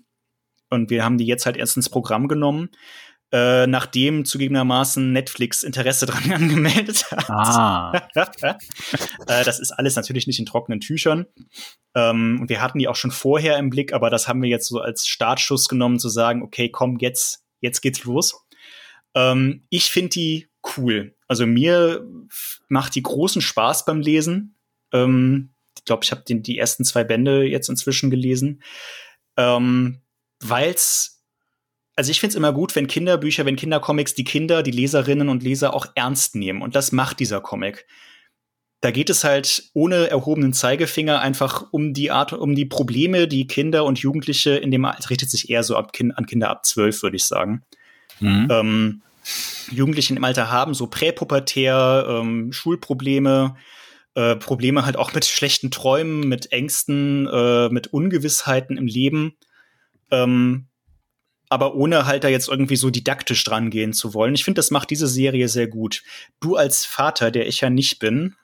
Und wir haben die jetzt halt erst ins Programm genommen äh, nachdem zugegebenermaßen Netflix Interesse dran angemeldet hat. Ah. äh, das ist alles natürlich nicht in trockenen Tüchern. Ähm, und wir hatten die auch schon vorher im Blick, aber das haben wir jetzt so als Startschuss genommen, zu sagen, okay, komm, jetzt, jetzt geht's los. Ähm, ich finde die cool. Also mir macht die großen Spaß beim Lesen. Ähm, ich glaube, ich habe die ersten zwei Bände jetzt inzwischen gelesen. Ähm, weil's also ich finde es immer gut, wenn Kinderbücher, wenn Kindercomics die Kinder, die Leserinnen und Leser auch ernst nehmen. Und das macht dieser Comic. Da geht es halt ohne erhobenen Zeigefinger einfach um die Art, um die Probleme, die Kinder und Jugendliche in dem Alter, richtet sich eher so ab an Kinder ab zwölf, würde ich sagen. Mhm. Ähm, Jugendlichen im Alter haben, so präpubertär, ähm, Schulprobleme, äh, Probleme halt auch mit schlechten Träumen, mit Ängsten, äh, mit Ungewissheiten im Leben. Ähm, aber ohne halt da jetzt irgendwie so didaktisch dran gehen zu wollen. Ich finde, das macht diese Serie sehr gut. Du als Vater, der ich ja nicht bin,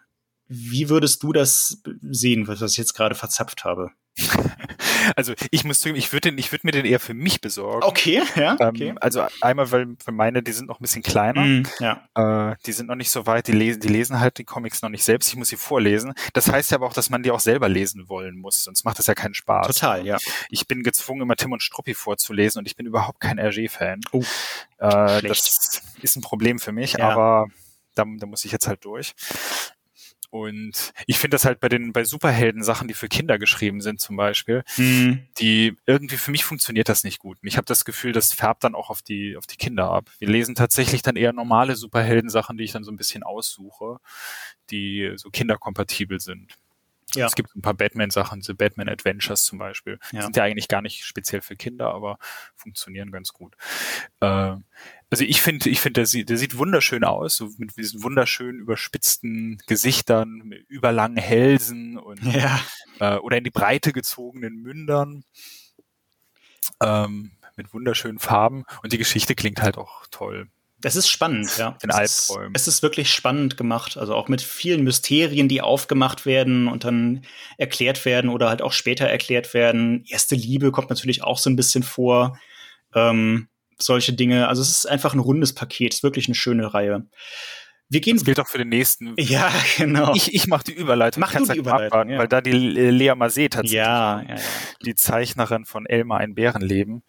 wie würdest du das sehen, was ich jetzt gerade verzapft habe? Also ich muss zugeben, ich würde ich würde mir den eher für mich besorgen. Okay, ja. Ähm, okay. also einmal, weil für meine, die sind noch ein bisschen kleiner. Mm, ja. Äh, die sind noch nicht so weit, die lesen, die lesen halt die Comics noch nicht selbst, ich muss sie vorlesen. Das heißt ja aber auch, dass man die auch selber lesen wollen muss, sonst macht das ja keinen Spaß. Total, ja. Ich bin gezwungen, immer Tim und Struppi vorzulesen und ich bin überhaupt kein RG-Fan. Oh, äh, das ist ein Problem für mich, ja. aber da, da muss ich jetzt halt durch. Und ich finde das halt bei den bei Superhelden-Sachen, die für Kinder geschrieben sind zum Beispiel, mhm. die irgendwie für mich funktioniert das nicht gut. Und ich habe das Gefühl, das färbt dann auch auf die auf die Kinder ab. Wir lesen tatsächlich dann eher normale Superhelden-Sachen, die ich dann so ein bisschen aussuche, die so kinderkompatibel sind. Ja. Es gibt ein paar Batman-Sachen, diese Batman Adventures zum Beispiel. Ja. Sind ja eigentlich gar nicht speziell für Kinder, aber funktionieren ganz gut. Äh, also ich finde, ich finde, der sieht, der sieht wunderschön aus, so mit diesen wunderschön überspitzten Gesichtern, mit überlangen Hälsen und ja. äh, oder in die Breite gezogenen Mündern. Ähm, mit wunderschönen Farben und die Geschichte klingt halt auch toll. Das ist spannend, ja. Den Albträumen. Es ist wirklich spannend gemacht. Also auch mit vielen Mysterien, die aufgemacht werden und dann erklärt werden oder halt auch später erklärt werden. Erste Liebe kommt natürlich auch so ein bisschen vor. Ähm, solche Dinge. Also es ist einfach ein rundes Paket. Es ist wirklich eine schöne Reihe. Wir gehen. Das gilt auch für den nächsten. Ja, genau. Ich, ich mache die Überleitung. Mach du die Überleitung, abwarten, ja. Weil da die Lea Masé tatsächlich, ja, ja. die Zeichnerin von Elmar ein Bärenleben,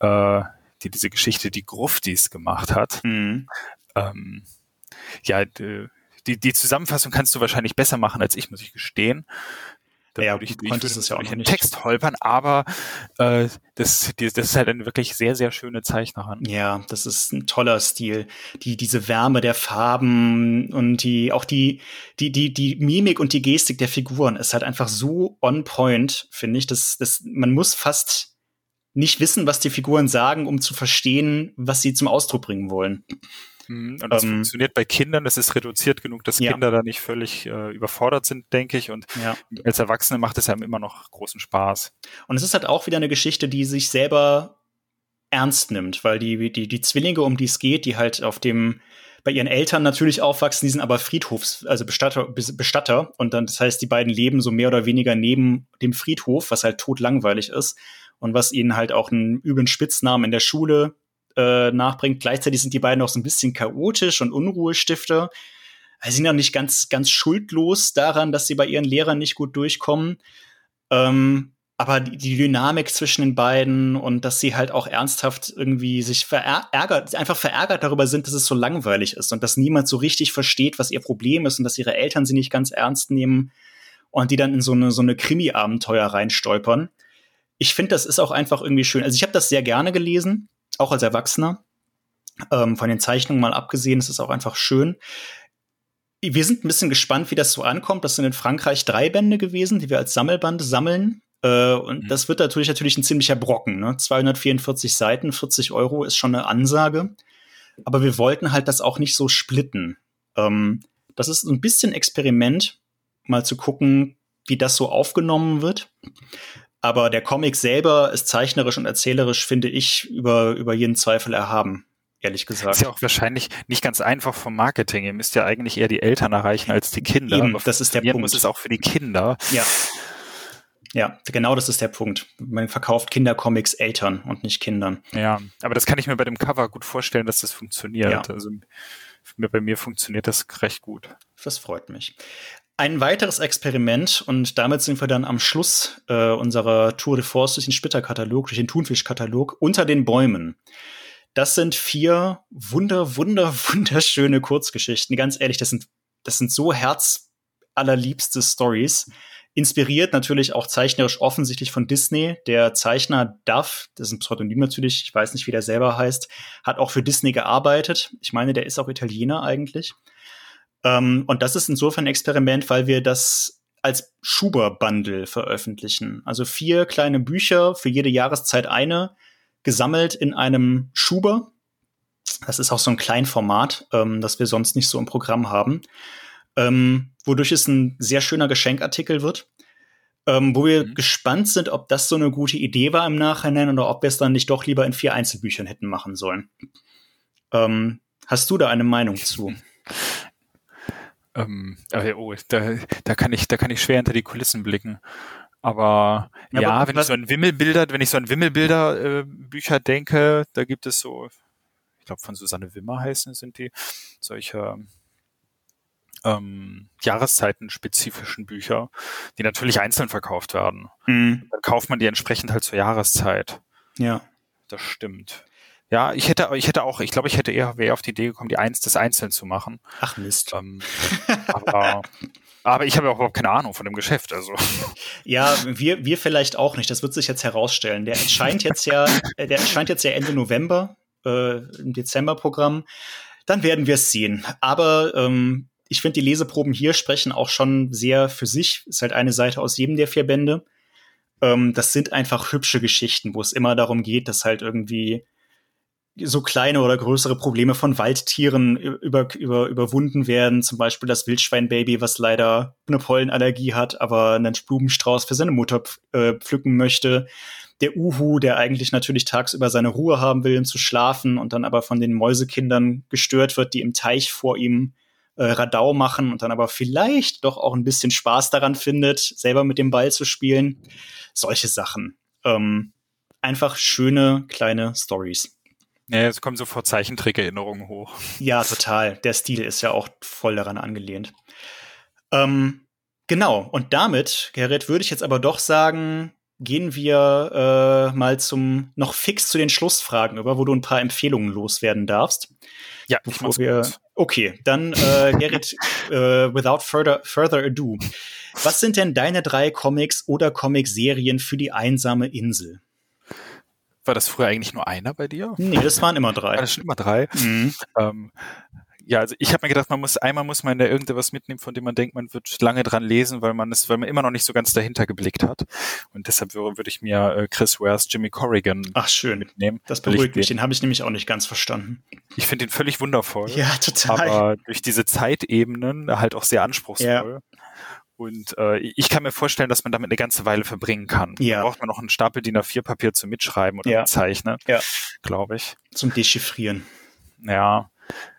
äh, die diese Geschichte die Gruftis gemacht hat. Mhm. Ähm, ja, die, die Zusammenfassung kannst du wahrscheinlich besser machen als ich, muss ich gestehen. Da ja, würde ich, ich würde es ja auch nicht. Text holpern, aber äh, das, die, das ist halt eine wirklich sehr, sehr schöne Zeichnerin. Ja, das ist ein toller Stil. Die, diese Wärme der Farben und die, auch die, die, die, die Mimik und die Gestik der Figuren ist halt einfach so on point, finde ich. Das, das, man muss fast nicht wissen, was die Figuren sagen, um zu verstehen, was sie zum Ausdruck bringen wollen. Mhm, und das ähm, funktioniert bei Kindern, das ist reduziert genug, dass ja. Kinder da nicht völlig äh, überfordert sind, denke ich. Und ja. als Erwachsene macht es ja immer noch großen Spaß. Und es ist halt auch wieder eine Geschichte, die sich selber ernst nimmt, weil die, die, die Zwillinge, um die es geht, die halt auf dem bei ihren Eltern natürlich aufwachsen, die sind aber Friedhofs, also Bestatter, Bestatter. Und dann, das heißt, die beiden leben so mehr oder weniger neben dem Friedhof, was halt totlangweilig ist und was ihnen halt auch einen üblen Spitznamen in der Schule äh, nachbringt. Gleichzeitig sind die beiden auch so ein bisschen chaotisch und Unruhestifter. Also sie sind ja nicht ganz, ganz schuldlos daran, dass sie bei ihren Lehrern nicht gut durchkommen. Ähm, aber die, Dynamik zwischen den beiden und dass sie halt auch ernsthaft irgendwie sich verärgert, einfach verärgert darüber sind, dass es so langweilig ist und dass niemand so richtig versteht, was ihr Problem ist und dass ihre Eltern sie nicht ganz ernst nehmen und die dann in so eine, so eine Krimi-Abenteuer reinstolpern. Ich finde, das ist auch einfach irgendwie schön. Also ich habe das sehr gerne gelesen, auch als Erwachsener. Ähm, von den Zeichnungen mal abgesehen, es ist auch einfach schön. Wir sind ein bisschen gespannt, wie das so ankommt. Das sind in Frankreich drei Bände gewesen, die wir als Sammelband sammeln. Äh, und mhm. das wird natürlich natürlich ein ziemlicher Brocken. Ne? 244 Seiten, 40 Euro ist schon eine Ansage. Aber wir wollten halt das auch nicht so splitten. Ähm, das ist ein bisschen Experiment, mal zu gucken, wie das so aufgenommen wird. Aber der Comic selber ist zeichnerisch und erzählerisch, finde ich, über, über jeden Zweifel erhaben ehrlich gesagt. Ist ja auch wahrscheinlich nicht ganz einfach vom Marketing. Ihr müsst ja eigentlich eher die Eltern erreichen als die Kinder. Eben, das ist der Punkt. muss es auch für die Kinder. Ja. Ja, genau das ist der Punkt. Man verkauft Kindercomics Eltern und nicht Kindern. Ja, aber das kann ich mir bei dem Cover gut vorstellen, dass das funktioniert. Ja. Also bei mir funktioniert das recht gut. Das freut mich. Ein weiteres Experiment, und damit sind wir dann am Schluss äh, unserer Tour de Force durch den Splitterkatalog, durch den Thunfischkatalog, unter den Bäumen. Das sind vier wunder, wunder, wunderschöne Kurzgeschichten. Ganz ehrlich, das sind, das sind so herzallerliebste Stories. Inspiriert natürlich auch zeichnerisch offensichtlich von Disney. Der Zeichner Duff, das ist ein Pseudonym natürlich, ich weiß nicht, wie der selber heißt, hat auch für Disney gearbeitet. Ich meine, der ist auch Italiener eigentlich. Ähm, und das ist insofern ein Experiment, weil wir das als Schuber-Bundle veröffentlichen. Also vier kleine Bücher, für jede Jahreszeit eine, gesammelt in einem Schuber. Das ist auch so ein Kleinformat, ähm, das wir sonst nicht so im Programm haben ähm, wodurch es ein sehr schöner Geschenkartikel wird. Ähm, wo wir mhm. gespannt sind, ob das so eine gute Idee war im Nachhinein oder ob wir es dann nicht doch lieber in vier Einzelbüchern hätten machen sollen. Ähm, hast du da eine Meinung zu? Ähm, oh, da, da, kann ich, da kann ich schwer hinter die Kulissen blicken. Aber ja, ja aber wenn ich so an Wimmelbilder, wenn ich so an Wimmelbilder äh, Bücher denke, da gibt es so, ich glaube von Susanne Wimmer heißen sind die solche ähm, jahreszeitenspezifischen Bücher, die natürlich einzeln verkauft werden. Mhm. Dann kauft man die entsprechend halt zur Jahreszeit. Ja. Das stimmt. Ja, ich hätte, ich hätte auch, ich glaube, ich hätte eher, wäre auf die Idee gekommen, die eins des einzeln zu machen. Ach Mist. Ähm, aber, aber ich habe auch überhaupt keine Ahnung von dem Geschäft, also. Ja, wir, wir vielleicht auch nicht. Das wird sich jetzt herausstellen. Der erscheint jetzt ja, der erscheint jetzt ja Ende November äh, im Dezemberprogramm. Dann werden wir es sehen. Aber ähm, ich finde, die Leseproben hier sprechen auch schon sehr für sich. Ist halt eine Seite aus jedem der vier Bände. Ähm, das sind einfach hübsche Geschichten, wo es immer darum geht, dass halt irgendwie so kleine oder größere Probleme von Waldtieren über, über, überwunden werden. Zum Beispiel das Wildschweinbaby, was leider eine Pollenallergie hat, aber einen Blumenstrauß für seine Mutter äh, pflücken möchte. Der Uhu, der eigentlich natürlich tagsüber seine Ruhe haben will, um zu schlafen und dann aber von den Mäusekindern gestört wird, die im Teich vor ihm äh, Radau machen und dann aber vielleicht doch auch ein bisschen Spaß daran findet, selber mit dem Ball zu spielen. Solche Sachen. Ähm, einfach schöne kleine Stories. Ja, es kommen sofort Zeichentrick-Erinnerungen hoch. Ja, total. Der Stil ist ja auch voll daran angelehnt. Ähm, genau. Und damit, Gerrit, würde ich jetzt aber doch sagen, gehen wir äh, mal zum noch fix zu den Schlussfragen über, wo du ein paar Empfehlungen loswerden darfst. Ja, bevor wir. Gut. Okay, dann äh, Gerrit, äh, without further, further ado. Was sind denn deine drei Comics oder Comicserien für die einsame Insel? War das früher eigentlich nur einer bei dir? Nee, das waren immer drei. War das schon immer drei? Mhm. Ähm, ja, also ich habe mir gedacht, man muss einmal muss man da irgendetwas mitnehmen, von dem man denkt, man wird lange dran lesen, weil man es, weil man immer noch nicht so ganz dahinter geblickt hat. Und deshalb würde, ich mir äh, Chris Wares Jimmy Corrigan Ach schön. mitnehmen. Das beruhigt mich. Den habe ich nämlich auch nicht ganz verstanden. Ich finde ihn völlig wundervoll. Ja, total. Aber durch diese Zeitebenen halt auch sehr anspruchsvoll. Ja. Und äh, ich kann mir vorstellen, dass man damit eine ganze Weile verbringen kann. Ja. Da braucht man noch einen Stapel DIN A4 Papier zum Mitschreiben oder ja. Zeichnen, ja. glaube ich. Zum Dechiffrieren. Ja.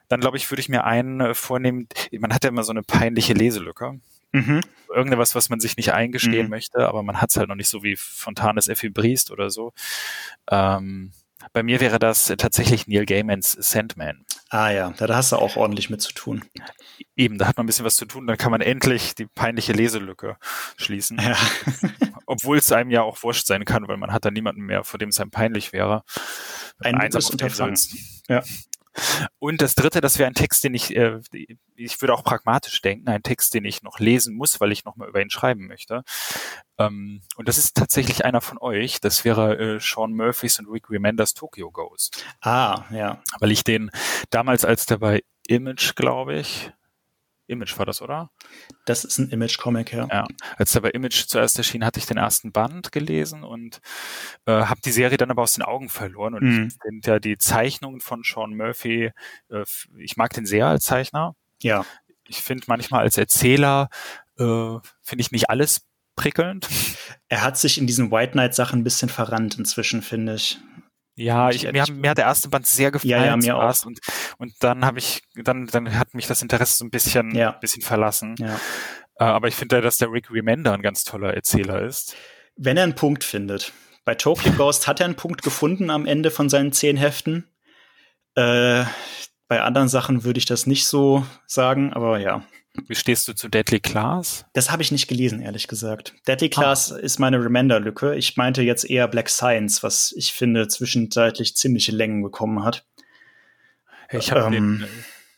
Dann glaube ich, würde ich mir einen äh, vornehmen, man hat ja immer so eine peinliche Leselücke. Mhm. Irgendwas, was man sich nicht eingestehen mhm. möchte, aber man hat es halt noch nicht so wie Fontanes Effi Briest oder so. Ähm, bei mir wäre das tatsächlich Neil Gaimans Sandman. Ah ja, da hast du auch ordentlich mit zu tun. Eben, da hat man ein bisschen was zu tun, dann kann man endlich die peinliche Leselücke schließen. Ja. Obwohl es einem ja auch wurscht sein kann, weil man hat da niemanden mehr, vor dem es einem peinlich wäre. Ein gutes Unterfangen. Ja. Und das dritte, das wäre ein Text, den ich, äh, ich würde auch pragmatisch denken, ein Text, den ich noch lesen muss, weil ich nochmal über ihn schreiben möchte. Ähm, und das ist tatsächlich einer von euch. Das wäre äh, Sean Murphys und Rick Remenders Tokyo Ghost. Ah, ja. Weil ich den damals, als der bei Image, glaube ich, Image war das, oder? Das ist ein Image-Comic, ja. ja. Als der bei Image zuerst erschien, hatte ich den ersten Band gelesen und äh, habe die Serie dann aber aus den Augen verloren. Und mhm. ich finde ja die Zeichnungen von Sean Murphy, äh, ich mag den sehr als Zeichner. Ja. Ich finde manchmal als Erzähler, äh, finde ich nicht alles prickelnd. Er hat sich in diesen White Knight-Sachen ein bisschen verrannt inzwischen, finde ich. Ja, ich, mir, mir hat der erste Band sehr gefallen. Ja, ja mir auch. Und, und dann habe ich, dann, dann hat mich das Interesse so ein bisschen, ja. bisschen verlassen. Ja. Äh, aber ich finde, dass der Rick Remender ein ganz toller Erzähler ist. Wenn er einen Punkt findet. Bei Tokyo Ghost hat er einen Punkt gefunden am Ende von seinen zehn Heften. Äh, bei anderen Sachen würde ich das nicht so sagen, aber ja. Wie stehst du zu Deadly Class? Das habe ich nicht gelesen, ehrlich gesagt. Deadly ah. Class ah. ist meine Remender-Lücke. Ich meinte jetzt eher Black Science, was ich finde zwischenzeitlich ziemliche Längen bekommen hat. Ich habe ähm, den,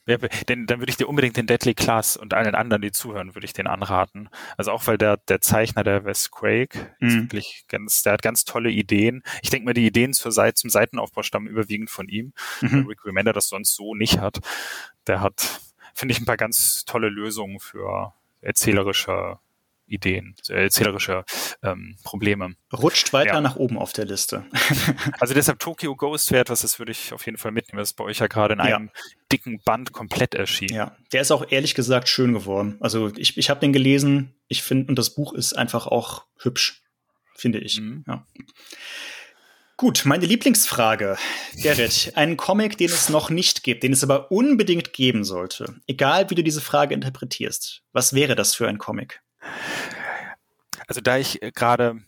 ja, denn, dann würde ich dir unbedingt den Deadly Class und allen anderen, die zuhören, würde ich den anraten. Also auch weil der, der Zeichner, der Wes Craig, ist mhm. wirklich ganz, der hat ganz tolle Ideen. Ich denke mal, die Ideen zur Seite, zum Seitenaufbau stammen überwiegend von ihm. Mhm. Rick Remender das sonst so nicht hat. Der hat finde ich ein paar ganz tolle Lösungen für erzählerische Ideen, erzählerische ähm, Probleme. Rutscht weiter ja. nach oben auf der Liste. also deshalb Tokyo Ghost wäre etwas, das würde ich auf jeden Fall mitnehmen. Das ist bei euch ja gerade in einem ja. dicken Band komplett erschienen. Ja, der ist auch ehrlich gesagt schön geworden. Also ich, ich habe den gelesen, ich finde, und das Buch ist einfach auch hübsch, finde ich. Mhm. Ja. Gut, meine Lieblingsfrage. Gerrit, einen Comic, den es noch nicht gibt, den es aber unbedingt geben sollte. Egal, wie du diese Frage interpretierst. Was wäre das für ein Comic? Also da ich äh, gerade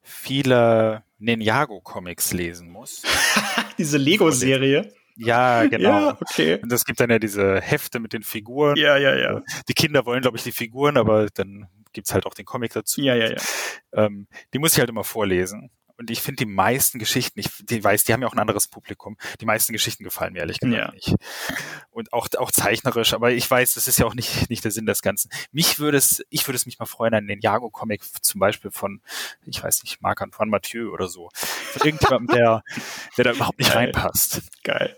viele Ninjago-Comics lesen muss. diese Lego-Serie. Ja, genau. Ja, okay. Und es gibt dann ja diese Hefte mit den Figuren. Ja, ja, ja. Die Kinder wollen, glaube ich, die Figuren, aber dann gibt's halt auch den Comic dazu. Ja, ja, ja. Ähm, die muss ich halt immer vorlesen. Und ich finde die meisten Geschichten, ich die weiß, die haben ja auch ein anderes Publikum. Die meisten Geschichten gefallen mir ehrlich gesagt ja. nicht. Und auch, auch zeichnerisch, aber ich weiß, das ist ja auch nicht, nicht der Sinn des Ganzen. Mich würde es, ich würde es mich mal freuen an den Jago-Comic zum Beispiel von, ich weiß nicht, Marc-Antoine Mathieu oder so. Irgendjemandem, der, der da überhaupt nicht Geil. reinpasst. Geil.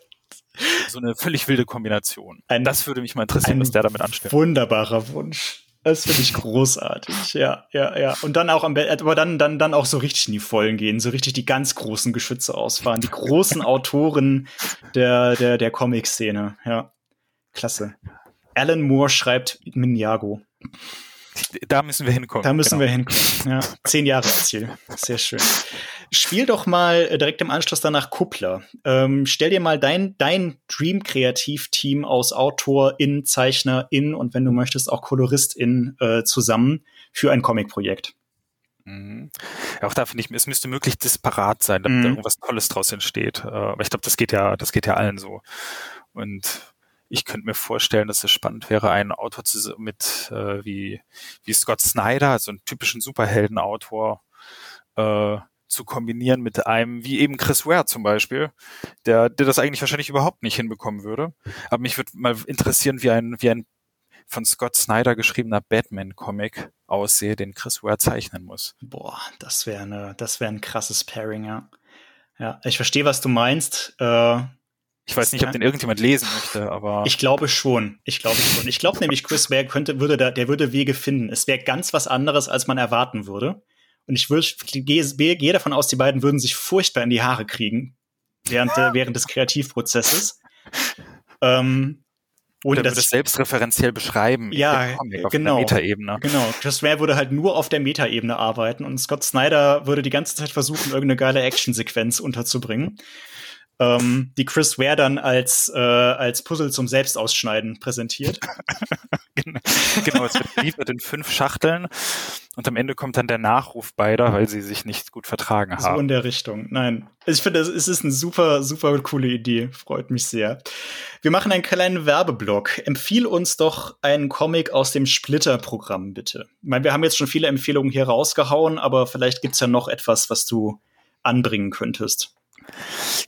So eine völlig wilde Kombination. Ein, das würde mich mal interessieren, was der damit anstellt. Wunderbarer Wunsch. Das finde ich großartig. Ja, ja, ja. Und dann auch am Bett, aber dann, dann, dann auch so richtig in die Vollen gehen, so richtig die ganz großen Geschütze ausfahren, die großen Autoren der, der, der Comic-Szene. Ja. Klasse. Alan Moore schreibt Ninjago. Da müssen wir hinkommen. Da müssen genau. wir hinkommen. Ja. Zehn Jahre Ziel. Sehr schön. Spiel doch mal äh, direkt im Anschluss danach Kuppler. Ähm, stell dir mal dein, dein Dream-Kreativ-Team aus Autor, in Zeichner, in und wenn du möchtest auch Kolorist in äh, zusammen für ein Comic-Projekt. Mhm. Auch da finde ich, es müsste möglichst disparat sein, damit mhm. da irgendwas Tolles draus entsteht. Äh, aber ich glaube, das geht ja, das geht ja allen so. Und ich könnte mir vorstellen, dass es spannend wäre, einen Autor zu, mit äh, wie, wie Scott Snyder, also einen typischen Superheldenautor, äh, zu kombinieren mit einem, wie eben Chris Ware zum Beispiel, der, der das eigentlich wahrscheinlich überhaupt nicht hinbekommen würde. Aber mich würde mal interessieren, wie ein, wie ein von Scott Snyder geschriebener Batman-Comic aussehe, den Chris Ware zeichnen muss. Boah, das wäre ne, das wäre ein krasses Pairing, ja. Ja, ich verstehe, was du meinst. Äh, ich weiß nicht, ob den irgendjemand lesen möchte, aber. Ich glaube schon. Ich glaube schon. Ich glaube nämlich, Chris Ware könnte, würde da, der würde Wege finden. Es wäre ganz was anderes, als man erwarten würde. Und ich würde, gehe, gehe davon aus, die beiden würden sich furchtbar in die Haare kriegen während, der, während des Kreativprozesses. Ähm, ohne dass das selbstreferenziell beschreiben. Ja, auf genau. Genau. Chris Ware würde halt nur auf der Metaebene arbeiten und Scott Snyder würde die ganze Zeit versuchen, irgendeine geile Actionsequenz unterzubringen. Ähm, die Chris Ware dann als, äh, als Puzzle zum Selbstausschneiden präsentiert. genau, es wird geliefert in fünf Schachteln und am Ende kommt dann der Nachruf beider, weil sie sich nicht gut vertragen haben. So in der Richtung. Nein. Ich finde, es ist eine super, super coole Idee. Freut mich sehr. Wir machen einen kleinen Werbeblock. Empfiehl uns doch einen Comic aus dem Splitter-Programm, bitte. Ich meine, wir haben jetzt schon viele Empfehlungen hier rausgehauen, aber vielleicht gibt's ja noch etwas, was du anbringen könntest.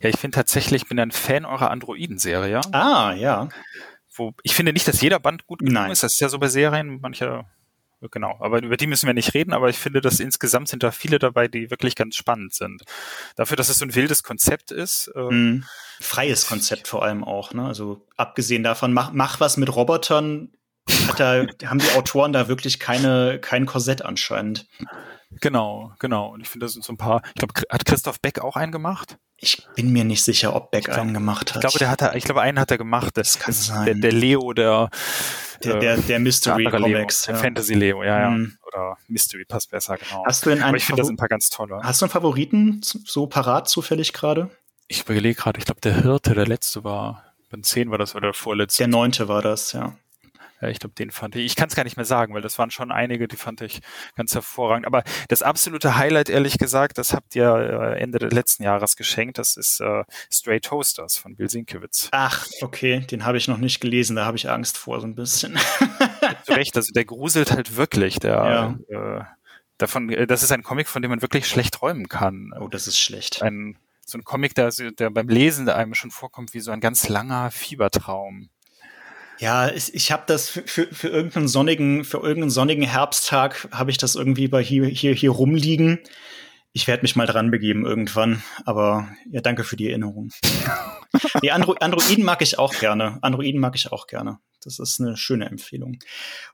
Ja, ich finde tatsächlich, ich bin ein Fan eurer Androiden-Serie. Ah, ja. Wo, ich finde nicht, dass jeder Band gut genug Nein. ist. Das ist ja so bei Serien, manche, genau. Aber über die müssen wir nicht reden, aber ich finde, dass insgesamt sind da viele dabei, die wirklich ganz spannend sind. Dafür, dass es so ein wildes Konzept ist. Ähm, mm. Freies Konzept vor allem auch, ne? Also abgesehen davon, mach, mach was mit Robotern, hat da, haben die Autoren da wirklich keine, kein Korsett anscheinend. Genau, genau. Und ich finde, das sind so ein paar. Ich glaube, hat Christoph Beck auch einen gemacht? Ich bin mir nicht sicher, ob Beck glaub, einen gemacht hat. Ich glaube, der hat, ich glaube, einen hat er gemacht. Das, das kann sein. Der, der, Leo, der, der, der, der Mystery der Comics, Leo, ja. Fantasy Leo, ja, ja. Mm. Oder Mystery passt besser, genau. Hast du in Aber ich finde, das sind ein paar ganz tolle. Hast du einen Favoriten so parat zufällig gerade? Ich überlege gerade, ich glaube, der Hirte, der letzte war, beim 10 war das oder der vorletzte. Der neunte war das, ja. Ja, ich glaube, den fand ich. Ich kann es gar nicht mehr sagen, weil das waren schon einige, die fand ich ganz hervorragend. Aber das absolute Highlight, ehrlich gesagt, das habt ihr äh, Ende des letzten Jahres geschenkt. Das ist äh, Stray Toasters von Bill Sienkiewicz. Ach, okay, den habe ich noch nicht gelesen. Da habe ich Angst vor so ein bisschen. Zu Recht, also der gruselt halt wirklich. Der ja. äh, davon, äh, das ist ein Comic, von dem man wirklich schlecht träumen kann. Oh, das ist schlecht. Ein so ein Comic, der, der beim Lesen einem schon vorkommt wie so ein ganz langer Fiebertraum. Ja, ich, ich habe das für, für, für irgendeinen sonnigen, für irgendeinen sonnigen Herbsttag habe ich das irgendwie bei hier, hier, hier rumliegen. Ich werde mich mal dran begeben irgendwann, aber ja, danke für die Erinnerung. die Andro Androiden mag ich auch gerne. Androiden mag ich auch gerne. Das ist eine schöne Empfehlung.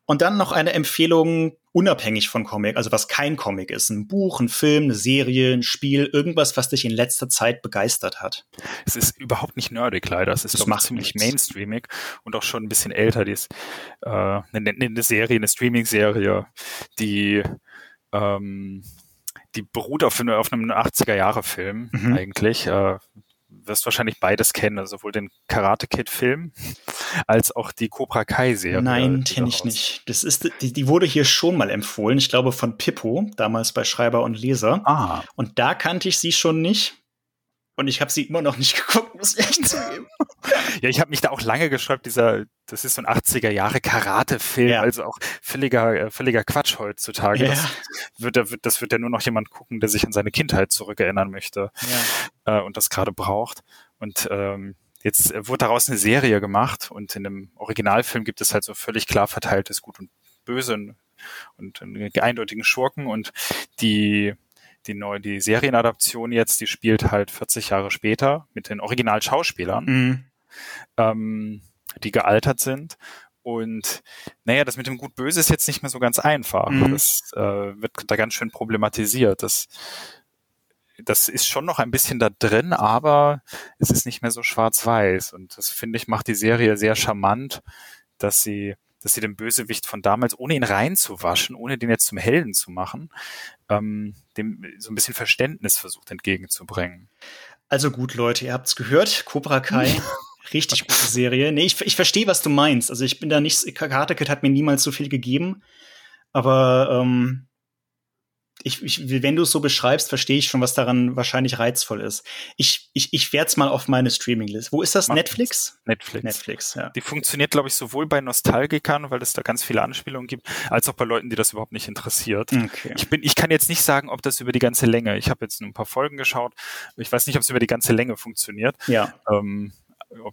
Und dann noch eine Empfehlung unabhängig von Comic, also was kein Comic ist. Ein Buch, ein Film, eine Serie, ein Spiel, irgendwas, was dich in letzter Zeit begeistert hat. Es ist überhaupt nicht nerdig, leider. Es ist das macht ziemlich nichts. mainstreamig und auch schon ein bisschen älter. Die ist äh, eine, eine Serie, eine Streaming-Serie, die ähm, die beruht auf, auf einem 80er-Jahre-Film mhm. eigentlich. Äh, wirst wahrscheinlich beides kennen, also sowohl den Karate Kid Film als auch die Cobra Kai Serie. Nein, kenne ich nicht. Das ist die, die wurde hier schon mal empfohlen, ich glaube von Pippo, damals bei Schreiber und Leser. Ah. Und da kannte ich sie schon nicht. Und ich habe sie immer noch nicht geguckt, muss ich echt zugeben. ja, ich habe mich da auch lange geschreibt, dieser, das ist so ein 80er Jahre Karate-Film, ja. also auch völliger, äh, völliger Quatsch heutzutage. Ja. Das, wird, das wird ja nur noch jemand gucken, der sich an seine Kindheit zurückerinnern möchte ja. äh, und das gerade braucht. Und ähm, jetzt wurde daraus eine Serie gemacht und in dem Originalfilm gibt es halt so völlig klar verteiltes Gut und Böse und, und einen eindeutigen Schurken und die die neue, die Serienadaption jetzt, die spielt halt 40 Jahre später mit den Originalschauspielern, mhm. ähm, die gealtert sind. Und naja, das mit dem Gut-Böse ist jetzt nicht mehr so ganz einfach. Mhm. Das äh, wird da ganz schön problematisiert. Das, das ist schon noch ein bisschen da drin, aber es ist nicht mehr so schwarz-weiß. Und das finde ich macht die Serie sehr charmant, dass sie dass sie den Bösewicht von damals, ohne ihn reinzuwaschen, ohne den jetzt zum Helden zu machen, ähm, dem so ein bisschen Verständnis versucht entgegenzubringen. Also gut, Leute, ihr habt's gehört. Cobra Kai. Richtig gute Serie. Nee, ich, ich verstehe, was du meinst. Also ich bin da nicht, Karate Kid hat mir niemals so viel gegeben. Aber ähm, ich, ich, wenn du es so beschreibst, verstehe ich schon, was daran wahrscheinlich reizvoll ist. Ich, ich, ich werde es mal auf meine Streaming-List. Wo ist das? Mach Netflix? Netflix. Netflix, ja. Die funktioniert, glaube ich, sowohl bei Nostalgikern, weil es da ganz viele Anspielungen gibt, als auch bei Leuten, die das überhaupt nicht interessiert. Okay. Ich bin, ich kann jetzt nicht sagen, ob das über die ganze Länge. Ich habe jetzt ein paar Folgen geschaut. Ich weiß nicht, ob es über die ganze Länge funktioniert. Ja. Ähm,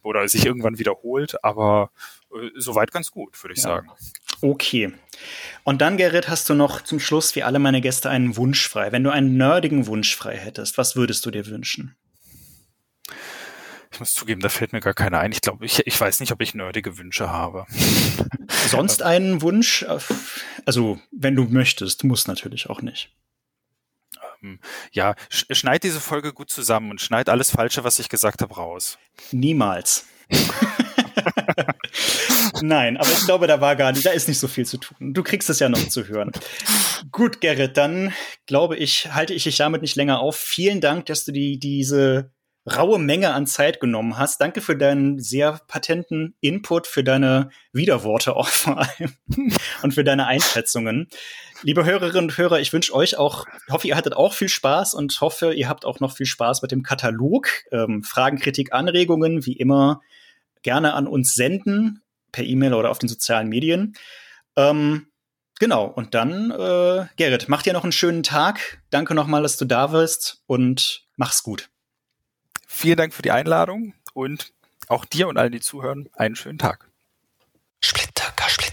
oder sich irgendwann wiederholt, aber äh, soweit ganz gut, würde ich ja. sagen. Okay. Und dann, Gerrit, hast du noch zum Schluss, wie alle meine Gäste, einen Wunsch frei. Wenn du einen nerdigen Wunsch frei hättest, was würdest du dir wünschen? Ich muss zugeben, da fällt mir gar keiner ein. Ich glaube, ich, ich weiß nicht, ob ich nerdige Wünsche habe. Sonst einen Wunsch? Also, wenn du möchtest, muss natürlich auch nicht. Ähm, ja, schneid diese Folge gut zusammen und schneid alles Falsche, was ich gesagt habe, raus. Niemals. Nein, aber ich glaube, da war gar nicht, da ist nicht so viel zu tun. Du kriegst es ja noch zu hören. Gut, Gerrit, dann glaube ich, halte ich dich damit nicht länger auf. Vielen Dank, dass du die, diese raue Menge an Zeit genommen hast. Danke für deinen sehr patenten Input, für deine Widerworte auch vor allem und für deine Einschätzungen. Liebe Hörerinnen und Hörer, ich wünsche euch auch, hoffe, ihr hattet auch viel Spaß und hoffe, ihr habt auch noch viel Spaß mit dem Katalog. Ähm, Fragen, Kritik, Anregungen, wie immer, gerne an uns senden, per E-Mail oder auf den sozialen Medien. Ähm, genau, und dann, äh, Gerrit, mach dir noch einen schönen Tag. Danke nochmal, dass du da wirst und mach's gut. Vielen Dank für die Einladung und auch dir und allen, die zuhören, einen schönen Tag. Splitter, Splitter.